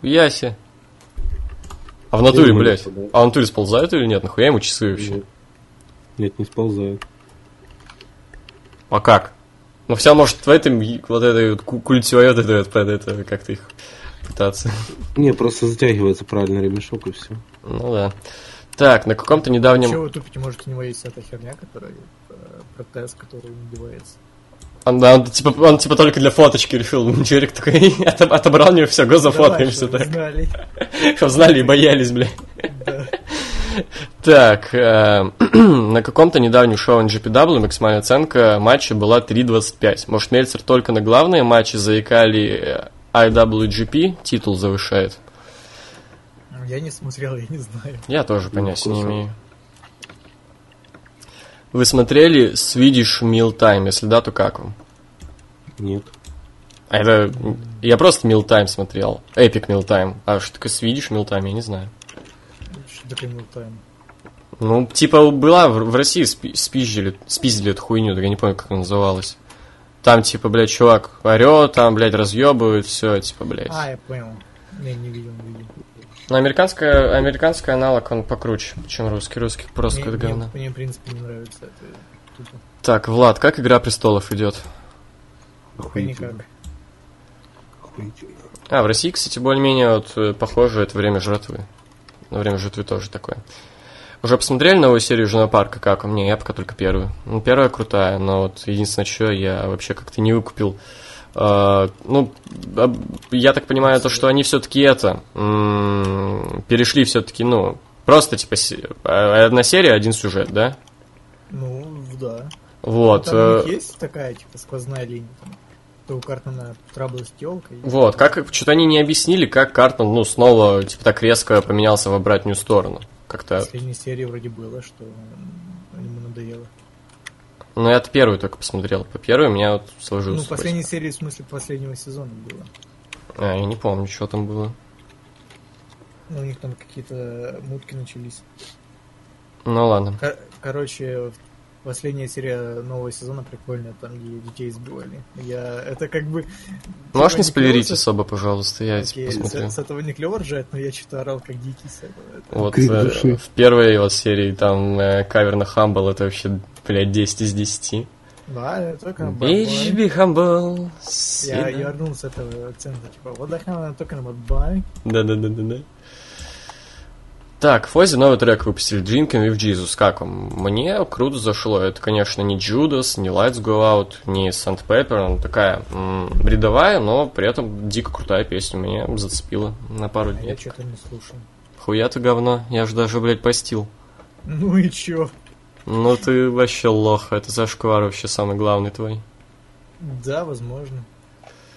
Ясе. А в натуре, блядь. А в натуре сползают или нет? Нахуя ему часы вообще? Нет, не сползают. А как? Ну, все может в этом, вот этой вот ку- культе вот это, вот, под это, как-то их пытаться. Не, просто затягивается правильно ремешок и все. Ну да. Так, на каком-то недавнем... Чего вы тупите, может, у него есть эта херня, которая э, протез, который надевается. Он, да, он, типа, он типа только для фоточки решил. Черик такой отоб- отобрал у него все, го зафоткаемся Давай, так. знали. Чтоб знали и боялись, бля. Да. Так, э, на каком-то недавнем шоу NGPW максимальная оценка матча была 3.25. Может, Мельцер только на главные матчи заикали э, IWGP титул завышает? Я не смотрел, я не знаю. Я тоже понятия не имею. Вы смотрели Swedish Meal Time? Если да, то как вам? Нет. А это... Я просто Meal Time смотрел. Epic Meal Time. А что такое Swedish Meal Time, я не знаю. Такое милтайм? Ну, типа, была в, в России спи- спиздили, спиздили эту хуйню, так я не помню, как она называлась. Там, типа, блядь, чувак орет, там, блядь, разъебывает, все, типа, блядь. А, я понял. Не, не видел, не видел. Но американская, американский аналог, он покруче, чем русский. Русский просто Мне, мне, говно. мне, в принципе, не нравится это. Тупо. Так, Влад, как Игра Престолов идет? Охуительно. А, в России, кстати, более-менее вот э, похоже, это время жратвы. На время жратвы тоже такое. Уже посмотрели новую серию Жена Парка? Как? Не, я пока только первую. Ну, первая крутая, но вот единственное, что я вообще как-то не выкупил. А, ну, я так понимаю, то, что они все-таки это м, перешли все-таки, ну, просто типа а, одна серия, один сюжет, да? Ну, да. Вот. Там у э, есть такая, типа, сквозная линия. Там, то у Картона трабл с телкой. Вот, как что-то они не объяснили, как Картон, ну, снова, типа, так резко поменялся в обратную сторону. В Как-то. последней серии вроде было, что ему надоело. Ну, я первую только посмотрел. По первой у меня вот сложилось. Ну, в последней серии, в смысле, последнего сезона было. А, я не помню, что там было. Ну, у них там какие-то мутки начались. Ну, ладно. Кор- короче, последняя серия нового сезона прикольная, там, где детей избивали. Я... Это как бы... Можешь не спойлерить особо, пожалуйста, я Окей, типа с, посмотрю. с этого не клево ржать, но я что-то орал как дикий с этого. Это- Вот Крик э, души. в первой вот серии там э, кавер на Хамбл, это вообще, блядь, 10 из 10. Да, это только на Bitch, be humble. Я, я орнул с этого акцента, типа, вот так только на бабай. Да-да-да-да-да. Так, Фози новый трек выпустили Drinking with Jesus. Как вам? Мне круто зашло. Это, конечно, не Judas, не Lights Go Out, не Sand Pepper. Она такая м, бредовая, но при этом дико крутая песня. Меня зацепила на пару А дней. я что-то не слушал. Хуя ты говно. Я же даже, блядь, постил. Ну и чё? Ну ты вообще лох. Это зашквар вообще самый главный твой. Да, возможно.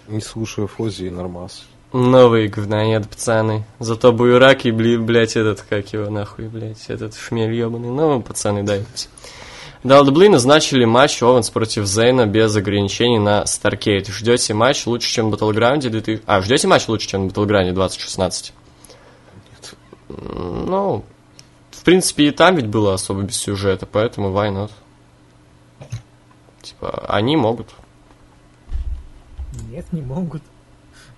Не слушаю Фози и Нормас. Новые говноед, пацаны. Зато Буераки, бли, блядь, этот, как его нахуй, блядь, этот шмель ебаный. Ну, пацаны, дайте. WWE назначили матч Оуэнс против Зейна без ограничений на Старкейд. Ждете матч лучше, чем в Battleground 2000... А, ждете матч лучше, чем в Battleground 2016? М, Ну, в принципе, и там ведь было особо без сюжета, поэтому why not? Типа, они могут. Нет, не могут.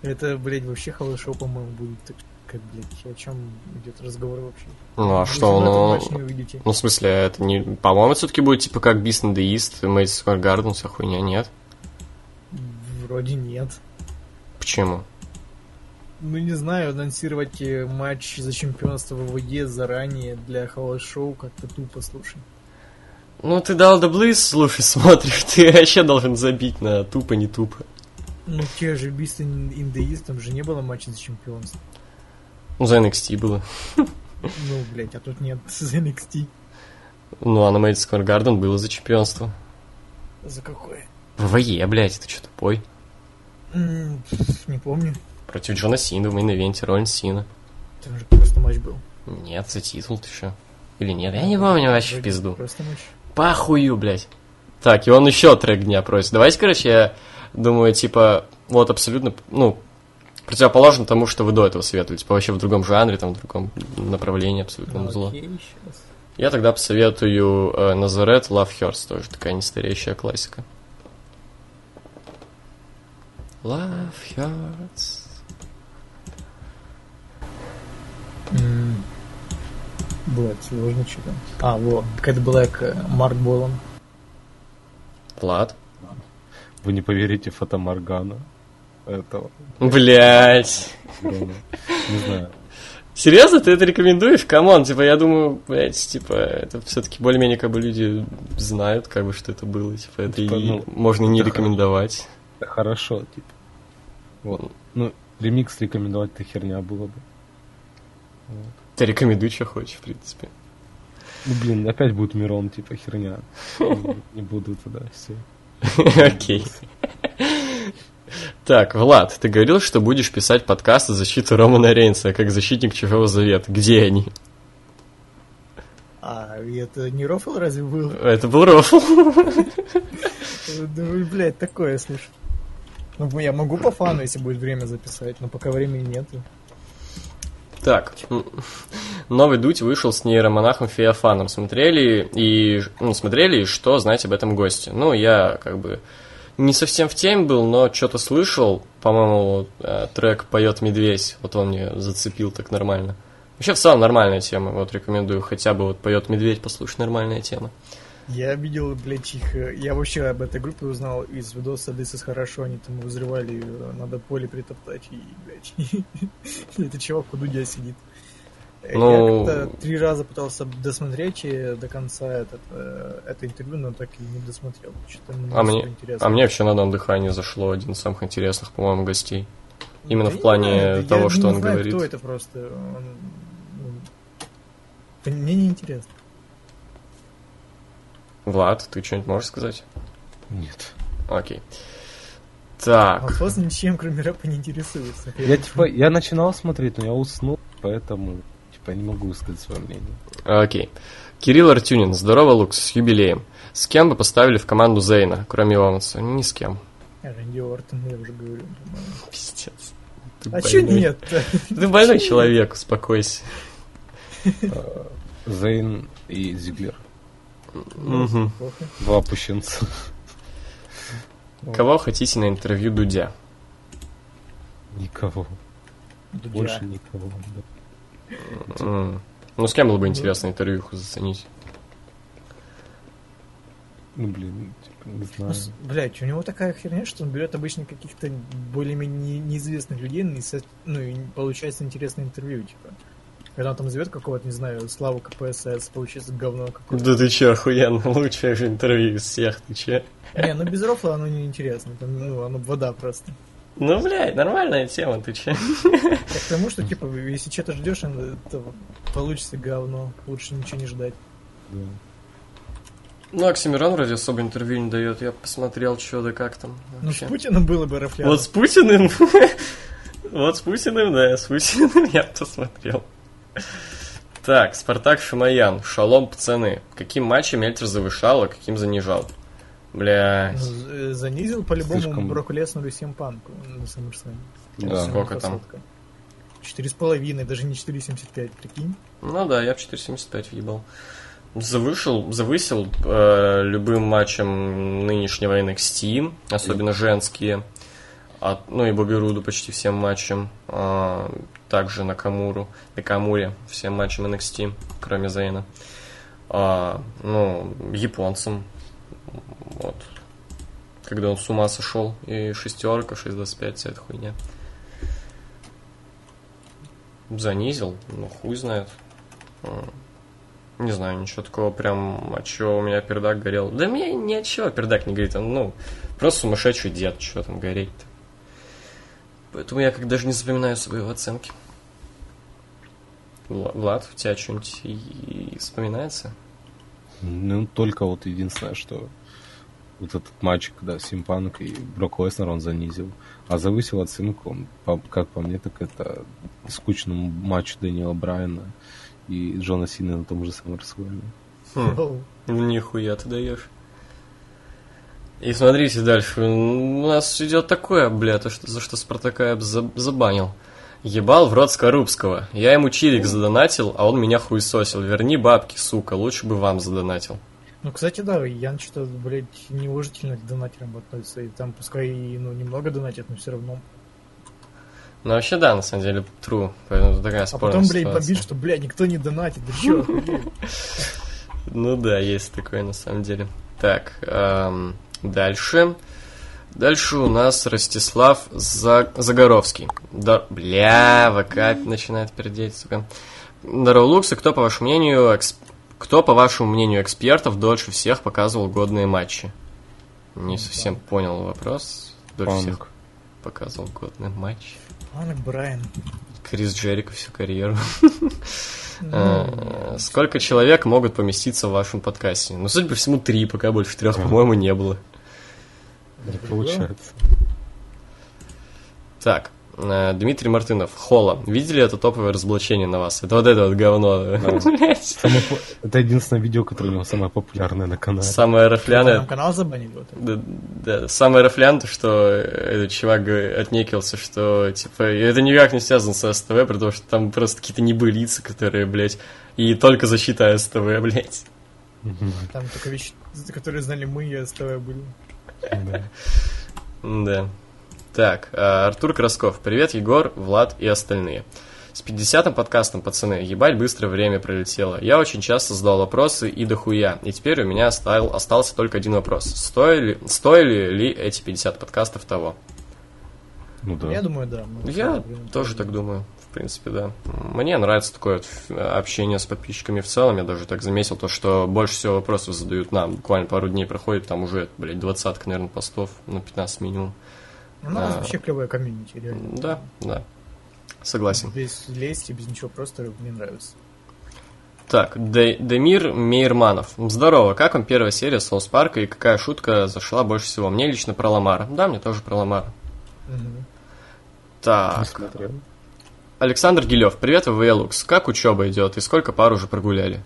Это, блядь, вообще холошоу, по-моему, будет. Так, Как, блядь, о чем идет разговор вообще? Ну, а Вы что, ну... Ну, в смысле, это не... По-моему, все-таки будет типа как Beast in the East, Madison Square Garden, вся хуйня, нет? Вроде нет. Почему? Ну, не знаю, анонсировать э, матч за чемпионство в ВВЕ заранее для холошоу как-то тупо, слушай. Ну, ты дал Близ, слушай, смотришь, ты вообще должен забить на тупо, не тупо. Ну, те же Beast in the East, там же не было матча за чемпионство. Ну, за NXT было. Ну, блядь, а тут нет за NXT. Ну, а на Square Garden было за чемпионство. За какое? ВВЕ, блядь, ты что тупой? Не помню. Против Джона Сина в мейн-ивенте, Роллинс Сина. Там же просто матч был. Нет, за титул ты что? Или нет? Я не помню вообще в пизду. Просто матч. Похую, блядь. Так, и он еще трек дня просит. Давайте, короче, я думаю, типа, вот абсолютно, ну, противоположно тому, что вы до этого советовали. Типа, вообще в другом жанре, там, в другом направлении абсолютно Ну, зло. окей, щас. Я тогда посоветую э, Назарет Love Hurts, тоже такая нестареющая классика. Love Hurts. М, Блядь, сложно что-то. А, вот, Кэт Блэк, Марк Болан. Влад. Вы не поверите, фата-моргана этого. Блять. Не знаю. Серьезно, ты это рекомендуешь? Come on, типа, я думаю, блядь, типа, это все-таки более-менее как бы люди знают, как бы, что это было, типа, это Типа, и ну, можно не это рекомендовать. Это хорошо, типа. Вот. Ну, ремикс рекомендовать это херня было бы. Ты рекомендуй, что хочешь, в принципе. Ну, блин, опять будет Мирон, типа, херня. Не- буду тогда, все. Окей. Так, Влад, ты говорил, что будешь писать подкасты в защиту Романа Рейнса, как защитник Чужого Завета. Где они? А, это не рофл разве был? Это был рофл. Да, блядь, такое, слушай. Ну, я могу по фану, если будет время записать, но пока времени нету. Так, новый дуть вышел с нейромонахом Феофаном. Смотрели и ну, смотрели, и что знаете об этом госте. Ну, я как бы не совсем в теме был, но что-то слышал. По-моему, э, трек поет медведь. Вот он мне зацепил так нормально. Вообще в целом нормальная тема. Вот рекомендую хотя бы вот поет медведь послушать нормальная тема. Я видел, блядь, их... э, Я вообще об этой группе узнал из видоса This is хорошо, они там взрывали, э, надо поле притоптать, и, блядь, это чувак у Дудя сидит. Ну- Я как-то три раза пытался досмотреть до конца этот, э, это интервью, но так и не досмотрел. А мне, а мне вообще на одном дыхании зашло один из самых интересных, по-моему, гостей. Именно Да в не плане да того, я что не он знаю, говорит. кто это просто. Он, ну, мне не интересно. Влад, ты что-нибудь можешь сказать? Нет. Окей. Так. Алфос ничем, кроме рэпа, не интересуется. Я, типа, я начинал смотреть, но я уснул, поэтому, типа, не могу высказать свое мнение. Окей. Кирилл Артюнин, здорово, Лукс, с юбилеем. С кем бы поставили в команду Зейна, кроме Ованса? Ни с кем. Рэнди Ортон, я уже говорю. Пиздец. Ты А чё больной. нет-то? Ты больной человек, успокойся. Зейн и Зиглер. Опущенца. Кого хотите на интервью Дудя? Никого. Дудя. Больше никого. да. Ну, с кем было бы интересно интервьюху заценить? Ну, блин, типа, не Ну, знаю. с- Блядь, у него такая херня, что он берет обычно каких-то более-менее не- неизвестных людей, ну и получается интересное интервью, типа. Когда он там зовет какого-то, не знаю, Славу КПСС, получается говно какое-то. Да ты чё, охуенно, лучшее же интервью из всех, ты чё? Не, ну без рофла оно не интересно, там, ну, оно вода просто. Ну, блядь, нормальная тема, ты чё? Я к тому, что, типа, если что-то ждешь, то получится говно, лучше ничего не ждать. Да. Ну, Оксимирон вроде особо интервью не дает, я посмотрел, что да как там Ну, с вообще. Путиным было бы рафляно. Вот с Путиным, вот с Путиным, да, с Путиным я посмотрел. Так, Спартак Шамаян, Шалом, пацаны. Каким матчем Мельтер завышал, а каким занижал? Бля, Занизил по-любому Слишком- Броку Леснеру и всем панку на SummerSlam. Да. Сколько там? Четыре с половиной, даже не 4,75, прикинь. Ну да, я в 4.75 въебал. Завышил, завысил э, любым матчем нынешнего NXT, особенно женские. От, ну и Бобби Руду почти всем матчам. а, также Накамуру, Накамуре всем матчам NXT, кроме Зейна. А, ну, японцам. Вот. Когда он с ума сошел. И шестерка, 6.25, вся эта хуйня. Занизил, ну хуй знает. Не знаю, ничего такого прям, от чего у меня пердак горел. Да мне ни пердак не горит, он, ну, просто сумасшедший дед, что там гореть-то. Поэтому я как даже не запоминаю свои оценки. Вла- Влад, у тебя что-нибудь и- вспоминается? Ну, только вот единственное, что вот этот матч, когда Симпанк и Брок Леснер он занизил, а завысил оценку, он, по- как по мне, так это скучному матчу Дэниела Брайана и Джона Сина на том же самом Расселмане. Хм. Ну, Нихуя ты даешь. И смотрите дальше. У нас идет такое, бля, то, что, за что Спартака я забанил. Ебал в рот Скорубского. Я ему чирик задонатил, а он меня хуесосил. Верни бабки, сука, лучше бы вам задонатил. Ну, кстати, да, Ян что-то, блядь, неуважительно к донатерам относится. И там, пускай ну, немного донатят, но все равно. Ну, вообще, да, на самом деле, true. Поэтому это такая А потом, блядь, ситуация. бомбит, что, блядь, никто не донатит. Да чё? Ну да, есть такое на самом деле. Так, эм, дальше. Дальше у нас Ростислав За- Загоровский. Да, бля, ВК начинает пердеть, сука. Здорово, Луксы, кто, по вашему мнению, экс- кто, по вашему мнению, экспертов дольше всех показывал годные матчи? Не совсем понял вопрос. Дольше всех Панк. показывал годные матчи. Панк Брайан. Крис Джерик всю карьеру. Э, Сколько человек могут поместиться в вашем подкасте? Ну, судя по всему, три, пока больше трех, по-моему, не было. Не получается. Так, э, Дмитрий Мартынов, Холла. Видели это топовое разоблачение на вас? Это вот это вот говно. Это единственное видео, которое у него самое популярное на канале. Самое рафляное, канал забанили. Да, самое рафлян, то, что этот чувак отнекился, что, типа, это никак не связано с СТВ, потому что там просто какие-то небылицы, которые, блядь, и только защита СТВ, блядь. Там только вещи, которые знали мы и СТВ были. Да. Так, а, Артур Красков. Привет, Егор, Влад и остальные. С 50-м подкастом, пацаны, ебать быстро время пролетело. Я очень часто задал вопросы и дохуя, и теперь у меня остал, остался только один вопрос. Стоили, стоили ли эти 50 подкастов того? Ну да. Я думаю, да. Я тоже так думаю, принципе, да. Мне нравится такое общение с подписчиками в целом. Я даже так заметил то, что больше всего вопросов задают нам. Буквально пару дней проходит, там уже, блядь, двадцатка, наверное, постов, ну, 15 минимум. Ну, у нас А. вообще клевая комьюнити, реально. Да, да. Согласен. Без лести, без ничего, просто мне нравится. Так, Де- Демир Мейерманов. Здорово, как вам первая серия Соус Парка и какая шутка зашла больше всего? Мне лично про Ламара. Да, мне тоже про Ламара. Не Так. Александр Гилев. Привет, ВВЛукс. Как учеба идет и сколько пар уже прогуляли?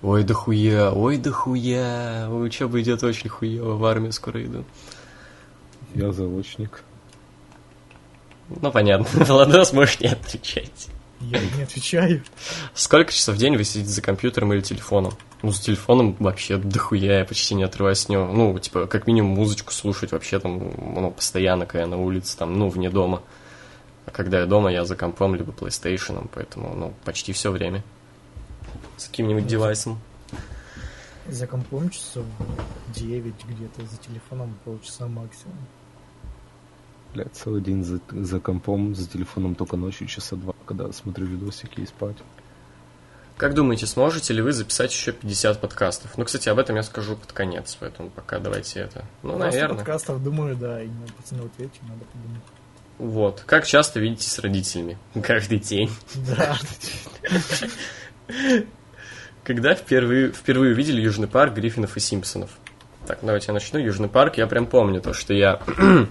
Ой, да хуя, ой, да хуя. Учеба идет очень хуево, в армию скоро иду. Я заочник. Ну, понятно. Владос, можешь не отвечать. Я не отвечаю. Сколько часов в день вы сидите за компьютером или телефоном? Ну, за телефоном вообще дохуя, я почти не отрываюсь с него. Ну, типа, как минимум музычку слушать вообще там, ну, постоянно, когда я на улице, там, ну, вне дома. А когда я дома, я за компом, либо PlayStation, поэтому, ну, почти все время. С каким-нибудь девайсом. За компом часов 9 где-то, за телефоном полчаса максимум. Блядь, целый день за, за компом, за телефоном только ночью часа два, когда смотрю видосики и спать. Как думаете, сможете ли вы записать еще 50 подкастов? Ну, кстати, об этом я скажу под конец, поэтому пока давайте это. Ну, наверное. подкастов, думаю, да, именно пацаны в ответе, надо подумать. Вот. Как часто видитесь с родителями? Каждый день. Да, Когда впервые, впервые увидели Южный парк Гриффинов и Симпсонов? Так, давайте я начну. Южный парк, я прям помню то, что я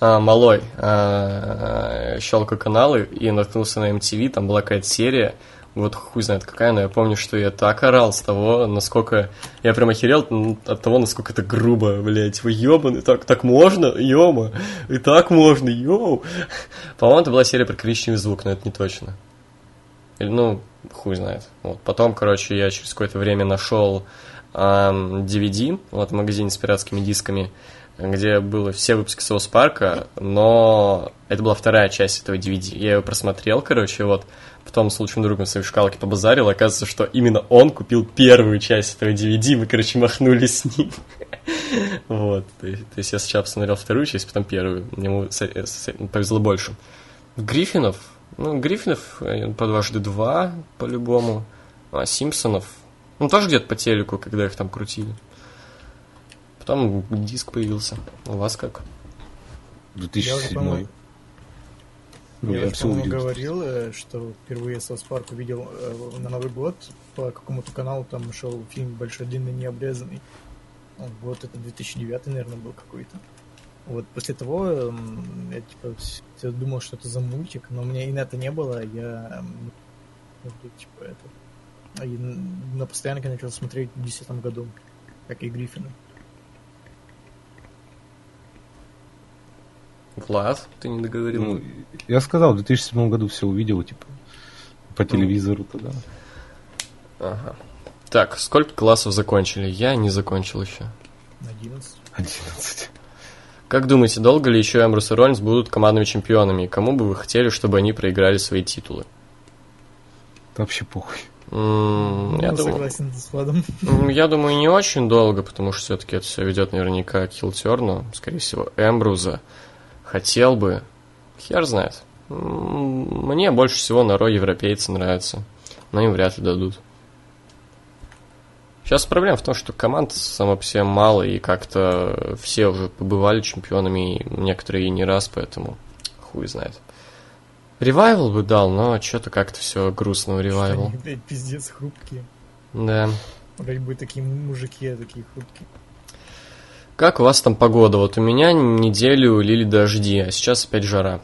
а, малой а, щелкаю каналы и наткнулся на MTV, там была какая-то серия, вот хуй знает какая, но я помню, что я так орал с того, насколько... Я прям охерел м, от того, насколько это грубо, блядь. Вы ёбаны, так, так можно? Ёма. И так можно, йоу. По-моему, это была серия про коричневый звук, но это не точно. Или, ну, хуй знает. Вот. Потом, короче, я через какое-то время нашел ам, DVD, вот в магазине с пиратскими дисками, где было все выпуски Соус Парка, но это была вторая часть этого DVD. Я ее просмотрел, короче, вот. Потом с лучшим другом своей шкалке побазарил, оказывается, что именно он купил первую часть этого DVD, мы, короче, махнули с ним. Вот, то есть, я сначала посмотрел вторую часть, потом первую. Ему повезло больше. Гриффинов, ну, Гриффинов э, по дважды два, по-любому. А Симпсонов, ну, тоже где-то по телеку, когда их там крутили. Потом диск появился. У вас как? 2007. по-моему, Ну, я, я уже, все по-моему, увидел. говорил, э, что впервые South Park увидел э, на Новый год по какому-то каналу, там шел фильм «Большой длинный необрезанный». Ну, Вот это 2009, наверное, был какой-то. Вот после того эм, я типа всё думал, что это за мультик, но у меня и на это не было, я эм, ну, типа это и н- на постоянке начал смотреть в 2010 году, как и Гриффины. Влад, ты не договорил. Ну, я сказал, в 2007 году все увидел, типа, по телевизору тогда. Ага. Так, сколько классов закончили? Я не закончил еще. 11. 11. Как думаете, долго ли еще Эмбрус и Роллинс будут командными чемпионами? И кому бы вы хотели, чтобы они проиграли свои титулы? Да вообще похуй. М, Я Ну, думаю, согласен с Владом. м, я думаю, не очень долго, потому что все-таки это все ведет наверняка к Хилтерну, скорее всего, Эмбруза. Хотел бы, хер знает. Мне больше всего на Ро европейцы нравятся, но им вряд ли дадут. Сейчас проблема в том, что команд само по себе мало, и как-то все уже побывали чемпионами, и некоторые и не раз, поэтому хуй знает. Ревайвал бы дал, но что-то как-то все грустно у блядь, пиздец хрупкие. Да. Вроде бы такие мужики, а такие хрупкие. Как у вас там погода? Вот у меня неделю лили дожди, а сейчас опять жара.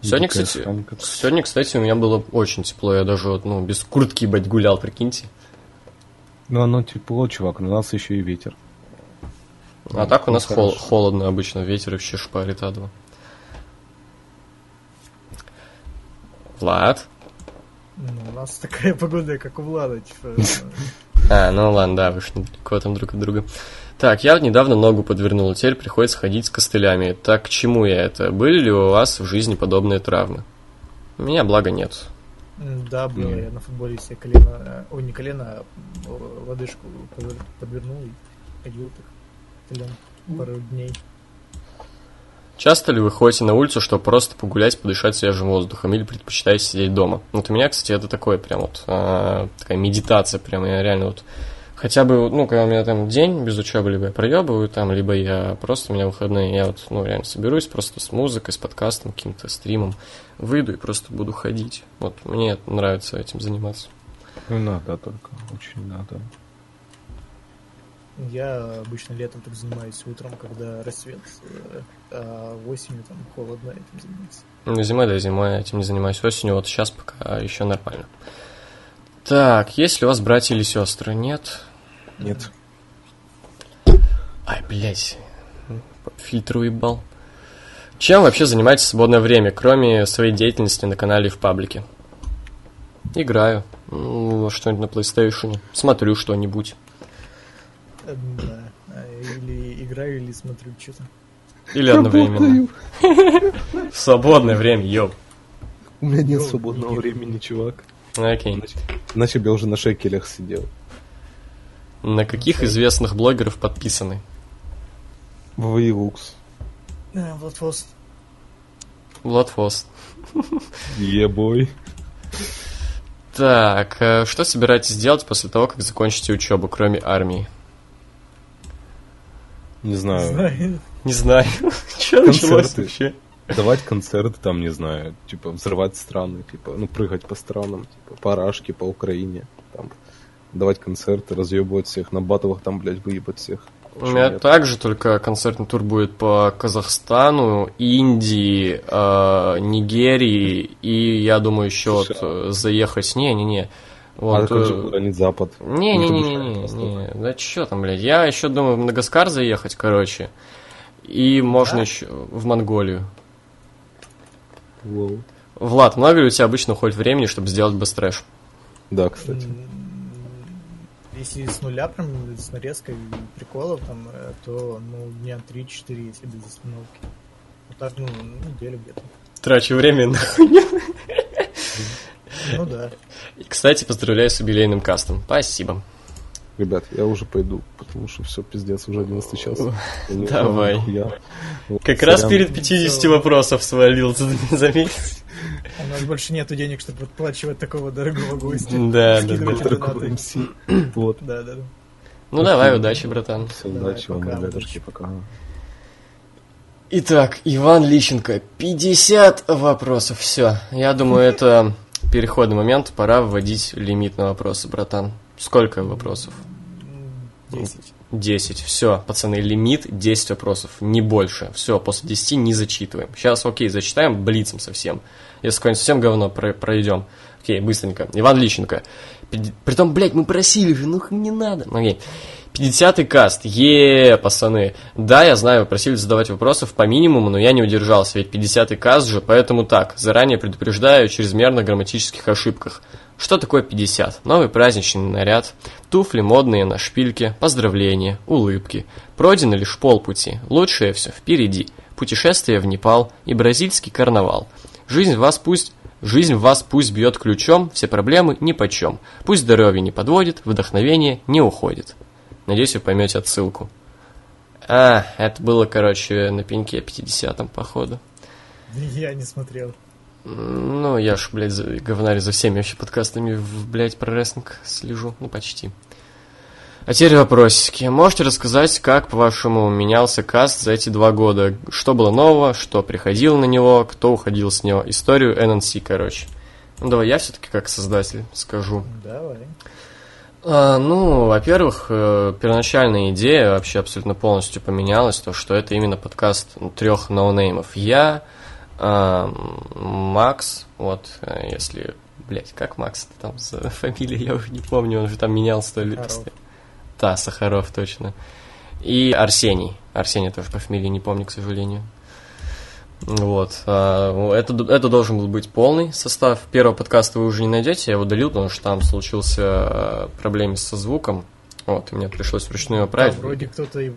Сегодня, Дикая кстати, какая-то. сегодня, кстати, у меня было очень тепло. Я даже вот, ну, без куртки, ебать, гулял, прикиньте. Ну, оно тепло, чувак, но у нас еще и ветер. А так у ну, нас хол- хорошо. холодно обычно, ветер вообще шпарит адово. Влад? Ну, у нас такая погода, как у Влада. Типа, А, ну ладно, да, вы ж недалеко там друг от друга. Так, я недавно ногу подвернул, теперь приходится ходить с костылями. Так, к чему я это? Были ли у вас в жизни подобные травмы? У меня, благо, нет. да, было, Не. я на футболе себе колено, э, ой, не колено, а э, лодыжку подвер- подвернул и ходил так колен пару дней. Часто ли вы ходите на улицу, чтобы просто погулять, подышать свежим воздухом, или предпочитаете сидеть дома? Вот у меня, кстати, это такое прям вот, а, такая медитация, прям я реально вот, хотя бы, ну, когда у меня там день без учебы, либо я проебываю там, либо я просто, у меня выходные, я вот, ну, реально соберусь просто с музыкой, с подкастом, каким-то стримом, выйду и просто буду ходить. Вот, мне нравится этим заниматься. Ну, надо только, очень надо. Я обычно летом так занимаюсь утром, когда рассвет, э, а осенью там холодно этим заниматься. Ну, зимой, да, зимой я этим не занимаюсь. Осенью вот сейчас пока еще нормально. Так, есть ли у вас братья или сестры? Нет? Нет. Ай, блядь. Фильтр уебал. Чем вообще занимаетесь в свободное время, кроме своей деятельности на канале и в паблике? Играю. Ну, что-нибудь на PlayStation. Смотрю что-нибудь. Да. Или играю, или смотрю что-то. Или одновременно. В свободное время, ёп. У меня нет свободного времени, чувак. Окей. Иначе, иначе бы я уже на шекелях сидел. На каких известных блогеров подписаны? Вавилукс. Вот пост. Владфост. Ебой. Так, э, что собираетесь делать после того, как закончите учебу, кроме армии? Не знаю. Знаю. Не знаю. Что началось вообще? Давать концерты там, не знаю, типа взрывать страны, типа, ну прыгать по странам, типа парашки по Украине, там давать концерты, разъебывать всех, на батлах там, блядь, выебать всех. У меня Нет. также только концертный тур будет по Казахстану, Индии, э, Нигерии и, я думаю, еще вот, США. э, заехать. Не-не-не. А Вот, как же э, Запад? Не-не-не-не, Ну, ты не, да чё там, блядь, я еще думаю в Мадагаскар заехать, короче, и можно Да? еще в Монголию. Лол. Влад, много ли у тебя обычно уходит времени, чтобы сделать быстрэш? Да, кстати. Если с нуля, прям с нарезкой приколов, там, э, то ну, дня 3-4, если без остановки. Вот так, ну, неделю где-то. Трачу время на. Ну да. И, Кстати, поздравляю с юбилейным кастом. Спасибо. Ребят, я уже пойду, потому что все, пиздец, уже 11 час. Я Давай. нихуя. Вот, Как раз перед 50 вопросов свалил за, месяц. У нас больше нету денег, чтобы отплачивать такого дорогого гостя. Да, да, да. Вот. Да, да, да. Ну давай, удачи, братан. Все, удачи вам, пока, ребятушки, пока. Итак, Иван Лищенко, 50 вопросов. Все, я думаю, это переходный момент. Пора вводить лимит на вопросы, братан. Сколько вопросов? М, 10. 10. Все, пацаны, лимит 10 вопросов, не больше. Все, после 10 не зачитываем. Сейчас, окей, зачитаем блицем совсем. Если какое-нибудь совсем говно про- пройдем. Окей, быстренько. Иван Лищенко. Притом, блядь, мы просили же, ну не надо. Окей. 50-й каст. е пацаны. Да, я знаю, вы просили задавать вопросов по минимуму, но я не удержался, ведь 50-й каст же, поэтому так, заранее предупреждаю о чрезмерных грамматических ошибках. Что такое 50? Новый праздничный наряд, туфли модные на шпильке, поздравления, улыбки. Пройдено лишь полпути, лучшее все впереди. Путешествие в Непал и бразильский карнавал. Жизнь вас пусть... Жизнь вас пусть бьет ключом, все проблемы ни почем. Пусть здоровье не подводит, вдохновение не уходит. Надеюсь, вы поймете отсылку. А, это было, короче, на пеньке 50-м, походу. Я не смотрел. Ну, я ж, блядь, за, говнарь за всеми вообще подкастами, в, блядь, про рестлинг слежу. Ну, почти. А теперь вопросики. Можете рассказать, как, по-вашему, менялся каст за эти два года? Что было нового, что приходило на него, кто уходил с него? Историю NNC, короче. Ну, давай я все-таки как создатель скажу. Давай. А, ну, во-первых, э, первоначальная идея вообще абсолютно полностью поменялась, то, что это именно подкаст трех ноунеймов. Я, а, Макс, вот, э, если, блять, как Макс там за фамилия, я уже не помню, он же там менялся то ли. Сахаров. Да, Сахаров, точно. И Арсений. Арсений тоже по фамилии не помню, к сожалению. Вот. а, Это, это должен был быть полный состав. Первого подкаста вы уже не найдете, я его удалил, потому что там случился э, проблемы со звуком. Вот, и мне пришлось вручную его править. Да, вроде кто-то и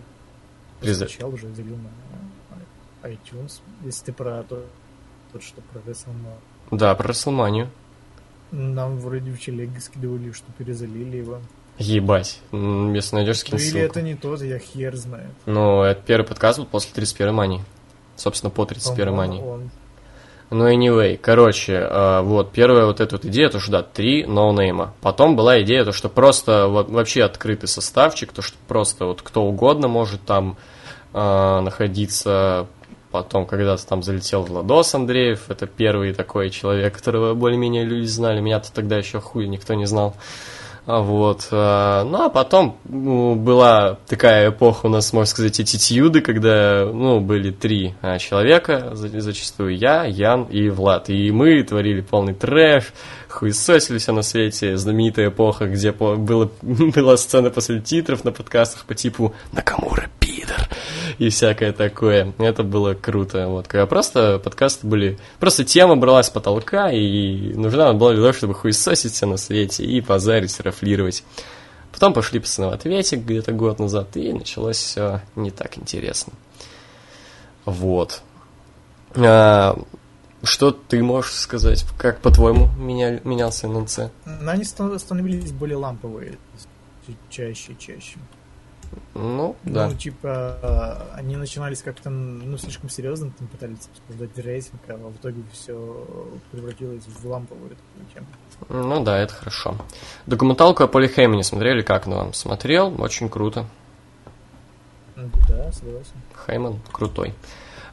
скачал уже залил на iTunes, если ты про то, тот, что про WrestleMania. Да, про Расселманию. Нам вроде в телеге скидывали, что перезалили его. Ебать. Если найдешь, скинь Ну, или ссылку. это не тот, я хер знает. Ну, это первый подкаст был после 31 мании. Собственно, по 31 По-моему, мании. он. Ну, anyway, короче, э, вот, первая вот эта вот идея, то, что, да, три ноунейма. Потом была идея, то, что просто вот, вообще открытый составчик, то, что просто вот кто угодно может там э, находиться. Потом когда-то там залетел Владос Андреев, это первый такой человек, которого более-менее люди знали. Меня-то тогда еще хуй никто не знал. А Вот. э, Ну, а потом ну, была такая эпоха у нас, можно сказать, attitude, когда, ну, были три а, человека, за- зачастую я, Ян и Влад. И мы творили полный трэш, хуесосили все на свете. Знаменитая эпоха, где было, была сцена после титров на подкастах по типу «Накамура, пидор!» И всякое такое. Это было круто. Вот. Когда просто подкасты были... Просто тема бралась с потолка, и нужна была для того, чтобы хуесосить все на свете и позарить, рафлировать. Потом пошли пацаны в ответик где-то год назад, и началось все не так интересно. Вот. А, что ты можешь сказать? Как, по-твоему, меня, менялся ННЦ? Они ста- становились более ламповые. Чаще и чаще. Ну, да. Ну, типа, они начинались как-то, ну, слишком серьезно, там пытались обсуждать рейтинг, а в итоге все превратилось в ламповую такую тему. Ну да, это хорошо. Документалку о Поле Хеймане смотрели? Как на вам? Смотрел? Очень круто. Да, согласен. Хейман крутой.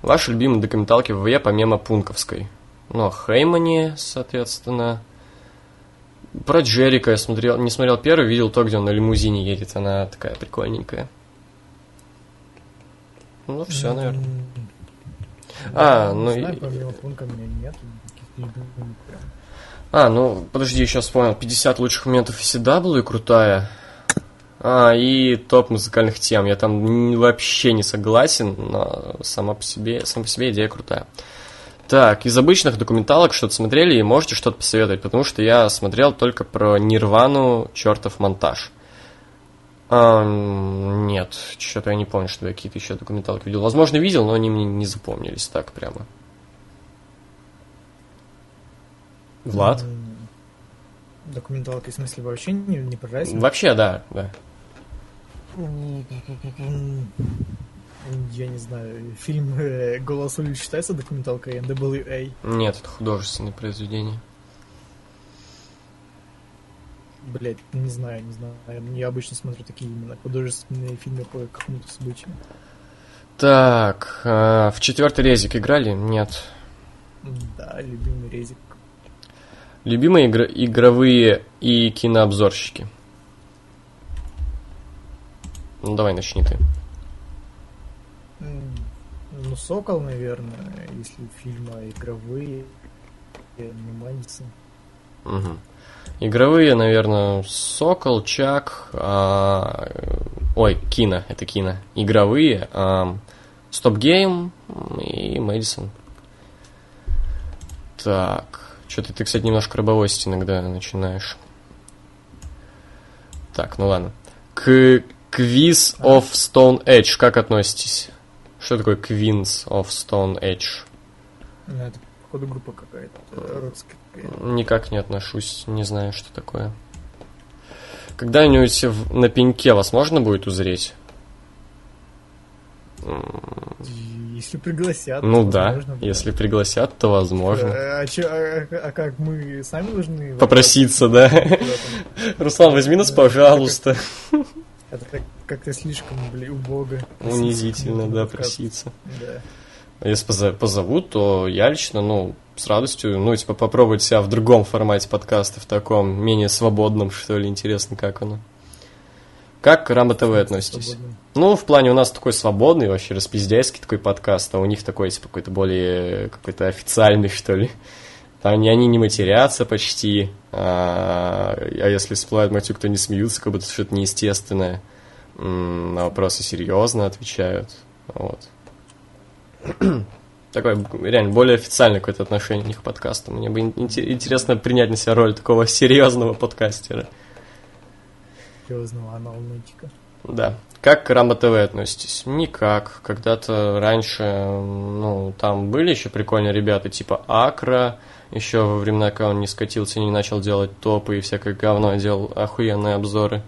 Ваши любимые документалки в ВВЕ помимо Пунковской? Ну, о Хеймане, соответственно. Про Джерика я смотрел, не смотрел первый, видел то, где он на лимузине едет. Она такая прикольненькая. Ну, все, наверное. А, ну знаю. А, ну, подожди, сейчас вспомнил. 50 лучших моментов ECW крутая. А, и топ музыкальных тем. Я там вообще не согласен, но сама по себе, сама по себе идея крутая. Так, из обычных документалок что-то смотрели и можете что-то посоветовать, потому что я смотрел только про Нирвану чертов монтаж. А, м, нет, что-то я не помню, что я какие-то еще документалки видел. Возможно, видел, но они мне не запомнились так прямо. Влад? Документалки, в смысле, вообще не, не про? Вообще, да, да. Я не знаю, фильм э, «Голос улиц» считается документалкой NWA? Нет, это художественное произведение. Блять, не знаю, не знаю. Я обычно смотрю такие именно художественные фильмы по какому-то событию. Так, а, в четвертый резик играли? Нет. Да, любимый резик. Любимые игр- игровые и кинообзорщики? Ну, давай начни ты. Ну, Сокол, наверное, если фильмы игровые, анимация. Мгм. Игровые, наверное, Сокол, Чак, а, ой, кино, это кино. Игровые, Стоп Гейм и Мэдисон. Так, что-то ты, кстати, немножко рыбовосить иногда начинаешь. Так, ну ладно. К Quiz of Stone Edge как относитесь? Что такое Queens of Stone Edge? Ну, это походу, группа какая-то. какая-то. Никак не отношусь, не знаю, что такое. Когда-нибудь на пеньке вас можно будет узреть? Если пригласят. Ну да, возможно, если пригласят, то возможно. А, чё- а- а как мы сами должны... Попроситься, да. Руслан, возьми нас, пожалуйста. Как-то слишком, блин, убого. Унизительно, да, проситься. Да. А Если позовут, то я лично, ну, с радостью, ну, типа, попробовать себя в другом формате подкаста, в таком, менее свободном, что ли, интересно, как оно. Как к Рамбо ТВ относитесь? Свободно. Ну, в плане у нас такой свободный, вообще распиздяйский такой подкаст, а у них такой, типа, какой-то более, какой-то официальный, что ли. Там не, они не матерятся почти, а, а если всплывает матюк, то не смеются, как будто что-то неестественное. На вопросы серьезно отвечают. Вот. Такое реально более официальное какое-то отношение у них к подкасту. Мне бы ин- инте- интересно принять на себя роль такого серьезного подкастера. Серьезного аналитика. Да. Как к Рамбо ТВ относитесь? Никак. Когда-то раньше, ну, там были еще прикольные ребята, типа Акра, еще во времена, когда он не скатился и не начал делать топы и всякое говно, делал охуенные обзоры.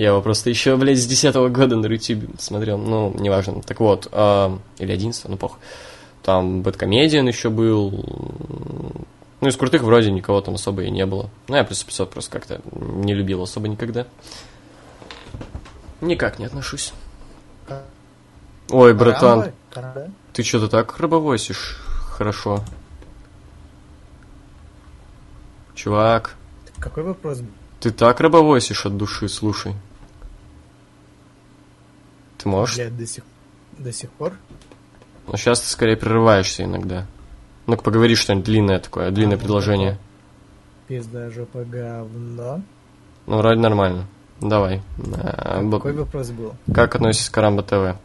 Я его просто еще, блядь, с 10 года на Рутюбе смотрел, ну, неважно. Так вот, а, или 11 ну, похуй. Там Бэткомедиан еще был. Ну, из крутых вроде никого там особо и не было. Ну, я плюс 500 просто как-то не любил особо никогда. Никак не отношусь. Ой, братан, ты что-то так рыбовосишь? Хорошо. Чувак, Какой вопрос ты так рыбовосишь от души, слушай. Ты можешь? Блядь, до сих, до сих пор? Ну, сейчас ты скорее прерываешься иногда. Ну-ка, поговори что-нибудь длинное такое, длинное А, предложение. Пизда, жопа, говно. Ну, вроде нормально. Давай. А, б- Какой вопрос был? Как относитесь к Карамба ТВ?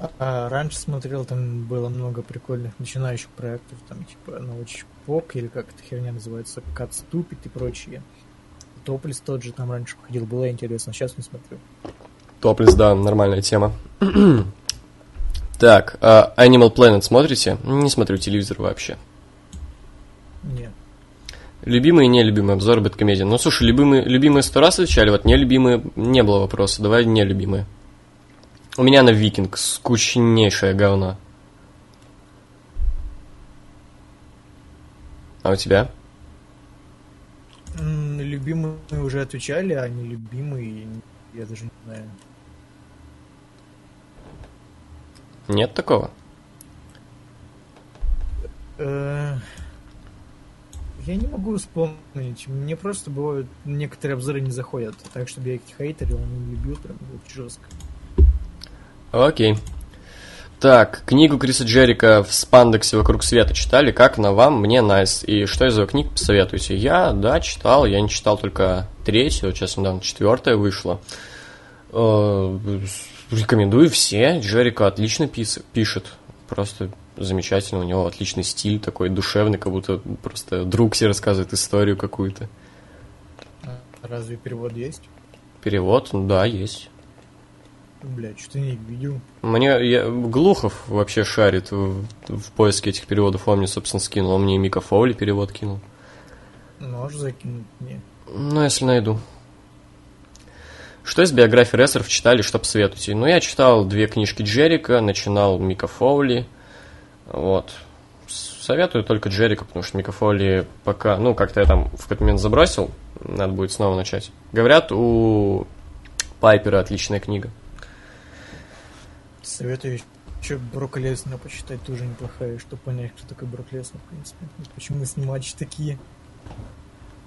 А, а, раньше смотрел, там было много прикольных начинающих проектов, там типа научпок или как эта херня называется, Кат Ступит и прочие. Топлис тот же там раньше ходил, было интересно, сейчас не смотрю. Топлис, да, нормальная тема. так, а Animal Planet смотрите? Не смотрю телевизор вообще. Нет. Любимые и нелюбимые обзоры Бэткомедиан. Ну, слушай, любимые, любимые сто раз отвечали, вот нелюбимые не было вопроса. Давай нелюбимые. У меня на Викинг скучнейшее говно. А у тебя? Любимые уже отвечали, а нелюбимые я даже не знаю. Нет такого? Э, Я не могу вспомнить. Мне просто бывают некоторые обзоры не заходят. Так, чтобы я их хейтерил, не любил, прям очень жестко. Окей. Так, книгу Криса Джерика в спандексе «Вокруг света» читали? Как на вам? Мне найс. И что из его книг посоветуете? Я, да, читал. Я не читал только третью, вот сейчас недавно четвертая вышла. Рекомендую все. Джерика отлично пис- пишет. Просто замечательно. У него отличный стиль такой душевный, как будто просто друг себе рассказывает историю какую-то. Разве перевод есть? Перевод, да, есть. Блять, что-то не видел. Мне я, Глухов вообще шарит в, в поиске этих переводов. Он мне, собственно, скинул. Он мне и Мика Фоули перевод кинул. Можешь закинуть мне? Ну, если найду. Что из биографии рестлеров читали, что посоветуете? Ну, я читал две книжки Джерика, начинал Мика Фоули. Вот. Советую только Джерика, потому что Мика Фоули пока... Ну, как-то я там в какой-то момент забросил. Надо будет снова начать. Говорят, у Пайпера отличная книга. Советую еще Брока Леснера почитать, тоже неплохая, чтобы понять, кто такой Брок Леснер, в принципе. Почему с ним матчи такие.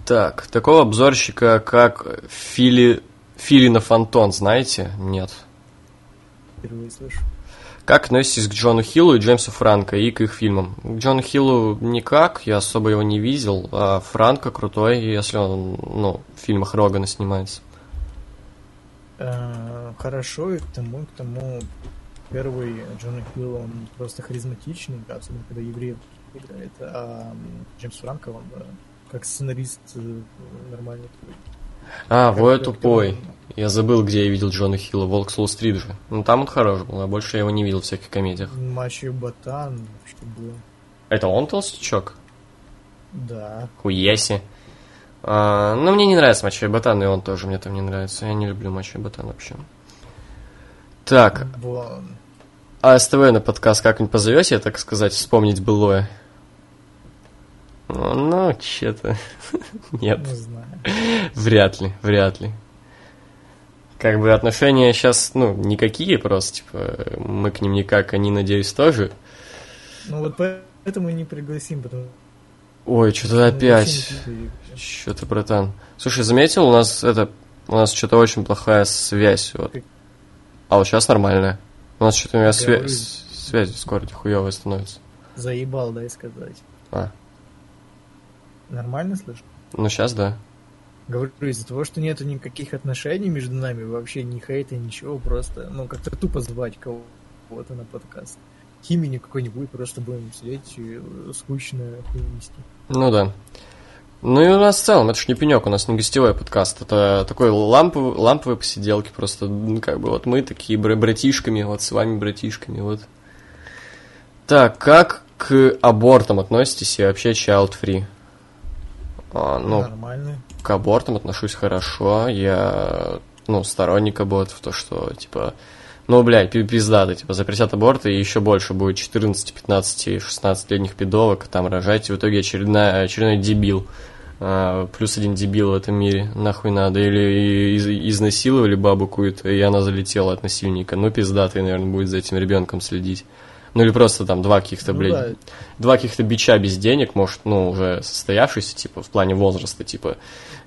Так, такого обзорщика, как Фили... Филина Фонтон, знаете? Нет. Впервые слышу. Как относитесь к Джону Хиллу и Джеймсу Франко и к их фильмам? К Джону Хиллу никак, я особо его не видел, а Франко крутой, если он, ну, в фильмах Рогана снимается. Э, Хорошо, и к тому, к тому первый Джона Хилл, он просто харизматичный, особенно когда евреев играет, а Джеймс Франко, он э, как сценарист э, нормальный такой. А, актер, тупой. Я забыл, где я видел Джона Хилла, Волк с Уолл-стрит же. Ну, там он хорош был, а больше я его не видел в всяких комедиях. Матчи Ботан, что было. Это он толстячок? Да. Хуеси. А, ну, мне не нравится Мачо Ботан, и он тоже мне там не нравится. Я не люблю Мачо Ботан вообще. Так, Вон. а СТВ на подкаст как-нибудь позовете, так сказать, вспомнить былое? Ну, че-то. Нет, Не знаю. вряд ли, вряд ли. Как бы отношения сейчас, ну, никакие просто, типа, мы к ним никак, они, надеюсь, тоже. Ну вот поэтому и не пригласим, потому Ой, что-то что опять. Что-то, братан. Слушай, заметил, у нас это... У нас что-то очень плохая связь. Вот. А вот сейчас нормальная. У нас что-то у меня свя- связь в Дискорде хуёвая становится. Заебал, дай сказать. А, Нормально слышишь? ну сейчас да. Говорю, из-за того, что нету никаких отношений между нами, вообще ни хейта, ничего, просто, ну, как-то тупо звать кого-то на подкаст. Химии никакой не будет, просто будем сидеть и э, скучно хуйнисти. Ну да. Ну и у нас в целом, это ж не пенек, у нас не гостевой подкаст, это такой ламповый, ламповые посиделки, просто, ну, как бы, вот мы такие бра- братишками, вот с вами братишками, вот. Так, как к абортам относитесь и вообще child free? А, ну, к абортам отношусь хорошо. Я, ну, сторонник абортов, то, что, типа, ну, блядь, пи- пиздато, типа, запретят аборты, и еще больше будет 14, 15, 16-летних пидовок там рожать, и в итоге очередная, очередной дебил. А, плюс один дебил в этом мире, нахуй надо. Или из- изнасиловали бабу какую-то, и она залетела от насильника. Ну, пиздатый, наверное, будет за этим ребенком следить. Ну, или просто там два каких-то, Ну блядь, да. два каких-то бича без денег, может, ну, уже состоявшийся, типа, в плане возраста, типа,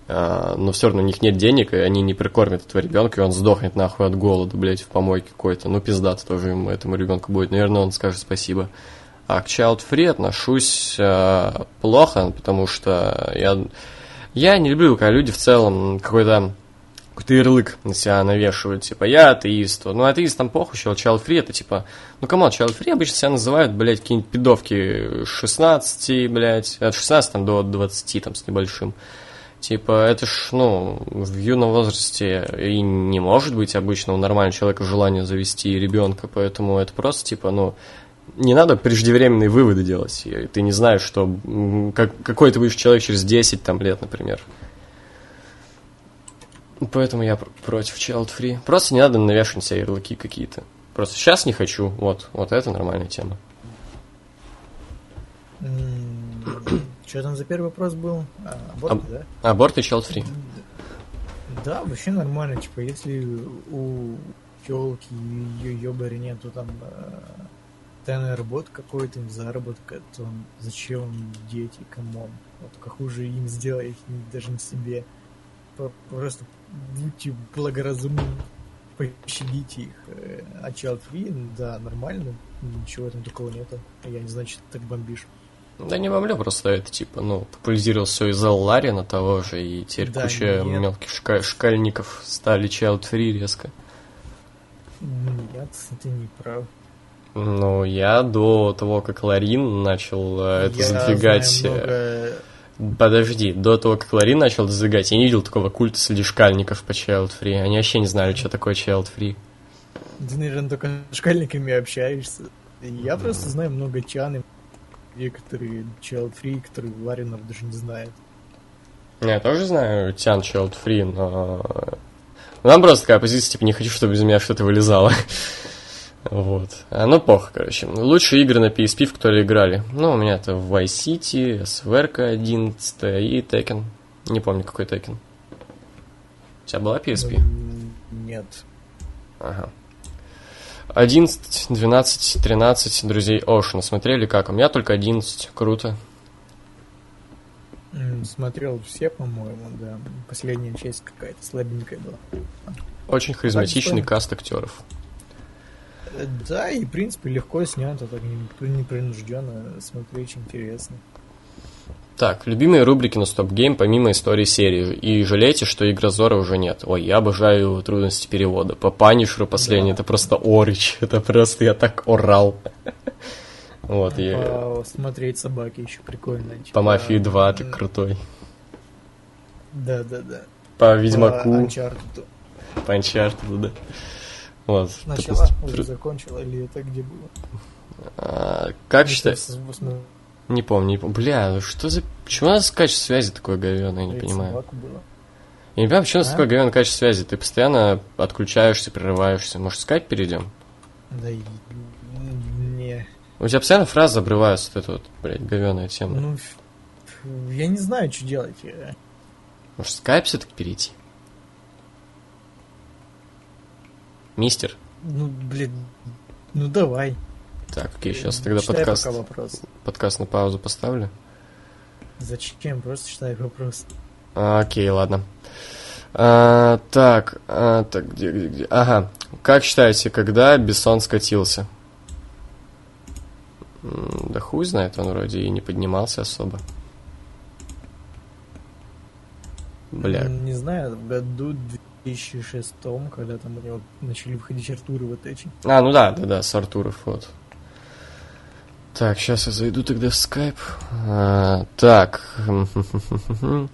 а, но все равно у них нет денег, и они не прикормят этого ребенка, и он сдохнет нахуй от голода, блядь, в помойке какой-то. Ну, пиздато тоже ему, этому ребенку будет. Наверное, он скажет спасибо. А к child free отношусь а, плохо, потому что я, я не люблю, когда люди в целом какой-то какой-то ярлык на себя навешивают, типа, я атеист. Ну, атеист там похуй, чел, child free, это типа, ну, кому child free обычно себя называют, блядь, какие-нибудь пидовки 16, блядь, от 16 там, до 20 там с небольшим. Типа, это ж, ну, в юном возрасте и не может быть обычно у нормального человека желания завести ребенка, поэтому это просто, типа, ну, не надо преждевременные выводы делать. Ты не знаешь, что как, какой ты будешь человек через 10 там, лет, например. Поэтому я пр- против child free. Просто не надо навешивать на себя ярлыки какие-то. Просто сейчас не хочу. Вот, вот это нормальная тема. Что там за первый вопрос был? А, аборт, Аб- да? Аборт и child free. Да, вообще нормально. Типа, если у телки ее ёбари нету там э, тайной работы какой-то, заработка, то зачем дети, come on? Вот только хуже им сделать, даже не себе. Просто будьте благоразумны, пощадите их. Э, А child free, да, нормально, ничего там такого нету. Я не знаю, что ты так бомбишь. Да не бомблю, просто это типа, ну, популяризировал все из-за Ларина того же, и теперь Да, куча нет. мелких шка- шкальников стали child free резко. Нет, ты не прав. Ну, я до того, как Ларин начал э, это Я задвигать... знаю э, много Подожди, до того, как Ларин начал задвигать, я не видел такого культа среди шкальников по child free. Они вообще не знали, что такое child free. Ты, наверное, только с школьниками общаешься. Я просто знаю много чан, и которые child free, которые Ларинов даже не знает. Я тоже знаю Тян child free, но... Нам просто такая позиция, типа, не хочу, чтобы из меня что-то вылезало. Вот. А, ну, плохо, короче. Лучшие игры на PSP, в которые играли. Ну, у меня это Vice City, SVR 11 и Tekken. Не помню, какой Tekken. У тебя была PSP? Нет. Ага. 11, 12, 13 друзей Оушена смотрели как? У меня только 11. Круто. Смотрел все, по-моему, да. Последняя часть какая-то слабенькая была. Очень харизматичный каст актеров. Э, Да, и, в принципе, легко снято, так не- непринужденно смотреть интересно. Так, любимые рубрики на Стоп Гейм помимо истории серии. И жалейте, что Игрозора уже нет. Ой, я обожаю трудности перевода. По Панишеру последний, это просто орич. Это просто я так орал. Вот, и Смотреть собаки еще прикольно. типа, по Мафии 2 ты крутой. Да, да, да. По Ведьмаку, По Uncharted. по Uncharted, да. Вот. Начала, просто уже закончила, или это где было? А, Как с- Не помню, не помню. Бля, ну что за... Почему у нас качество связи такое говёное, я не понимаю. Я не понимаю, почему у нас А? такое говёное качество связи. Ты постоянно отключаешься, прерываешься. Может, скайп перейдем? Да и... Не. У тебя постоянно фразы обрываются, вот эта вот, блядь, говёная тема. Ну, я не знаю, что делать. Может, скайп все-таки перейти? Мистер? Ну, блин, ну давай. Так, окей, сейчас тогда Читай подкаст, вопрос. подкаст на паузу поставлю. Зачем? Просто читай вопрос. А, окей, ладно. А, так, а, так, где, где, где? Ага. Как считаете, когда Бессон скатился? Да хуй знает, он вроде и не поднимался особо. Бля. М, Не знаю, в году 2006, когда там у него начали выходить Артуры вот эти. А, ну да, да, да, с Артуров, вот. Так, сейчас я зайду тогда в скайп. А, так.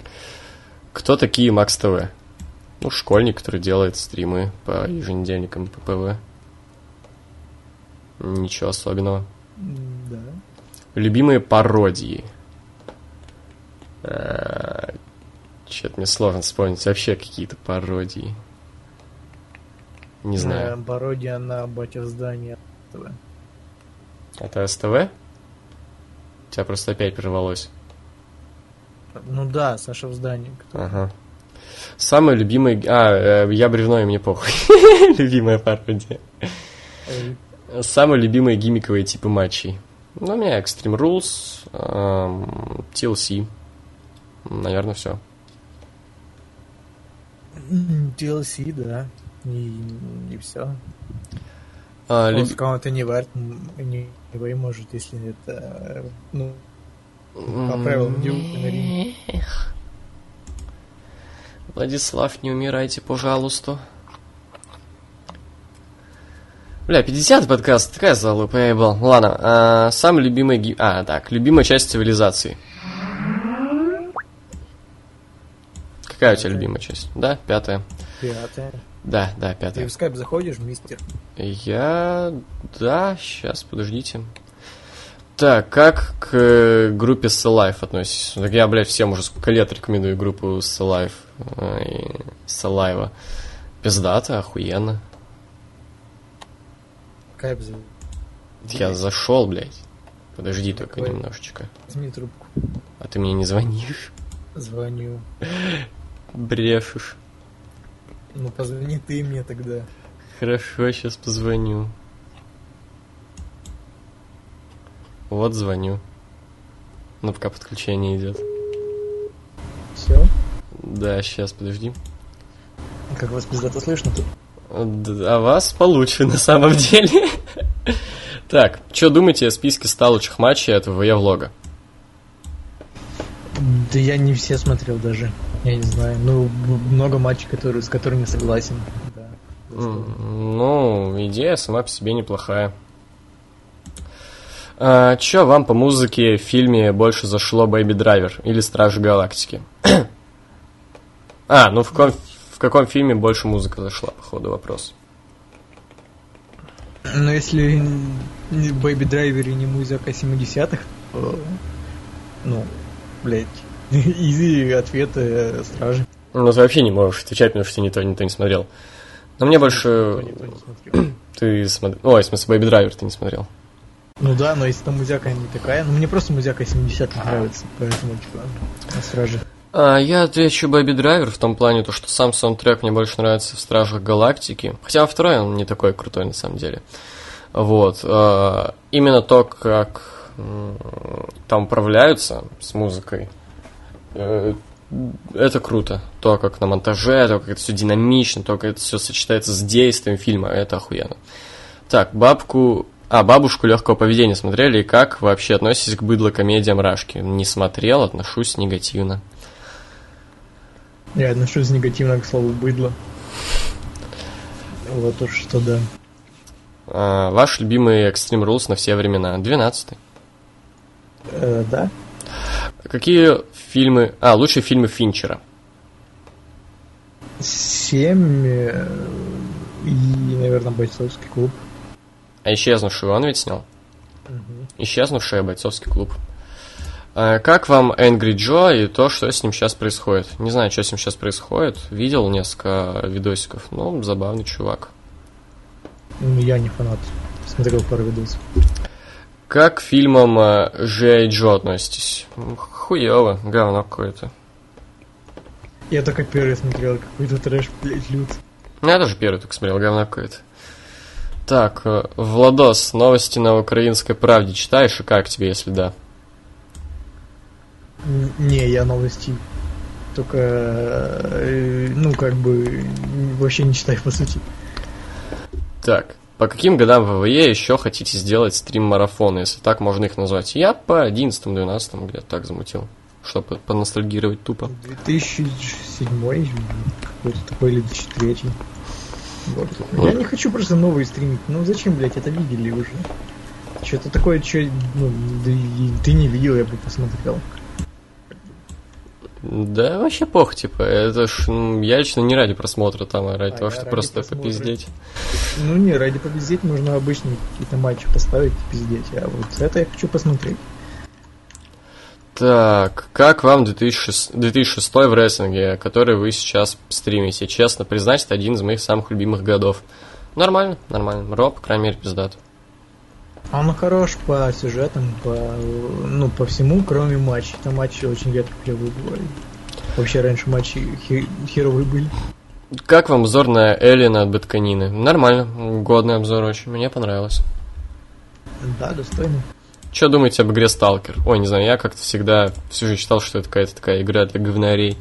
Кто такие Макс ТВ? Ну, школьник, который делает стримы по еженедельникам по ПВ. Ничего особенного. Да. Любимые пародии. Че-то мне сложно вспомнить вообще какие-то пародии. Не знаю. Э, Пародия на батя в здании. ТВ. Это СТВ? Тебя просто опять прервалось. Ну да, Саша в здании. Ага. Самый любимый... А, э, я бревно, и мне похуй. Любимая пародия. Самые любимые гиммиковые типы матчей. Ну, у меня Extreme Rules, TLC. Наверное, все. м, TLC, да. И, и все. А, люб- Просто кого-то не варит, не вы может, если это, ну, по правилам ринге. Владислав, не умирайте, пожалуйста. Бля, 50 подкаст, такая залупа, я ебал. Ладно, а, самый любимый... ги- А, так, любимая часть цивилизации. Какая у тебя любимая часть? Да, пятая. Пятое. Да, да, Ты пятая. в скайп заходишь, мистер? Я... Да, сейчас, подождите. Так, как к э, группе Life относитесь? Так я, блядь, всем уже сколько лет рекомендую группу Life. Салаева. Пиздато, охуенно. Скайп за... Я зашел, блядь. Подожди только Давай. немножечко. Возьми трубку. А ты мне не звонишь? Звоню. Брешешь. Ну, позвони ты мне тогда. Хорошо, сейчас позвоню. Вот звоню. Ну, пока подключение идет. Все? Да, сейчас, подожди. Как вас пиздато слышно? Д- А вас получше на самом деле. Так, что думаете о списке 100 лучших матчей от ВВЕ влога? Да я не все смотрел даже. Я не знаю. Ну, много матчей, которые, с которыми согласен. Да. Ну, идея сама по себе неплохая. А, чё вам по музыке в фильме больше зашло Бэйби Драйвер или Стражи Галактики? а, ну в, ком- в каком фильме больше музыка зашла, походу, вопрос. Но если Baby Driver и не музыка 70-х, то, ну, блядь, easy ответ э, стражи. Ну, ты вообще не можешь отвечать, потому что ты ни то, не смотрел. Но мне больше... Никто не. Ты смотрел... Ой, в смысле, Baby Driver ты не смотрел. Ну да, но если там музяка не такая, ну мне просто музяка 70-х нравится, поэтому типа на страже. А, я отвечу Baby Driver в том плане, то, что сам саундтрек мне больше нравится в Стражах Галактики. Хотя второй он не такой крутой на самом деле. Вот. а, именно то, как там управляются с музыкой, это круто. То, как на монтаже, то, как это все динамично, то, как это все сочетается с действием фильма, это охуенно. Так, бабку... А, бабушку легкого поведения смотрели, и как вообще относитесь к быдло-комедиям Рашки? Не смотрел, отношусь негативно. Я отношусь негативно к слову быдло. Вот уж что да. А, ваш любимый Extreme Rules на все времена? 12 Э, да? Какие фильмы... А, лучшие фильмы Финчера. Семь э, и, наверное, бойцовский клуб. А исчезнувшую он ведь снял? Мгм. Исчезнувшая бойцовский клуб. А как вам Angry Джо и то, что с ним сейчас происходит? Не знаю, что с ним сейчас происходит. Видел несколько видосиков. Ну, забавный чувак. Ну, Я не фанат. Смотрел пару видосов. Как к фильмам э, G.I. Джо относитесь? М, Хуёво, говно какое-то. Я только первый смотрел, какой-то трэш, блядь, лют. Ну, Я тоже первый только смотрел, говно какое-то. Так, э, Владос, новости на украинской правде читаешь, и как тебе, если да? Не, я новости только, э, ну, как бы, вообще не читаю, по сути. Так, по каким годам ВВЕ еще хотите сделать стрим-марафоны, если так можно их назвать? Я по 11-12 где-то так замутил, чтобы поностальгировать тупо. 2007 какой-то такой или 2003. Вот. Я не хочу просто новые стримить. Ну зачем, блядь, это видели уже. Что-то такое, что ну, и ты не видел, я бы посмотрел. Да, вообще пох, типа, это ж, м, я лично не ради просмотра там, а ради А того, что просто просмотра. попиздеть. Ну не, ради победить можно обычные какие-то матчи поставить и пиздеть. А вот это я хочу посмотреть. Так, как вам 2006, 2006 в рестлинге, который вы сейчас стримите? Честно признать, это один из моих самых любимых годов. Нормально, нормально. Роб, по крайней мере, пиздат. Он хорош по сюжетам, по, ну, по всему, кроме матчей. Там матчи очень редко клевые бывали. Вообще раньше матчи хе- херовые были. Как вам обзор на Эллина от Бэтканины? Нормально, годный обзор очень, мне понравилось. Да, достойно. Что думаете об игре Сталкер? Ой, не знаю, я как-то всегда всю жизнь считал, что это какая-то такая игра для говнарей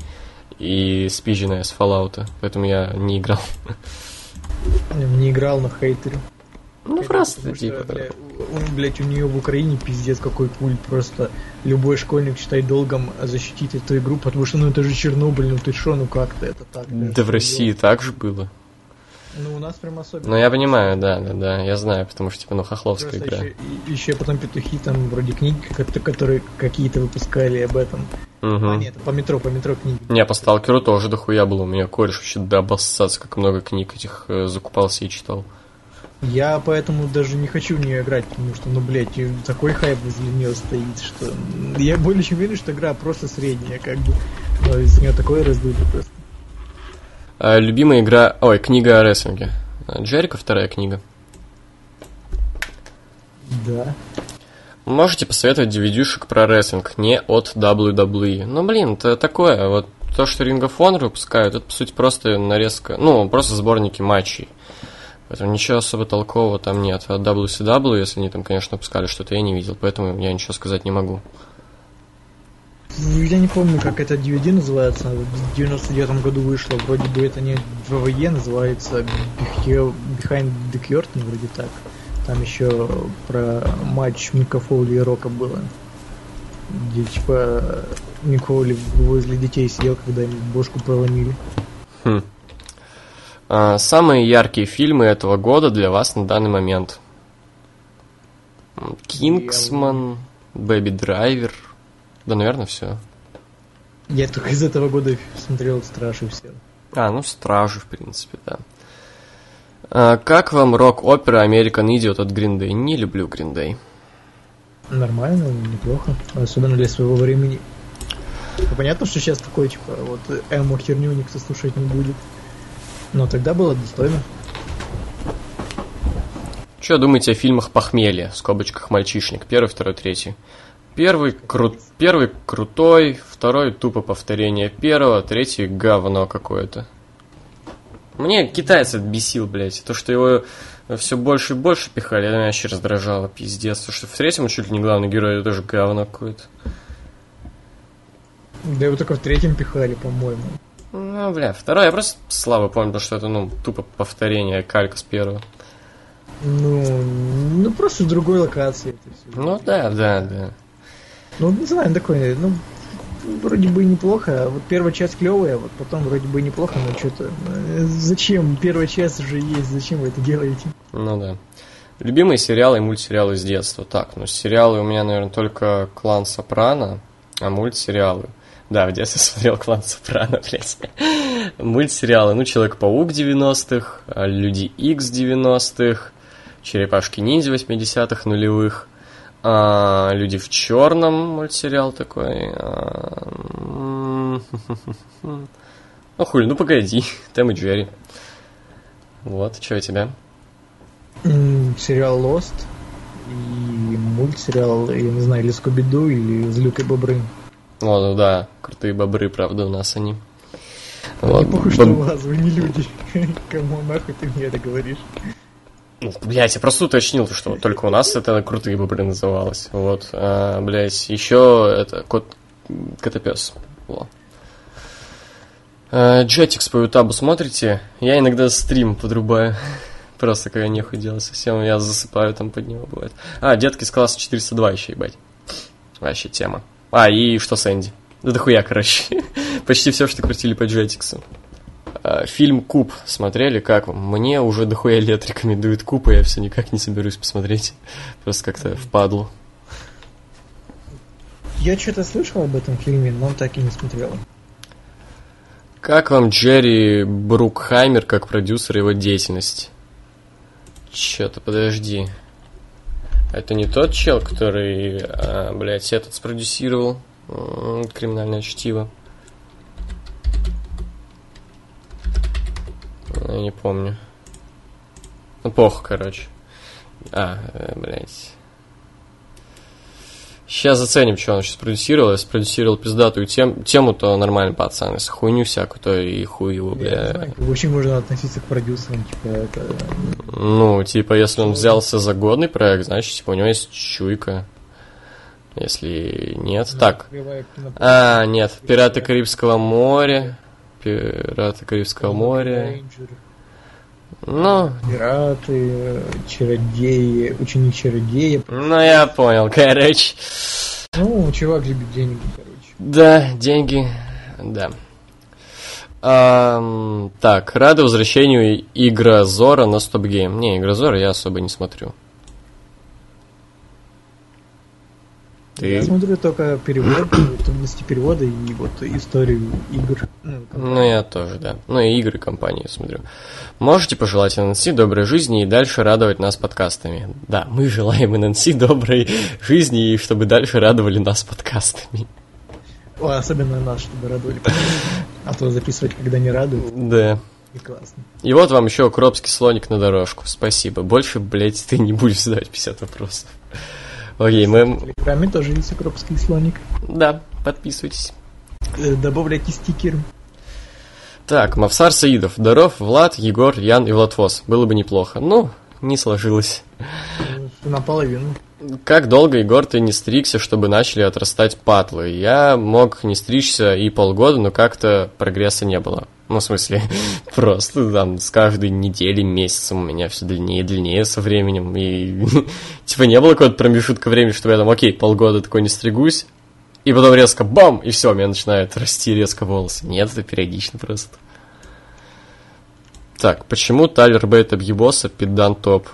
и спизженная с Fallout, поэтому я не играл. Не играл на хейтере. Ну, Потому просто, типа... у- блядь, у нее в Украине пиздец какой культ. Просто любой школьник считает долгом защитить эту игру, потому что ну это же Чернобыль, ну ты шо, ну как ты это так? Да в России делать? так же было. Ну у нас прям особенно. Ну, я понимаю, да, да, да, я знаю, потому что, типа, ну, хохловская Просто игра. еще, еще потом петухи там вроде книги, которые какие-то выпускали об этом. А Мгм. нет, по метро, по метро книги. Не, по Сталкеру тоже дохуя было. У меня кореш вообще до обоссаться, как много книг этих э, закупался и читал. Я поэтому даже не хочу в нее играть, потому что, ну, блядь, такой хайп возле нее стоит, что я более чем уверен, что игра просто средняя, как бы. Но из нее такое раздули просто. А, любимая игра... Ой, книга о рестлинге. А, Джерика вторая книга. Да. Можете посоветовать DVD-шек про рестлинг, не от WWE. Ну, блин, это такое, вот то, что Ring of Honor выпускают, это, по сути, просто нарезка, ну, просто сборники матчей. Поэтому ничего особо толкового там нет. А WCW, если они там, конечно, выпускали что-то, я не видел, поэтому я ничего сказать не могу. Ну, Я не помню, как это DVD называется. В 99 году вышло. Вроде бы это не ВВЕ, называется Behe- Behind the Curtain, вроде так. Там еще про матч Мика Фоули и Рока было. Где, типа, Мик Фоули возле детей сидел, когда им бошку проломили. Хм. А, самые яркие фильмы этого года для вас на данный момент? Кингсман, Бэби Драйвер. Да, наверное, все. Я только из этого года смотрел Страж и все. А, ну, Стражи, в принципе, да. А, как вам рок-опера American Idiot от Green Day? Не люблю Green Day. Нормально, неплохо. Особенно для своего времени. Ну, Понятно, что сейчас такой, типа, вот эмо херню никто слушать не будет. Но тогда было достойно. Что думаете о фильмах «Похмелье», в скобочках «Мальчишник», первый, второй, третий? Первый, кру... первый крутой, второй тупо повторение первого, третий говно какое-то. Мне китайец отбесил, блядь. То, что его все больше и больше пихали, это меня вообще раздражало, пиздец. То, что в третьем чуть ли не главный герой, это тоже говно какое-то. Да его только в третьем пихали, по-моему. Ну, бля, второй я просто слабо помню, потому что это, ну, тупо повторение, калька с первого. Ну, ну просто в другой локации это все. Ну, да, да, да. Ну, не знаю, такой, ну, вроде бы неплохо. а Вот первая часть клевая, вот потом вроде бы неплохо, но что-то... э, Зачем? Первая часть уже есть, зачем вы это делаете? Ну да. Любимые сериалы и мультсериалы с детства. Так, ну сериалы у меня, наверное, только Клан Сопрано, а мультсериалы. Да, в детстве смотрел Клан Сопрано, блядь. Мультсериалы, ну, Человек-паук 90-х, а, Люди Икс 90-х, Черепашки-ниндзя 80-х, нулевых, А, Люди в черном мультсериал такой. А, Ну хуй, ну погоди, Тэм и Джерри. Вот, что у тебя? Сериал Lost и мультсериал, я не знаю, или Скуби-Ду, или Злюк и Бобры. О, ну да, крутые бобры, правда, у нас они. Вот. Не похуй, что у вас, вы не люди. Кому нахуй ты мне это говоришь? Ну, блядь, я просто уточнил, что только у нас это крутые бобры называлось. Вот, а, блядь, еще это кот котопес. Во. А, Jetix по ютабу смотрите? Я иногда стрим подрубаю. Просто когда нехуй делать совсем, я засыпаю там под него бывает. А, детки с класса 402 еще, ебать. Вообще тема. А, и что с Энди? Да дохуя, короче. Почти все, что крутили по Jetix. А, Фильм Куб смотрели, как вам? Мне уже дохуя лет рекомендуют Куб, и я все никак не соберусь посмотреть. Просто как-то впадлу. Я что-то слышал об этом фильме, но так и не смотрел. Как вам Джерри Брукхаймер как продюсер его деятельности? Чё-то, подожди. Это не тот чел, который, а, блядь, этот спродюсировал криминальное чтиво? Я не помню. Ну, похуй, короче. А, э, блядь. Сейчас заценим, что он сейчас продюсировал. Если продюсировал пиздатую тем, тему, то нормальный пацан. Если хуйню всякую, то и хуй его, Я бля. вообще можно относиться к продюсерам, типа, это... Ну, типа, если он взялся за годный проект, значит, типа, у него есть чуйка. Если нет, так. Открывая кино- А, нет, Пираты Карибского моря. Пираты Карибского моря. Ну, Пираты, чародеи, ученик чародея. ну я понял, короче. Ну, чувак любит деньги, короче. Да, деньги, да. Ам, так, рада возвращению Игра Зора на Стоп Гейм. Не, Игра Зора я особо не смотрю. Я Ты? смотрю только перевод, трудности перевода и вот историю игр. Ну, я тоже, да. Ну, и игры компании смотрю. Можете пожелать ННС доброй жизни и дальше радовать нас подкастами. Да, мы желаем ННС доброй жизни и чтобы дальше радовали нас подкастами. О, особенно нас, чтобы радовали. А то записывать, когда не радуют, Да. и классно. И вот вам еще укропский слоник на дорожку. Спасибо. Больше, блядь, ты не будешь задавать 50 вопросов. Окей, В мы... Телеграме тоже есть укропский слоник. Да, подписывайтесь. Э, Добавляйте стикер. Так, Мавсар Саидов. Здоров, Влад, Егор, Ян и Владфос. Было бы неплохо. Ну, не сложилось. э, Наполовину. Как долго, Егор, ты не стригся, чтобы начали отрастать патлы? Я мог не стричься и полгода, но как-то прогресса не было. Ну, в смысле, просто там с каждой недели, месяцем у меня все длиннее и длиннее со временем. И типа не было какого-то промежутка времени, чтобы я там, окей, полгода такой не стригусь, и потом резко бам, и все, у меня начинают расти резко волосы. Нет, это периодично просто. Так, почему Тайлер Бейт объебоса пидан топ?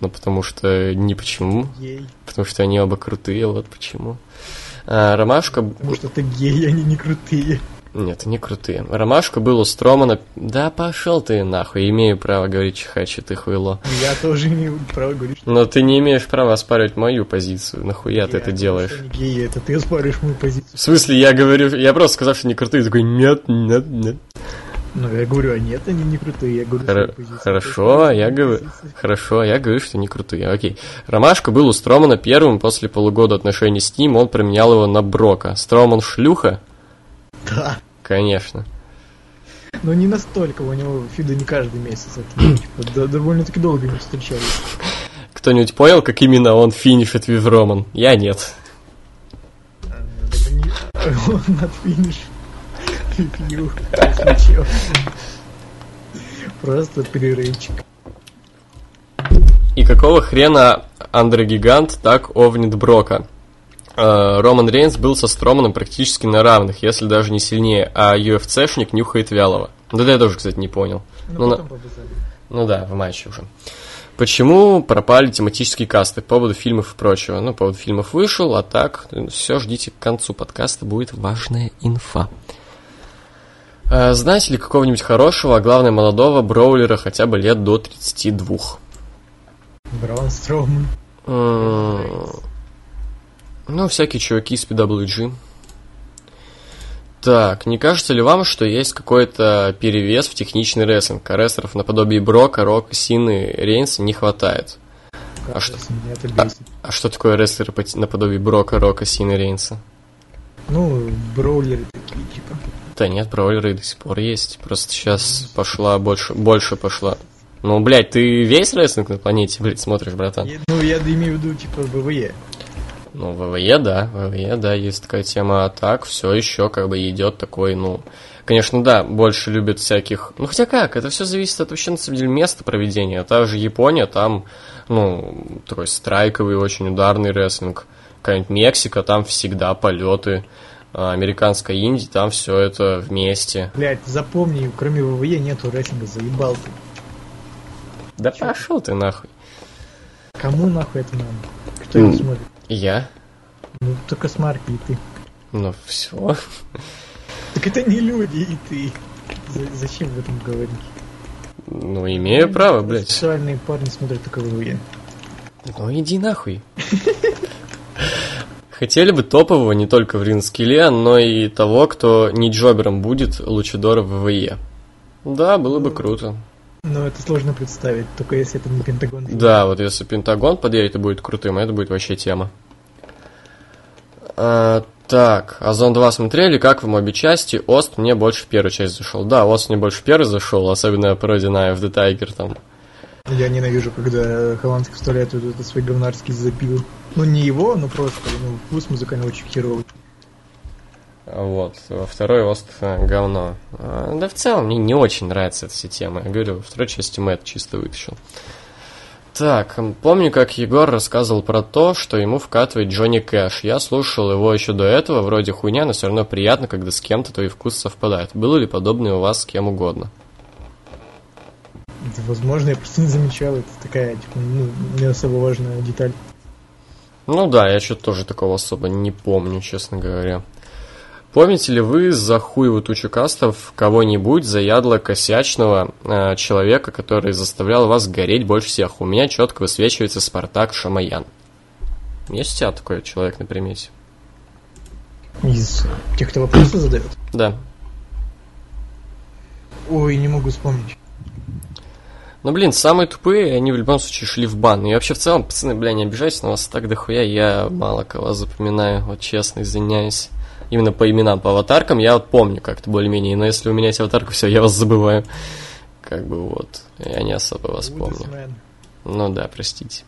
Ну, потому что не почему. Гей. Потому что они оба крутые, вот почему. А, Ромашка... Потому что ты гей, они не крутые. Нет, не крутые. Ромашка был у Стромана... Да пошел ты нахуй, имею право говорить чихачи, ты хуйло. Я тоже имею право говорить, Но ты не имеешь права оспаривать мою позицию. Нахуя ты это делаешь? они геи, это ты оспоришь мою позицию. В смысле, я говорю... Я просто сказал, что они крутые, такой, нет, нет, нет. Ну, я говорю, а нет, они не крутые, я говорю свою позицию. Хорошо, Ты я говорю... Хорошо, я говорю, что не крутые. Окей. Ромашка был у Стромана первым после полугода отношений с ним, он променял его на Брока. Строман шлюха? Да. Конечно. Но не настолько, у него фиды не каждый месяц. Это, довольно-таки долго не встречались. Кто-нибудь понял, как именно он финишит Вив Роман? Я нет. Он над финиш. Пью, если чё. Просто перерывчик. И какого хрена Андрогигант так овнит Брока? Э, Роман Рейнс был со Строманом практически на равных, если даже не сильнее, а UFC-шник нюхает вялого. Да я тоже, кстати, не понял. Ну, Ну, на-. Ну да, в матче уже. Почему пропали тематические касты по поводу фильмов и прочего? Ну, по поводу фильмов вышел, а так, все, ждите к концу подкаста, будет важная инфа. Э, знаете ли какого-нибудь хорошего, а главное молодого броулера хотя бы лет до 32? Браун Строуман. Ну, всякие чуваки из PWG. Так, не кажется ли вам, что есть какой-то перевес в техничный рестлинг? А рестлеров наподобие Брока, Рока, Сины, Рейнса не хватает. А что? Бесит. А что такое рестлеры по- наподобие Брока, Рока, Сины, Рейнса? Ну, броулеры такие, типа. Да нет, бройлеры и до сих пор есть. Просто сейчас пошла больше, больше пошла. Ну, блядь, ты весь рестлинг на планете, блядь, смотришь, братан? Я- Ну, я имею в виду, типа, ВВЕ. Ну, ВВЕ, да, ВВЕ, да, есть такая тема, а так все еще как бы идет такой, ну, конечно, да, больше любят всяких, ну, хотя как, это все зависит от вообще, на самом деле, места проведения, та же Япония, там, ну, такой страйковый, очень ударный рестлинг, какая-нибудь Мексика, там всегда полеты, а американская Индия, там все это вместе. Блять, запомни, кроме ВВЕ нету рестлинга, заебал ты. Да пошел ты нахуй. Кому нахуй это надо? Кто его Ну. смотрит? Я? Ну, только смарки и ты. Ну, все. Так это не люди и ты. За- зачем в этом говорить? Ну, имею право, блядь. Сексуальные парни смотрят только ВВЕ. Ну иди нахуй. Хотели бы топового не только в ринскиле, но и того, кто не джобером будет Лучидора в ВВЕ. Да, было бы круто. Но это сложно представить, только если это не Пентагон. Да, вот если Пентагон подъедет и будет крутым, это будет вообще тема. А, так, Озон 2 смотрели, как вам обе части? Ост мне больше в первую часть зашел. Да, Ост мне больше в первую зашел, особенно пародия на of the Tiger там. Я ненавижу, когда Хованский вставляет вот этот свой говнарский запил. Ну, не его, но просто, ну, вкус музыкальный очень херовый. Вот, во второй Ост э, говно. А, Да в целом мне не очень нравится эта вся тема. Я говорю, во второй части Мэтт чисто вытащил. Так, помню, как Егор рассказывал про то, что ему вкатывает Джонни Кэш. Я слушал его еще до этого, вроде хуйня, но все равно приятно, когда с кем-то твои вкусы совпадают. Было ли подобное у вас с кем угодно? Это, возможно, я просто не замечал, это такая, типа, ну, не особо важная деталь. Ну да, я что-то тоже такого особо не помню, честно говоря. Помните ли вы за хуевую тучу кастов кого-нибудь заядло косячного э, человека, который заставлял вас гореть больше всех? У меня четко высвечивается Спартак Шамаян. Есть у тебя такой человек на примете? Из тех, кто вопросы задает? Да. Ой, не могу вспомнить. Ну, блин, самые тупые, они в любом случае шли в бан. И вообще, в целом, пацаны, бля, не обижайтесь на вас так дохуя, я мало кого запоминаю, вот честно, извиняюсь. Именно по именам, по аватаркам я вот помню как-то более-менее, но если у меня есть аватарка, все, я вас забываю. Как бы вот, я не особо вас помню. Woodisman. Ну да, простите.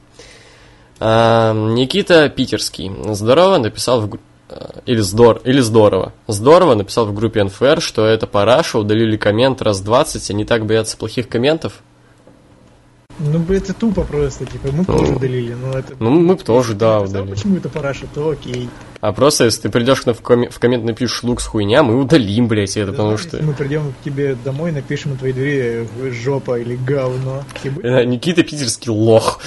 А, Никита Питерский. Здорово, написал в... а, Или, здор... Или здорово. Здорово написал в группе НФР, что это параша, удалили коммент раз 20, они так боятся плохих комментов. Ну, это тупо просто, типа, мы тоже удалили, но это... Ну, мы тоже, да, удалили. Почему это параша, то окей. А просто, если ты придешь к нам в, коме- в коммент напишешь лукс хуйня, мы удалим, блядь, это, потому Если что... мы придем к тебе домой, напишем на твоей двери э, жопа или говно. Тебе? Э, Никита Питерский лох.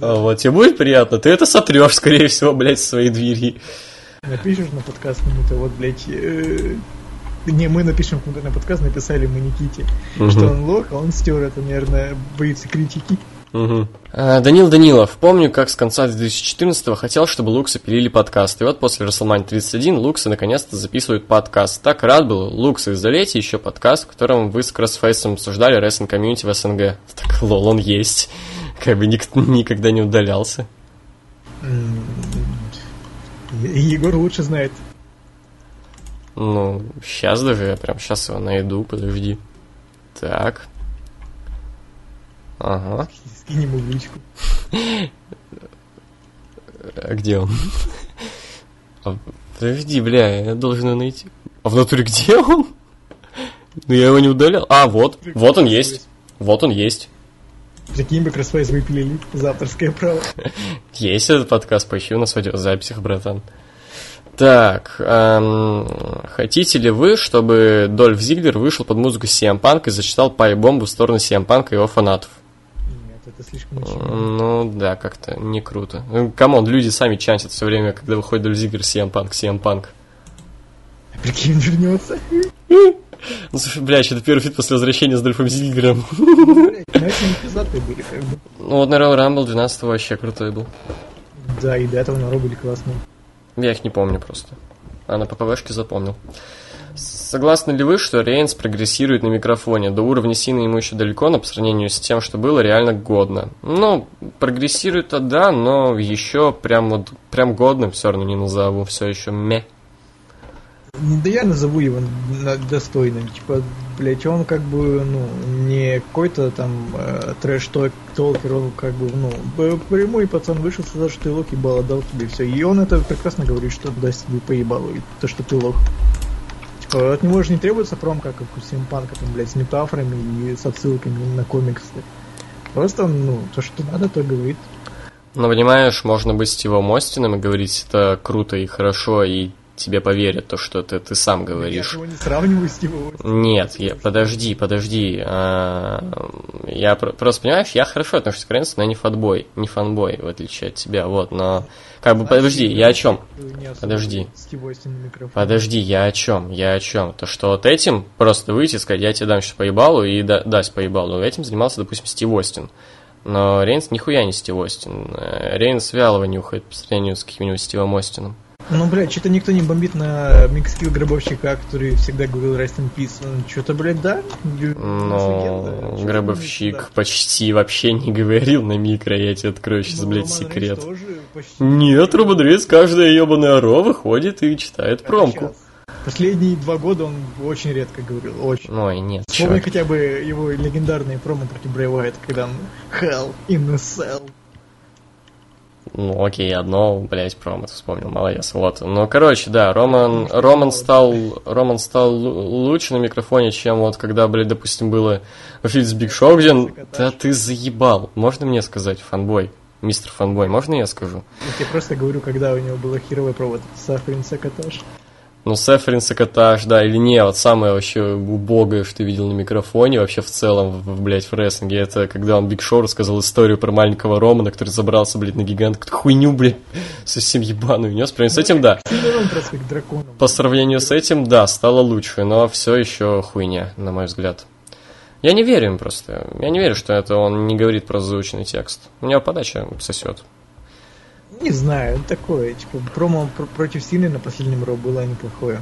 А, Вот, тебе будет приятно? Ты это сотрешь, скорее всего, блядь, с своей двери. Напишешь на подкаст кому-то, вот, блядь, э, не, мы напишем кому-то на подкаст, написали мы Никите, что он лох, а он стер это, наверное, боится критики. А, Данил Данилов. Помню, как с конца 2014-го хотел, чтобы Луксы пилили подкаст. И вот после WrestleMania 31 Луксы наконец-то записывают подкаст. Так рад был. Луксы, залейте еще подкаст, в котором вы с Кроссфейсом обсуждали рестлинг комьюнити в СНГ. Так, лол, он есть. Как бы ник- никогда не удалялся. Егор лучше знает. Ну, сейчас даже, я прям сейчас его найду, подожди. Так. Ага. Скинь ему в личку. А где он? А, Подожди, бля, я должен его найти. А в натуре где он? Ну я его не удалял. А, вот. Вот он есть. Вот он есть. Прикинь бы кроссфейс выпилили за авторское право. Есть этот подкаст, поищи у нас в аудиозаписях, братан. Так, эм, хотите ли вы, чтобы Дольф Зиглер вышел под музыку CM Punk и зачитал pipe-бомбу в сторону CM Punk и его фанатов? Нет, это слишком очевидно. Ну, да, как-то не круто. Ну, come on, люди сами чантят все время, когда выходит Дольф Зиглер, CM Punk, CM Punk. Прикинь, вернется. Ну, слушай, бля, это первый feud после возвращения с Дольфом Зиглером. Ну, вот на Royal Rumble 12 вообще крутой был. Да, и до этого на Ро были классные. Я их не помню просто. А на ППВшке запомнил. Согласны ли вы, что Рейнс прогрессирует на микрофоне? До уровня Сина ему еще далеко, но по сравнению с тем, что было, реально годно. Ну, прогрессирует-то да, но еще прям вот прям годным все равно не назову. Все еще ме. Да я назову его достойным. Типа, блять, он как бы, ну, не какой-то там э, трэш-толкер, он как бы, ну, прямой пацан вышел, сказал, что ты лох, ебал, отдал тебе все. И он это прекрасно говорит, что даст тебе поебалу, и то, что ты лох. Типа, от него же не требуется промка, как у Симпанка, там, блядь, с метафорами и с отсылками на комиксы. Просто, ну, то, что надо, то говорит. Но понимаешь, можно быть Стивом Остином и говорить это круто и хорошо, и тебе поверят то, что ты, ты сам Я говоришь. его не сравниваю с его. Нет, я, подожди, подожди. а, я про- просто, понимаешь, я хорошо отношусь к Рейнсу, но я не фанбой, не фанбой, в отличие от тебя, вот, но... Как бы, подожди, я о чем? Подожди. Подожди, я о чем? Я о чем? То, что вот этим просто выйти и сказать, я тебе дам сейчас поебалу и да, дать поебалу. Этим занимался, допустим, Стив Остин. Но Рейнс нихуя не Стив Остин. Э, Рейнс вялого нюхает по сравнению с каким-нибудь Стивом Остином. Ну, блядь, что-то никто не бомбит на микскилл гробовщика, который всегда говорил Rest in Peace. Что-то, блядь, да? Но гробовщик почти вообще не говорил на микро, я тебе открою сейчас, блядь, секрет. Нет, Робот Рейнс каждая ебаная ро выходит и читает промку. Последние два года он очень редко говорил, очень. Ой, нет, Вспомни хотя бы его легендарные промо против Брейвайта, когда он Hell in a Cell. Ну, окей, одно, блядь, промо ты вспомнил, молодец, вот. Ну, короче, да, Роман, Роман стал, Роман стал лу- лучше на микрофоне, чем вот когда, блядь, допустим, было в Фитц Биг Шоу, где... Да ты заебал, можно мне сказать, фанбой? Мистер фанбой, можно я скажу? Я тебе просто говорю, когда у него было херовое провод. Сафрин Сакаташ. Ну, Сефрин Сакаташ, да, или не, вот самое вообще убогое, что ты видел на микрофоне, вообще в целом, в, в, блядь, в рестлинге, это когда он Биг Шоу рассказал историю про маленького Романа, который забрался, блядь, на гигант, какую-то хуйню, блядь, совсем ебаную нес, прям с этим, да. По сравнению с этим, да, стало лучше, но все еще хуйня, на мой взгляд. Я не верю им просто. Я не верю, что это он не говорит про заученный текст. У него подача сосет. Не знаю, такое, типа, промо пр- против Сины на последнем Ро было неплохое.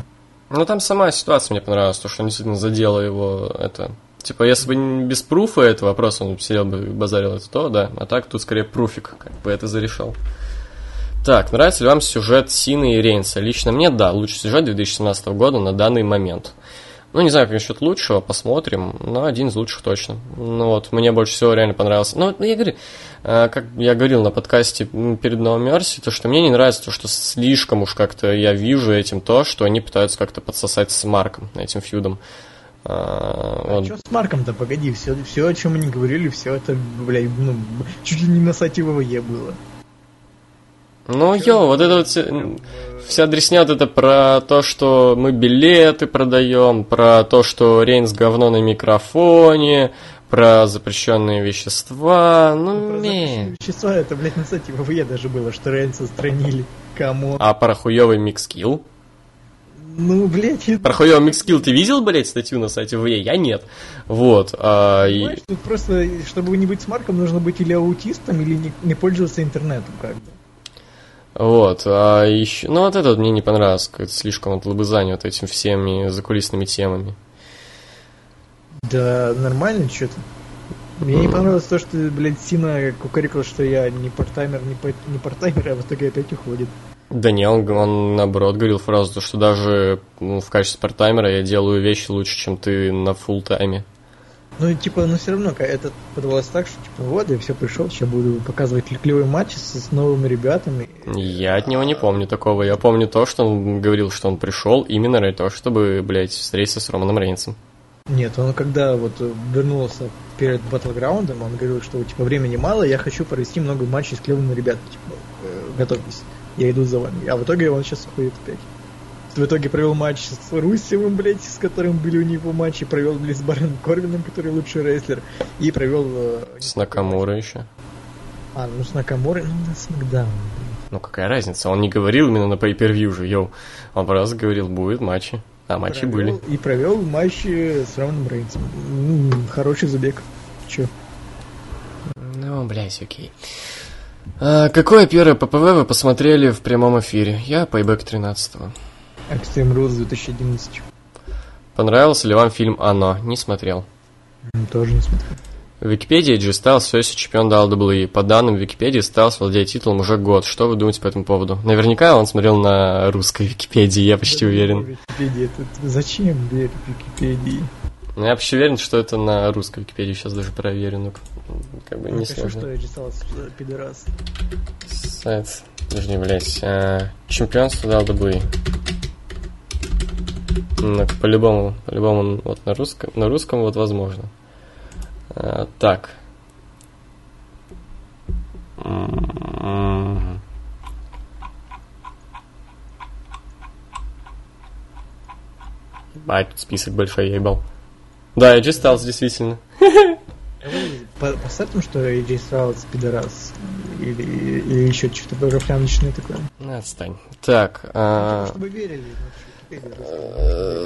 Ну, там сама ситуация мне понравилась, то, что он действительно задела его, это... Типа, если бы без пруфа этого вопроса он сидел бы базарил это, то да. А так тут скорее пруфик, как бы это зарешал. Так, нравится ли вам сюжет Сины и Рейнса? Лично мне, да, лучший сюжет 2017 года на данный момент. Ну, не знаю, как насчет лучшего, посмотрим, но один из лучших точно. Ну вот, мне больше всего реально понравился. Ну, ну, я говорю, э, как я говорил на подкасте перед No Mercy, то, что мне не нравится, то, что слишком уж как-то я вижу этим то, что они пытаются как-то подсосать с Марком, этим фьюдом. А, А вот. что с Марком-то, погоди, все, все, о чем мы не говорили, все это, блядь, ну, чуть ли не на сайте ВВЕ было. Ну, йо, вот это вот вся дресня вот это про то, что мы билеты продаем, про то, что Рейнс говно на микрофоне, про запрещенные вещества, ну, Про ме. запрещенные вещества, это, блядь, на сайте ВВЕ даже было, что Рейнса странили. Кому? А про хуёвый микскилл? Ну, блядь, это, Про хуёвый микскилл ты видел, блядь, статью на сайте ВЕ? Я нет. Вот. а, понимаешь, тут просто, чтобы не быть с Марком, нужно быть или аутистом, или не, не пользоваться интернетом, как бы. Вот, а еще, ну вот это вот мне не понравилось, как-то слишком вот лобызание вот этими всеми закулисными темами. Да, нормально что-то. Мне не понравилось то, что, блядь, Сина кукарикал, что я не партаймер, не, по- не партаймер, а в итоге опять уходит. Да не, он, он наоборот говорил фразу, то, что даже ну, в качестве партаймера я делаю вещи лучше, чем ты на фулл тайме. Ну, типа, ну, все равно, это подавалось так, что, типа, вот, я все пришел, сейчас буду показывать клевые матчи с, с новыми ребятами. Я от него не помню такого. Я помню то, что он говорил, что он пришел именно ради того, чтобы, блядь, встретиться с Романом Рейнсом. Нет, он когда вот вернулся перед батлграундом, он говорил, что, типа, времени мало, я хочу провести много матчей с клевыми ребятами, типа, э, готовьтесь, я иду за вами. А в итоге он сейчас уходит опять. В итоге провел матч с Русевым, блядь, с которым были у него матчи, провел блядь, с Бароном Корвином, который лучший рестлер, и провел... э, С Накамурой еще. А, ну с Накамурой, ну на Смакдаун. Ну какая разница? Он не говорил именно на pay-per-view же, йоу. Он просто говорил, будет матчи. А матчи были. Провел- И провел матчи с Романом Рейнсом. М, Хороший забег. Че? Ну, блядь, окей. А, какое первое ППВ вы посмотрели в прямом эфире? Я Payback 13 Extreme Rules 2011. Понравился ли вам фильм «Оно»? Не смотрел. Тоже не смотрел. В Википедии G Styles все еще чемпион WWE. По данным Википедии, Styles владеет титулом уже год. Что вы думаете по этому поводу? Наверняка он смотрел на русской Википедии, я почти уверен. Википедия. Это- зачем верить Википедии? Ну, Я почти уверен, что это на русской Википедии. Сейчас даже проверю. Ну, как бы не Напишу, сложно. что я чесался, э, пидорас. Сайт. Подожди, блядь. а, чемпионство WWE. Ну, по-любому, по-любому, вот на русском, на русском вот возможно. А, так. Тут список большой, я ебал. Да, AJ Styles, действительно. По- Поставим, что AJ Styles пидорас. Или, или еще что-то профаночное такое. Ну, отстань. Так, а, Чтобы верили. Э,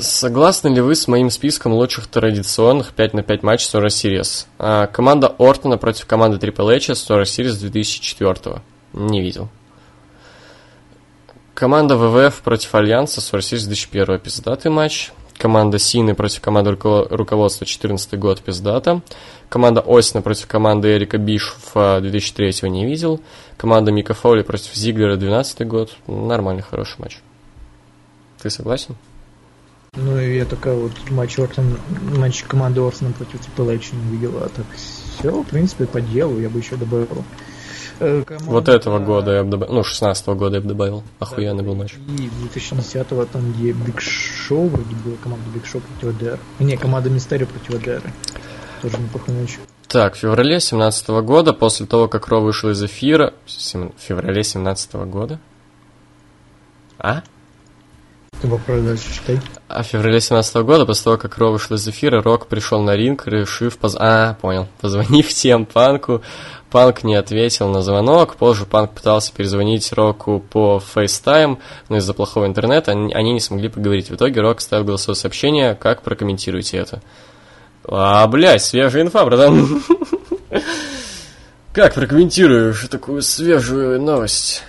Согласны ли вы с моим списком лучших традиционных 5 на 5 матчей Survivor Series? А, команда Ортона против команды Triple H Survivor Series 2004 Не видел. Команда ВВФ против Альянса Survivor Series 2001 Пиздатый матч. Команда Сины против команды руково- руководства 14 год Пиздата. Команда Осина против команды Эрика Бишфа 2003 не видел. Команда Мика Фоули против Зиглера 12 год. Нормальный, хороший матч. Ты согласен? Ну, я только вот матч Ортон, матч команды Ортона против Triple H не видел, а так все, в принципе, по делу я бы еще добавил. Э, команда- Вот этого года я бы добавил, ну, 16 года я бы добавил. Охуенный был матч. И 2010-го там, где Big Show, вроде была команда Big Show против ADR. Не, команда Мистерио против ADR. Тоже неплохой матч. Так, в феврале 17 года, после того, как Ро вышел из эфира... В феврале 17 года? А? Вопрос дальше читай. А в феврале 17 года, после того, как Ро вышел из эфира, Рок пришел на ринг, решив поз... А, понял. Позвонив тем Панку, Панк не ответил на звонок. Позже Панк пытался перезвонить Року по FaceTime, но из-за плохого интернета они не смогли поговорить. В итоге Рок ставил голосовое сообщение. Как прокомментируете это? А, блядь, свежая инфа, братан. Как прокомментируешь такую свежую новость?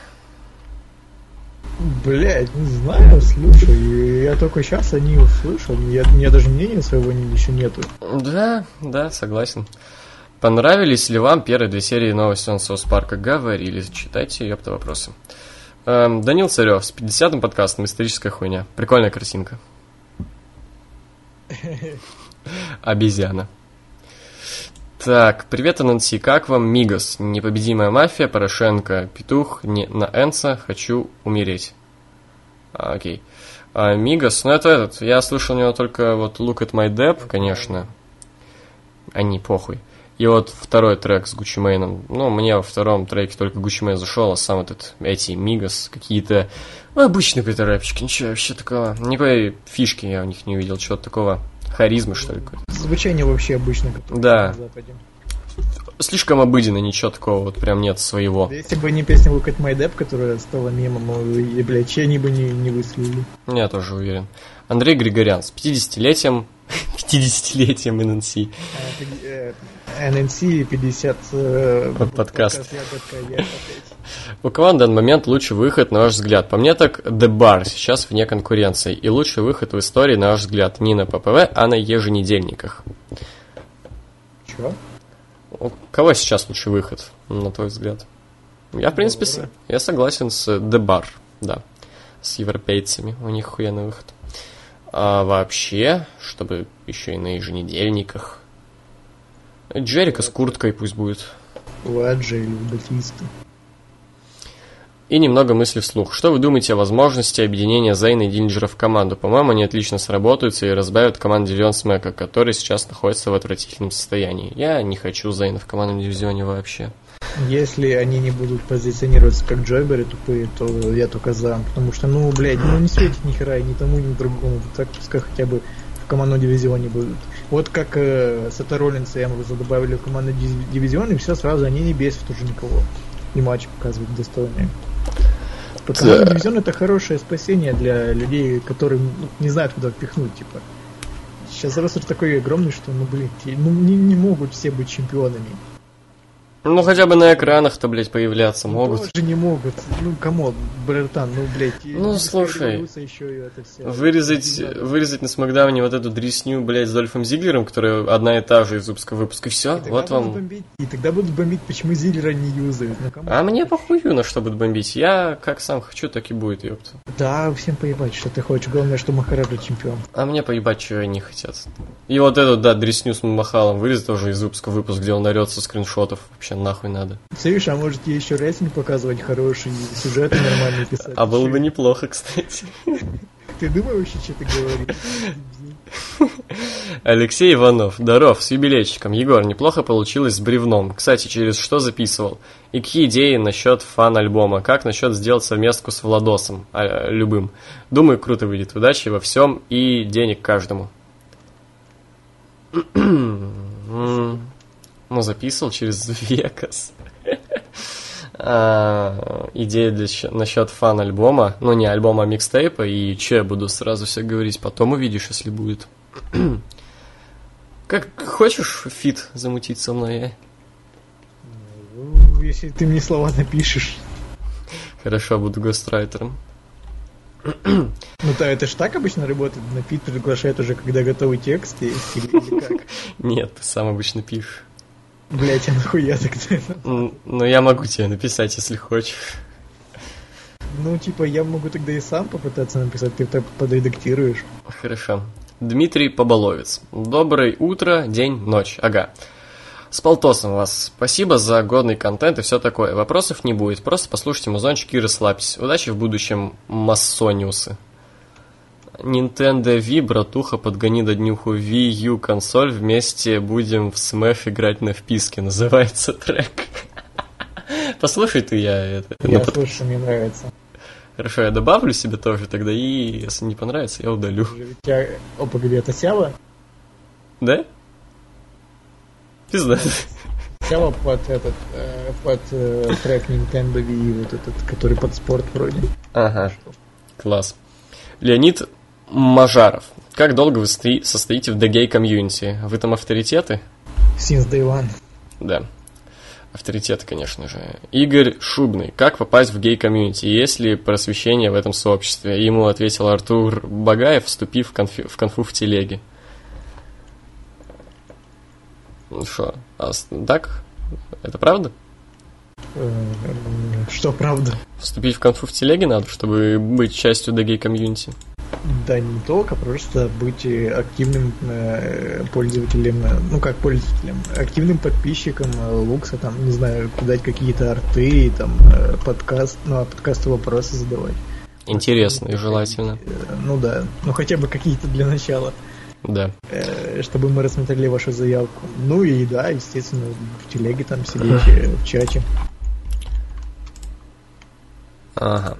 Блять, не знаю, слушай, я только сейчас о ней услышал, я, у меня даже мнения своего еще нету. Да, да, согласен. Понравились ли вам первые две серии нового сезона Соус Парка? Говорили. Читайте, ёпта, вопросы. Эм, Данил Царев с 50-м подкастом «Историческая хуйня». Прикольная картинка. Обезьяна. Так, привет, ННС. Как вам Мигос? Непобедимая мафия, Порошенко, Петух, не, на Энса, хочу умереть. А, окей. А, Мигос, ну это этот, я слышал у него только вот Look at my Dep, конечно. А не похуй. И вот второй трек с Гуччи Мэйном. Ну, мне во втором треке только Гуччи Мэйн зашел, а сам этот, эти Мигос, какие-то ну, обычные какие-то рэпчики, ничего вообще такого. Никакой фишки я у них не увидел, чего-то такого харизмы, что ли. Звучание вообще обычно, как Да. на Западе. Слишком обыденно, ничего такого вот прям нет своего. Если бы не песня Look at My Dep, которая стала мемом, ну, и, блядь, че они бы не, не выстрелили. Я тоже уверен. Андрей Григорян с 50-летием 50-летием ННС. А, пяти- э, NNC 50 э, Под подкаст. У кого на данный момент лучший выход, на ваш взгляд? По мне так The Bar сейчас вне конкуренции. И лучший выход в истории, на ваш взгляд, не на ППВ, а на еженедельниках. Чё? У кого сейчас лучший выход, на твой взгляд? Я, в принципе, с- я согласен с The Bar, да. С европейцами, у них охуенный выход. А вообще, чтобы еще и на еженедельниках. Джерика с курткой пусть будет. Ладжи или Батиста. И немного мысли вслух. Что вы думаете о возможности объединения Зейна и Диллинджера в команду? По-моему, они отлично сработаются и разбавят команду Смека, который сейчас находится в отвратительном состоянии. Я не хочу Зейна в командном дивизионе вообще. Если они не будут позиционироваться как Джойберы тупые, то я только за. Потому что, ну, блядь, ну не светит ни хера ни тому, ни другому. Так пускай хотя бы в командном дивизионе будут. Вот как э, Сета Роллинса и Эмброуза добавили в командный дивизион, и все сразу, они не бесят уже никого. И матчи показывают достойные. Командный Да. дивизион это хорошее спасение для людей, которые ну, не знают, куда впихнуть, типа. Сейчас ростер такой огромный, что, ну, блин, ну, не, не могут все быть чемпионами. Ну, хотя бы на экранах-то, блядь, появляться могут. Тоже не могут. Ну, come on, братан, ну, блядь. Ну, слушай. Вырезать, вырезать на Смакдауне вот эту дресню, блядь, с Дольфом Зиглером, которая одна и та же из выпуска выпуска, и все, И вот вам. бомбить- И тогда будут бомбить, почему Зиллера не юзают. Ну. А мне похую, на что будут бомбить. Я как сам хочу, так и будет, ёпта. Да, всем поебать, что ты хочешь. Главное, что Махараджа чемпион. А мне поебать, что они хотят. И вот эту, да, дресню с Махалом вырезать тоже из выпуска выпуск, где он орется скриншотов. Вообще нахуй надо. Слышь, а может тебе еще рестлинг показывать хороший, сюжеты нормальные писать? А было бы и- неплохо, кстати. Ты думаешь вообще, что ты говоришь? Алексей Иванов. Здоров, с юбилейчиком. Егор, неплохо получилось с бревном. Кстати, через что записывал? И какие идеи насчет фан-альбома? Как насчет сделать совместку с Владосом? А, любым. Думаю, круто выйдет. Удачи во всем и денег каждому. Ну, записывал через Векас. А, Идея для, насчет фан-альбома. Ну, не альбома, а микстейпа. И че я буду сразу все говорить? Потом увидишь, если будет. Как хочешь feat замутить со мной? Ну, Если ты мне слова напишешь. Хорошо, буду гострайтером. Ну да, это ж так обычно работает. На feat приглашает уже, когда готовый текст или, или как? Нет, ты сам обычно пишешь. Блять, а нахуя тогда? М, Но я могу тебе написать, если хочешь. Ну, типа, я могу тогда и сам попытаться написать, ты так подредактируешь. Хорошо. Дмитрий Поболовец. Доброе утро, день, ночь. Ага. С полтосом вас. Спасибо за годный контент и все такое. Вопросов не будет. Просто послушайте музончик и расслабьтесь. Удачи в будущем, массониусы. Nintendo Wii, братуха, подгони до днюху Wii U консоль. Вместе будем в Smash играть на вписке. Называется трек. Послушай ты, я это... Я под- слышу, мне нравится. Хорошо, я добавлю себе тоже тогда, и если не понравится, я удалю. Я... О, погоди, это Сява? Да? Пизда. Сява под этот, э, под э, трек Nintendo Wii, вот этот, который под спорт вроде. Ага, класс. Леонид Мажаров. Как долго вы стои- состоите в The Gay комьюнити? Вы там авторитеты? Since Day One. Да. Авторитеты, конечно же. Игорь Шубный. Как попасть в гей-комьюнити? Есть ли просвещение в этом сообществе? Ему ответил Артур Багаев, вступив в, конфи- в конфу в телеге. Ну что, а так? Это правда? Э, Что правда? Вступить в конфу в телеге надо, чтобы быть частью Gay комьюнити. Да не только, просто быть активным э, пользователем, э, ну как пользователем, активным подписчиком Лукса, там, не знаю, дать какие-то арты, там, подкаст, ну, а подкасты вопросы задавать. Интересно и желательно. Ну да, ну хотя бы какие-то для начала, Да. чтобы мы рассмотрели вашу заявку. Ну и да, естественно, в телеге там сидеть, в чате. Ага.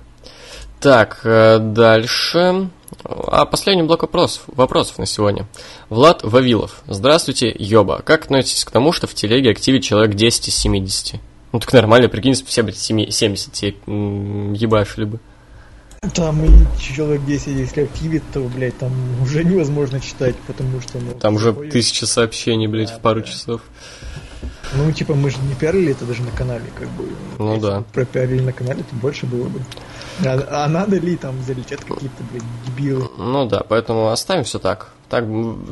Так, э, дальше. А последний блок вопросов, вопросов на сегодня. Влад Вавилов. Здравствуйте, Йоба. Как относитесь к тому, что в телеге активит человек 10 из 70? Ну так нормально, прикинь, все, блядь, семи- 70 тебе м, ебашили бы. Там и человек 10, если активит, то, блядь, там уже невозможно читать, потому что... Ну, Там уже тысяча сообщений, блядь, Да, в пару да. часов. Ну, типа, мы же не пиарили это даже на канале, как бы. Ну Если да. Пропиарили на канале, то больше было бы. А, а надо ли там залетят какие-то, блядь, дебилы? Ну да, поэтому оставим все так. Так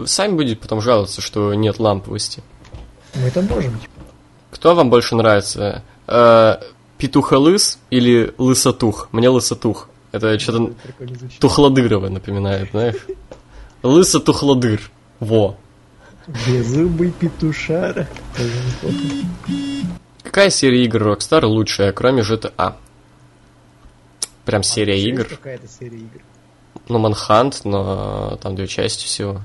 сами будете потом жаловаться, что нет ламповости. Мы это можем, типа. Кто вам больше нравится? Э, Петухолыс или Лысотух? Мне Лысотух. Это что-то. Тухлодырова напоминает, знаешь? Лысо-тухлодыр. Во. Беззубый петушара. Какая серия игр Rockstar лучшая, кроме GTA? Прям серия А, есть игр. Какая-то серия игр. Ну, Манхант, но там две части всего.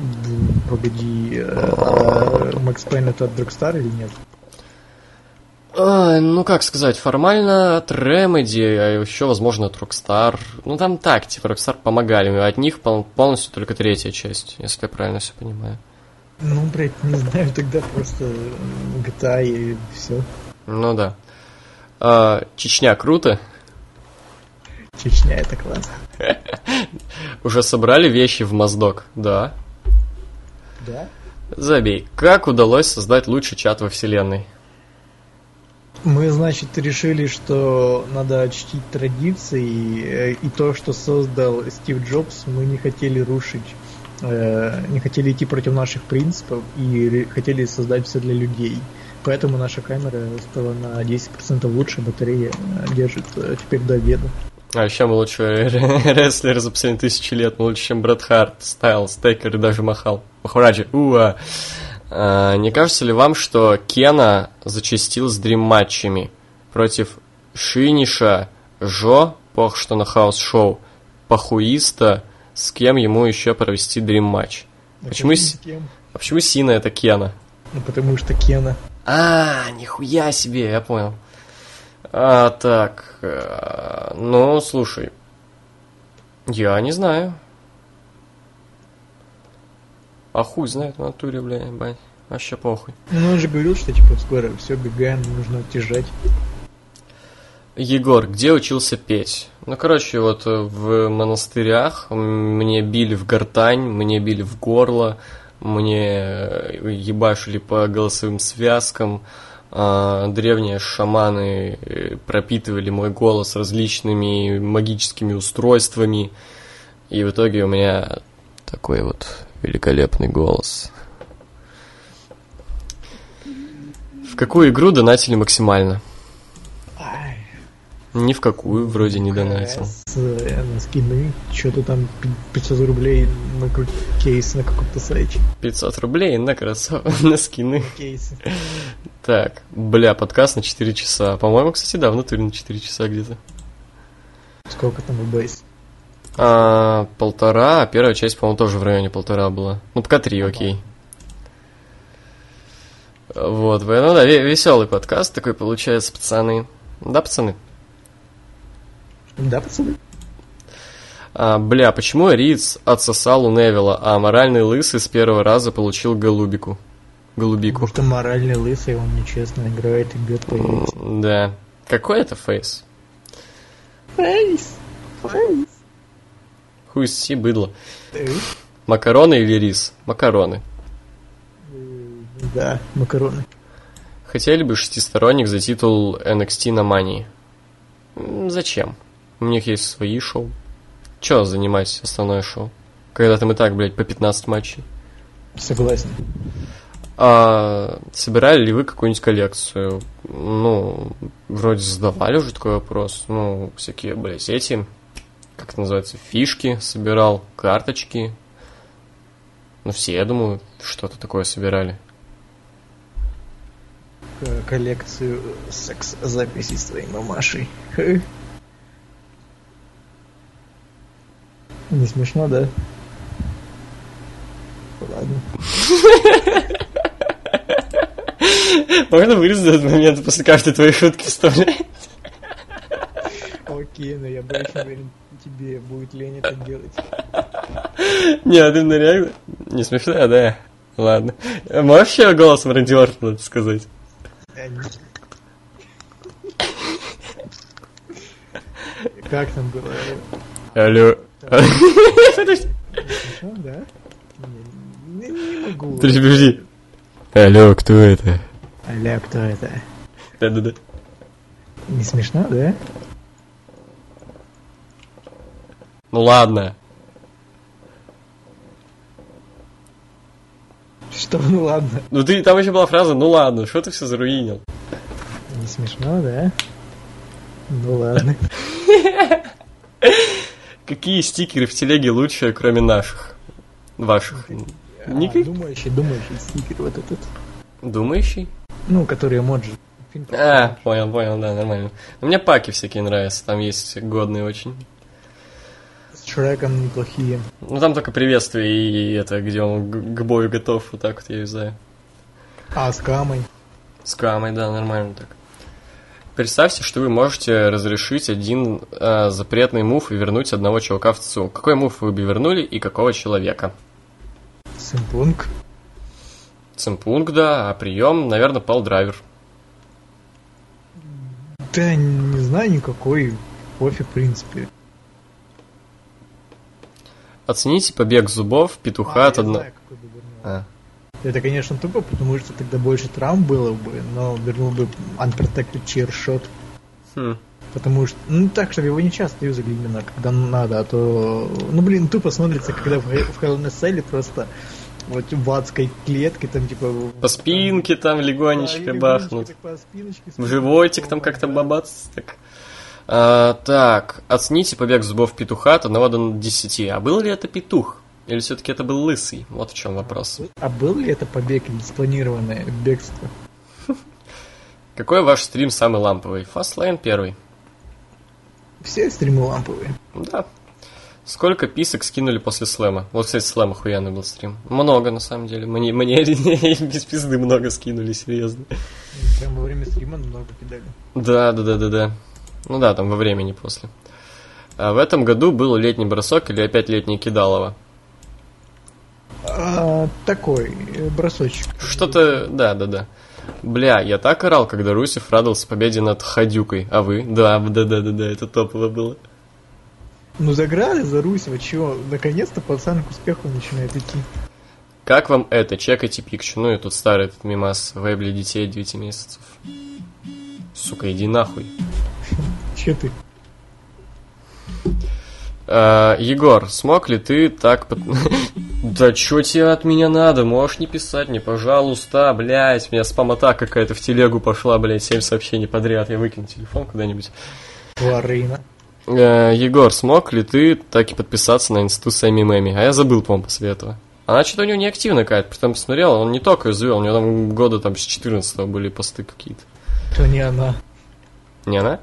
М, Погоди, э, Макс Пейн это от Rockstar или нет? А, ну, как сказать, формально от Remedy, а еще, возможно, от Rockstar. Ну, там так, типа, Rockstar помогали. От них пол- полностью только третья часть, если я правильно все понимаю. Ну, блядь, не знаю, тогда просто GTA и все. Ну, да. А, Чечня круто. Чечня это класс. Уже собрали вещи в Моздок? Да. Да? Забей. Как удалось создать лучший чат во вселенной? Мы, значит, решили, что надо чтить традиции, э, и то, что создал Стив Джобс, мы не хотели рушить, э, не хотели идти против наших принципов и хотели создать все для людей. Поэтому наша камера стала на 10% лучше, батарея э, держит теперь до обеда. А еще мы лучше рестлер за последние тысячи лет, мы лучше, чем Брэд Харт, Стайл, Стейкер и даже Махал. Махараджи, уа. А, не кажется ли вам, что Кена зачастил с дрим-матчами против Шиниша, Жо, пох что на хаус-шоу, Пахуиста, с кем ему еще провести дрим-матч? Почему, с а почему Сина это Кена? Ну, потому что Кена. А, нихуя себе, я понял. А, так, э, ну, слушай, я не знаю. А хуй знает в натуре, бля, ебать. Вообще похуй. Ну, он же говорил, что типа скоро все, бегаем, нужно оттяжать. Егор, где учился петь? Ну, короче, вот э, в монастырях мне били в гортань, мне били в горло, мне э, ебашили по голосовым связкам, а, древние шаманы э, пропитывали мой голос различными магическими устройствами, и в итоге у меня такой вот великолепный голос. В какую игру донатили максимально? Ни в какую, вроде не донатил. На скины, что-то там пи- 500 рублей на кейс на каком-то сайте. 500 рублей на кроссовки, на скины. Кейсы. Так, бля, подкаст на 4 часа. По-моему, кстати, да, внутри на 4 часа где-то. Сколько там бейс? А, полтора, а первая часть, по-моему, тоже в районе полтора была. Ну, пока три, окей. Вот, ну да, веселый подкаст такой получается, пацаны. Да, пацаны? Да, пацаны? А, бля, почему Риц отсосал у Невилла, а моральный лысый с первого раза получил голубику? Голубику. Потому что моральный лысый, он нечестно играет и бьет по яйцам. Да. Какой это фейс? Фейс! Фейс! Хуй си, быдло. Макароны или рис? Макароны. Да, макароны. Хотели бы шестисторонник за титул NXT на Мании? Зачем? У них есть свои шоу. Че занимать основное шоу? Когда там и так, блядь, по 15 матчей. Согласен. А собирали ли вы какую-нибудь коллекцию? Ну, вроде задавали уже такой вопрос. Ну, всякие, блядь, эти, как это называется, фишки собирал, карточки. Ну, все, я думаю, что-то такое собирали. Коллекцию секс-записей с твоей мамашей. Не смешно, да? Ладно. Можно вырезать этот момент после каждой твоей шутки вставлять? Окей, но я больше уверен, тебе будет лень это делать. Не, а ты на реально... Не смешно, да? Ладно. Можешь еще голосом Рэнди Ортона сказать? Как там было? Алло. Да? Не, могу. Подожди, подожди. Алло, кто это? Аля, кто это? Да-да-да. Не смешно, да? Ну ладно. Что, ну ладно. Ну ты, там еще была фраза, ну ладно, что ты все заруинил? Не смешно, да? Ну ладно. Какие стикеры в телеге лучше, кроме наших? Ваших? А, Никак- думающий, думающий стикер вот этот. Думающий? Ну, который эмоджи. Фильм А, понял, понял, да, нормально. Но мне паки всякие нравятся, там есть годные очень. Шреком неплохие. Ну там только приветствие и это, где он к бою готов, вот так вот я юзаю. А, с Камой. С камой, да, нормально так. Представьте, что вы можете разрешить один э, запретный мув и вернуть одного чувака в ЦУ. Какой мув вы бы вернули и какого человека? Симпунг. Цимпунг, да, а прием, наверное, пал-драйвер. Да, не знаю никакой. Пофиг, в принципе. Оцените побег зубов петуха А, от одного... А. Это, конечно, тупо, потому что тогда больше травм было бы, но вернул бы unprotected chair shot. Хм. Потому что, ну так, чтобы его не часто юзали именно, когда надо, а то, ну блин, тупо смотрится, когда в, в Hell in просто вот в адской клетке там типа... По спинке там Да, легонечко или бахнут. по спиночке В животик там как-то бабац. Так. А, так, оцените побег зубов петуха от 1 до 10. А был ли это петух? Или все-таки это был лысый? Вот в чем вопрос. А был ли это побег или спланированное бегство? Какой ваш стрим самый ламповый? Fastlane первый. Все стримы ламповые. Да. Сколько писок скинули после слэма? Вот, кстати, слэм охуенный был стрим. Много, на самом деле. Мне, мне без пизды много скинули, серьезно. Прям во время стрима много кидали. Да, да, да, да, да. Ну да, там во времени после. А в этом году был летний бросок или опять летний кидалово? А, такой э, бросочек. Что-то, да, да, да. Бля, я так орал, когда Русев радовался победе над Хадюкой. А вы? Да, да, да, да, да, это топово было. Ну заграли за Русева, чего? Наконец-то пацан к успеху начинает идти. Как вам это? Чекайте пикчу. Ну и тут старый этот мимас. Вебли детей 9 месяцев. Сука, иди нахуй. Че ты? А, Егор, смог ли ты так... Да чё тебе от меня надо? Можешь не писать мне, пожалуйста, блядь. У меня спам-атака какая-то в телегу пошла, блядь, 7 сообщений подряд. Я выкину телефон куда-нибудь. Тварина. Э, Егор, смог ли ты так и подписаться на институт Сами Мэми? А я забыл, по-моему, после этого. Она что-то у него неактивная какая-то, притом посмотрел, он не только извел, у него там года там с 14 были посты какие-то. То не она. Не она?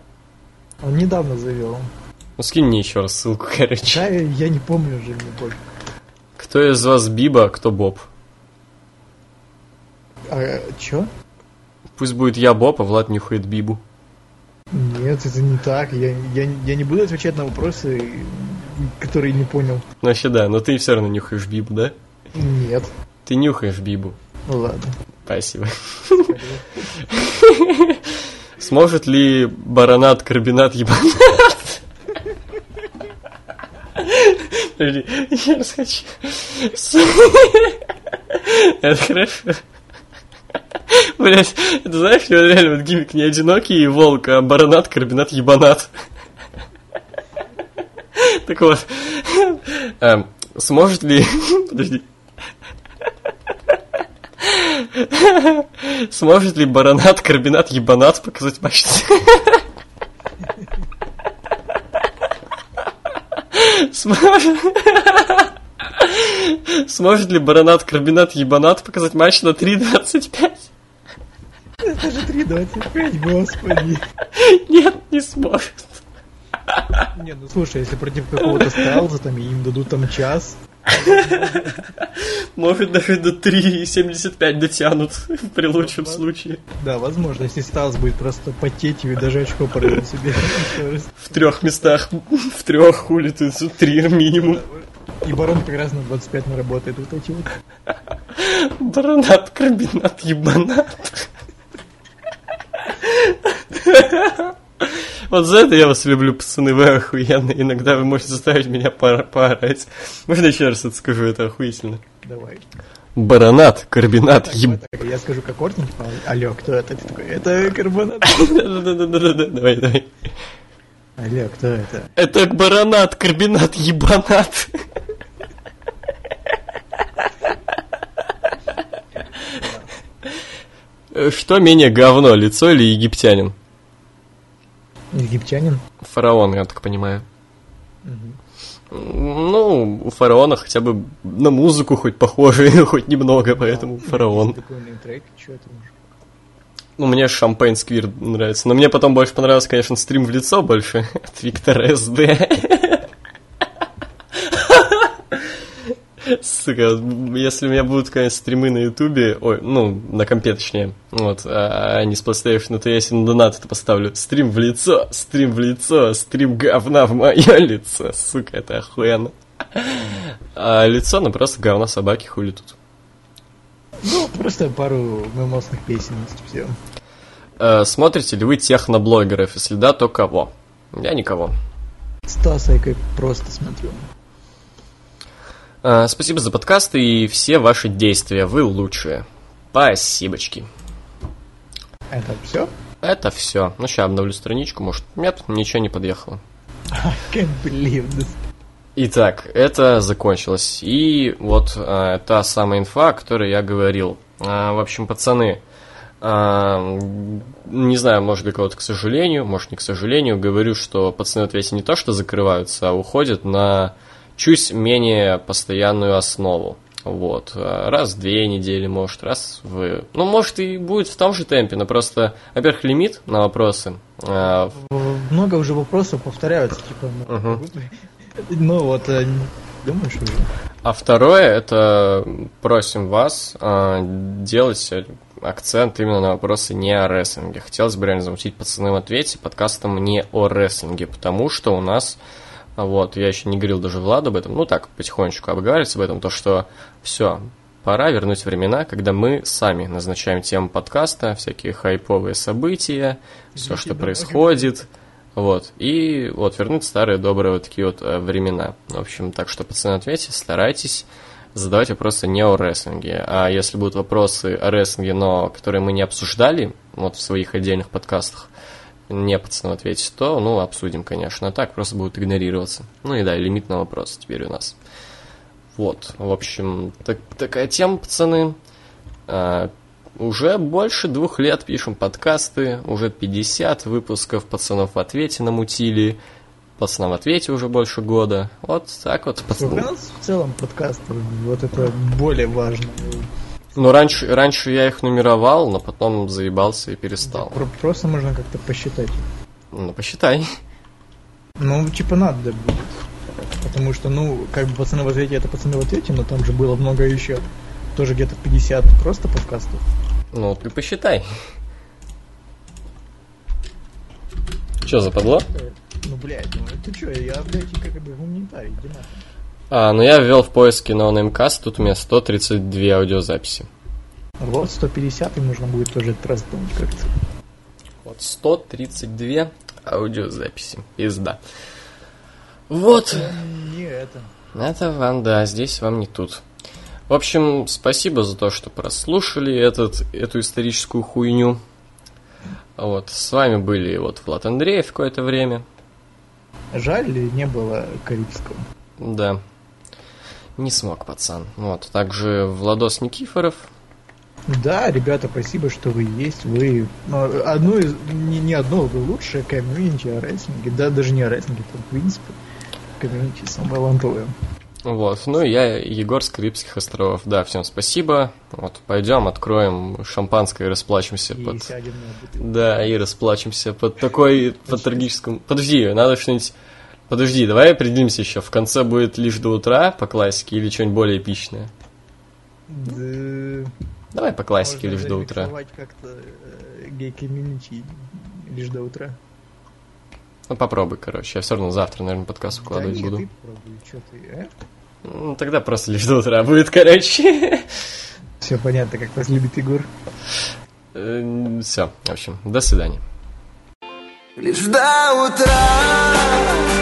Он недавно завел. Ну скинь мне еще раз ссылку, короче. Да, я, не помню уже мне больше. Кто из вас Биба, а кто Боб? А чё? Пусть будет я Боб, а Влад нюхает Бибу. Нет, это не так. Я, я, я не буду отвечать на вопросы, которые не понял. Ну вообще да, но ты все равно нюхаешь Бибу, да? Нет. Ты нюхаешь Бибу. Ну ладно. Спасибо. Сможет ли баронат, карбинат, ебанат? Я раз хочу. С- Это хорошо. Блять, это знаешь, вот реально вот гиммик не одинокий волк, а баронат, карбинат, ебанат. Так вот, эм, сможет ли... Подожди. Сможет ли баронат, карбинат, ебанат показать мощность? Сможет... Сможет ли баронат, карбинат, ебанат показать матч на 3.25? Это же 3.25, господи. Нет, не сможет. Не, ну слушай, если против какого-то сталза там им дадут там час, Может даже до 3.75 дотянут при лучшем случае. да, возможно, если сталз будет просто потеть и даже очко порвет себе. В трех местах, в трех хули ты три минимум. И барон как раз на 25 наработает вот эти вот. Баронат, карбинат, ебанат. Вот за это я вас люблю, пацаны, вы охуенные. Иногда вы можете заставить меня пора- поорать. Можно еще раз это скажу, это охуительно. Давай. Баронат, карбинат, еб... Так, я скажу как Ортин, типа, алло, кто это? Ты такой, это карбонат. Давай, давай. Алло, кто это? Это баронат, карбинат, ебанат. Что менее говно, лицо или египтянин? Египтянин? Фараон, я так понимаю. Ну, у фараона хотя бы на музыку хоть похоже, хоть немного, поэтому фараон. Прикольный трек, что это может? Ну, мне Шампейн Сквир нравится. Но мне потом больше понравился, конечно, стрим в лицо больше от Виктора СД. Сука, если у меня будут, конечно, стримы на Ютубе, ой, ну, на компе точнее, вот, а не с PlayStation, то я себе на донат это поставлю. Стрим в лицо, стрим в лицо, стрим говна в мое лицо. Сука, это охуенно. А лицо, ну, просто говна собаки хули тут. Ну, просто пару мемосных песен, все. Э, Смотрите ли вы техноблогеров? Если да, то кого? Я никого. Стаса я как просто смотрю. А, Спасибо за подкасты и все ваши действия. Вы лучшие. Спасибочки. Это все? Это все. Ну, сейчас обновлю страничку, может. Нет, ничего не подъехало. This. Итак, это закончилось. И вот а, та самая инфа, о которой я говорил. А, в общем, пацаны, а, не знаю, может для кого-то к сожалению, может не к сожалению, говорю, что пацаны в ответе не то, что закрываются, а уходят на чуть менее постоянную основу. Вот. Раз в две недели, может, раз в... Ну, может, и будет в том же темпе, но просто, во-первых, лимит на вопросы. А, Много уже вопросов повторяются, типа, ну, ну вот, э, думаешь уже? А второе, это просим вас а, делать акцент именно на вопросы не о рестлинге. Хотелось бы реально замутить пацаны в ответе подкастом не о рестлинге, потому что у нас, вот, я еще не говорил даже Владу об этом, ну так, потихонечку обговаривается об этом, то что все, пора вернуть времена, когда мы сами назначаем тему подкаста, всякие хайповые события, все, что происходит, вот, и вот вернуть старые добрые вот такие вот э, времена. В общем, так что, пацаны, ответьте, старайтесь задавать вопросы не о рестлинге. А если будут вопросы о рестлинге, но которые мы не обсуждали, вот в своих отдельных подкастах, не пацаны ответить, то, ну, обсудим, конечно. А так просто будут игнорироваться. Ну и да, лимит на вопросы теперь у нас. Вот, в общем, так- такая тема, пацаны. А, уже больше двух лет пишем подкасты, уже 50 выпусков пацанов в ответе намутили, пацанам в ответе уже больбольше года. Вот так вот, Сколько у пацаны. нас в целом подкаст? Вот это более важно. Ну, раньше, раньше я их нумеровал, но потом заебался и перестал. Про- Просто можно как-то посчитать. Ну, посчитай. Ну, типа надо будет. Потому что, ну, как бы пацаны в ответе, это пацаны в ответе, но там же было много еще. Тоже где-то 50 просто подкастов. Ну, ты посчитай. Че, западло? Ну, блядь, ну ты чё, я, блядь, как бы гуманитарий, иди нахуй. А, ну я ввел в поиске на OneMcast, тут у меня 132 аудиозаписи. Вот 150 и нужно будет тоже отпраздновать как-то. Вот 132 аудиозаписи. Пизда. Вот. Не это. Это вам, да, здесь вам не тут. В общем, спасибо за то, что прослушали этот, эту историческую хуйню. Вот, с вами были вот Влад Андреев какое-то время. Жаль, не было Карибского. Да. Не смог, пацан. Вот, также Владос Никифоров. Да, ребята, спасибо, что вы есть. Вы ну, одно из не, не одно, вы лучшее комьюнити о рестлинге. Да, даже не о рестлинге, это в принципе комьюнити самое лантовое. Вот, ну и я Егор с Карибских островов. Да, всем спасибо. Вот, пойдем, откроем шампанское и расплачемся И под... сядем на бутылку. Да, и расплачемся под такой, под трагическом... Подожди, надо что-нибудь... Подожди, давай определимся еще. В конце будет лишь до утра по классике или что-нибудь более эпичное? Да, Давай по классике можно лишь до утра. как-то э, гей-комьюнити лишь до утра. Ну попробуй, короче. Я все равно завтра, наверное, подкаст укладывать да нет, буду. ты пробуй, что ты, э? Ну, тогда просто лишь до утра будет, короче. Все понятно, как вас любит Егор. Все, в общем, до свидания. Лишь до утра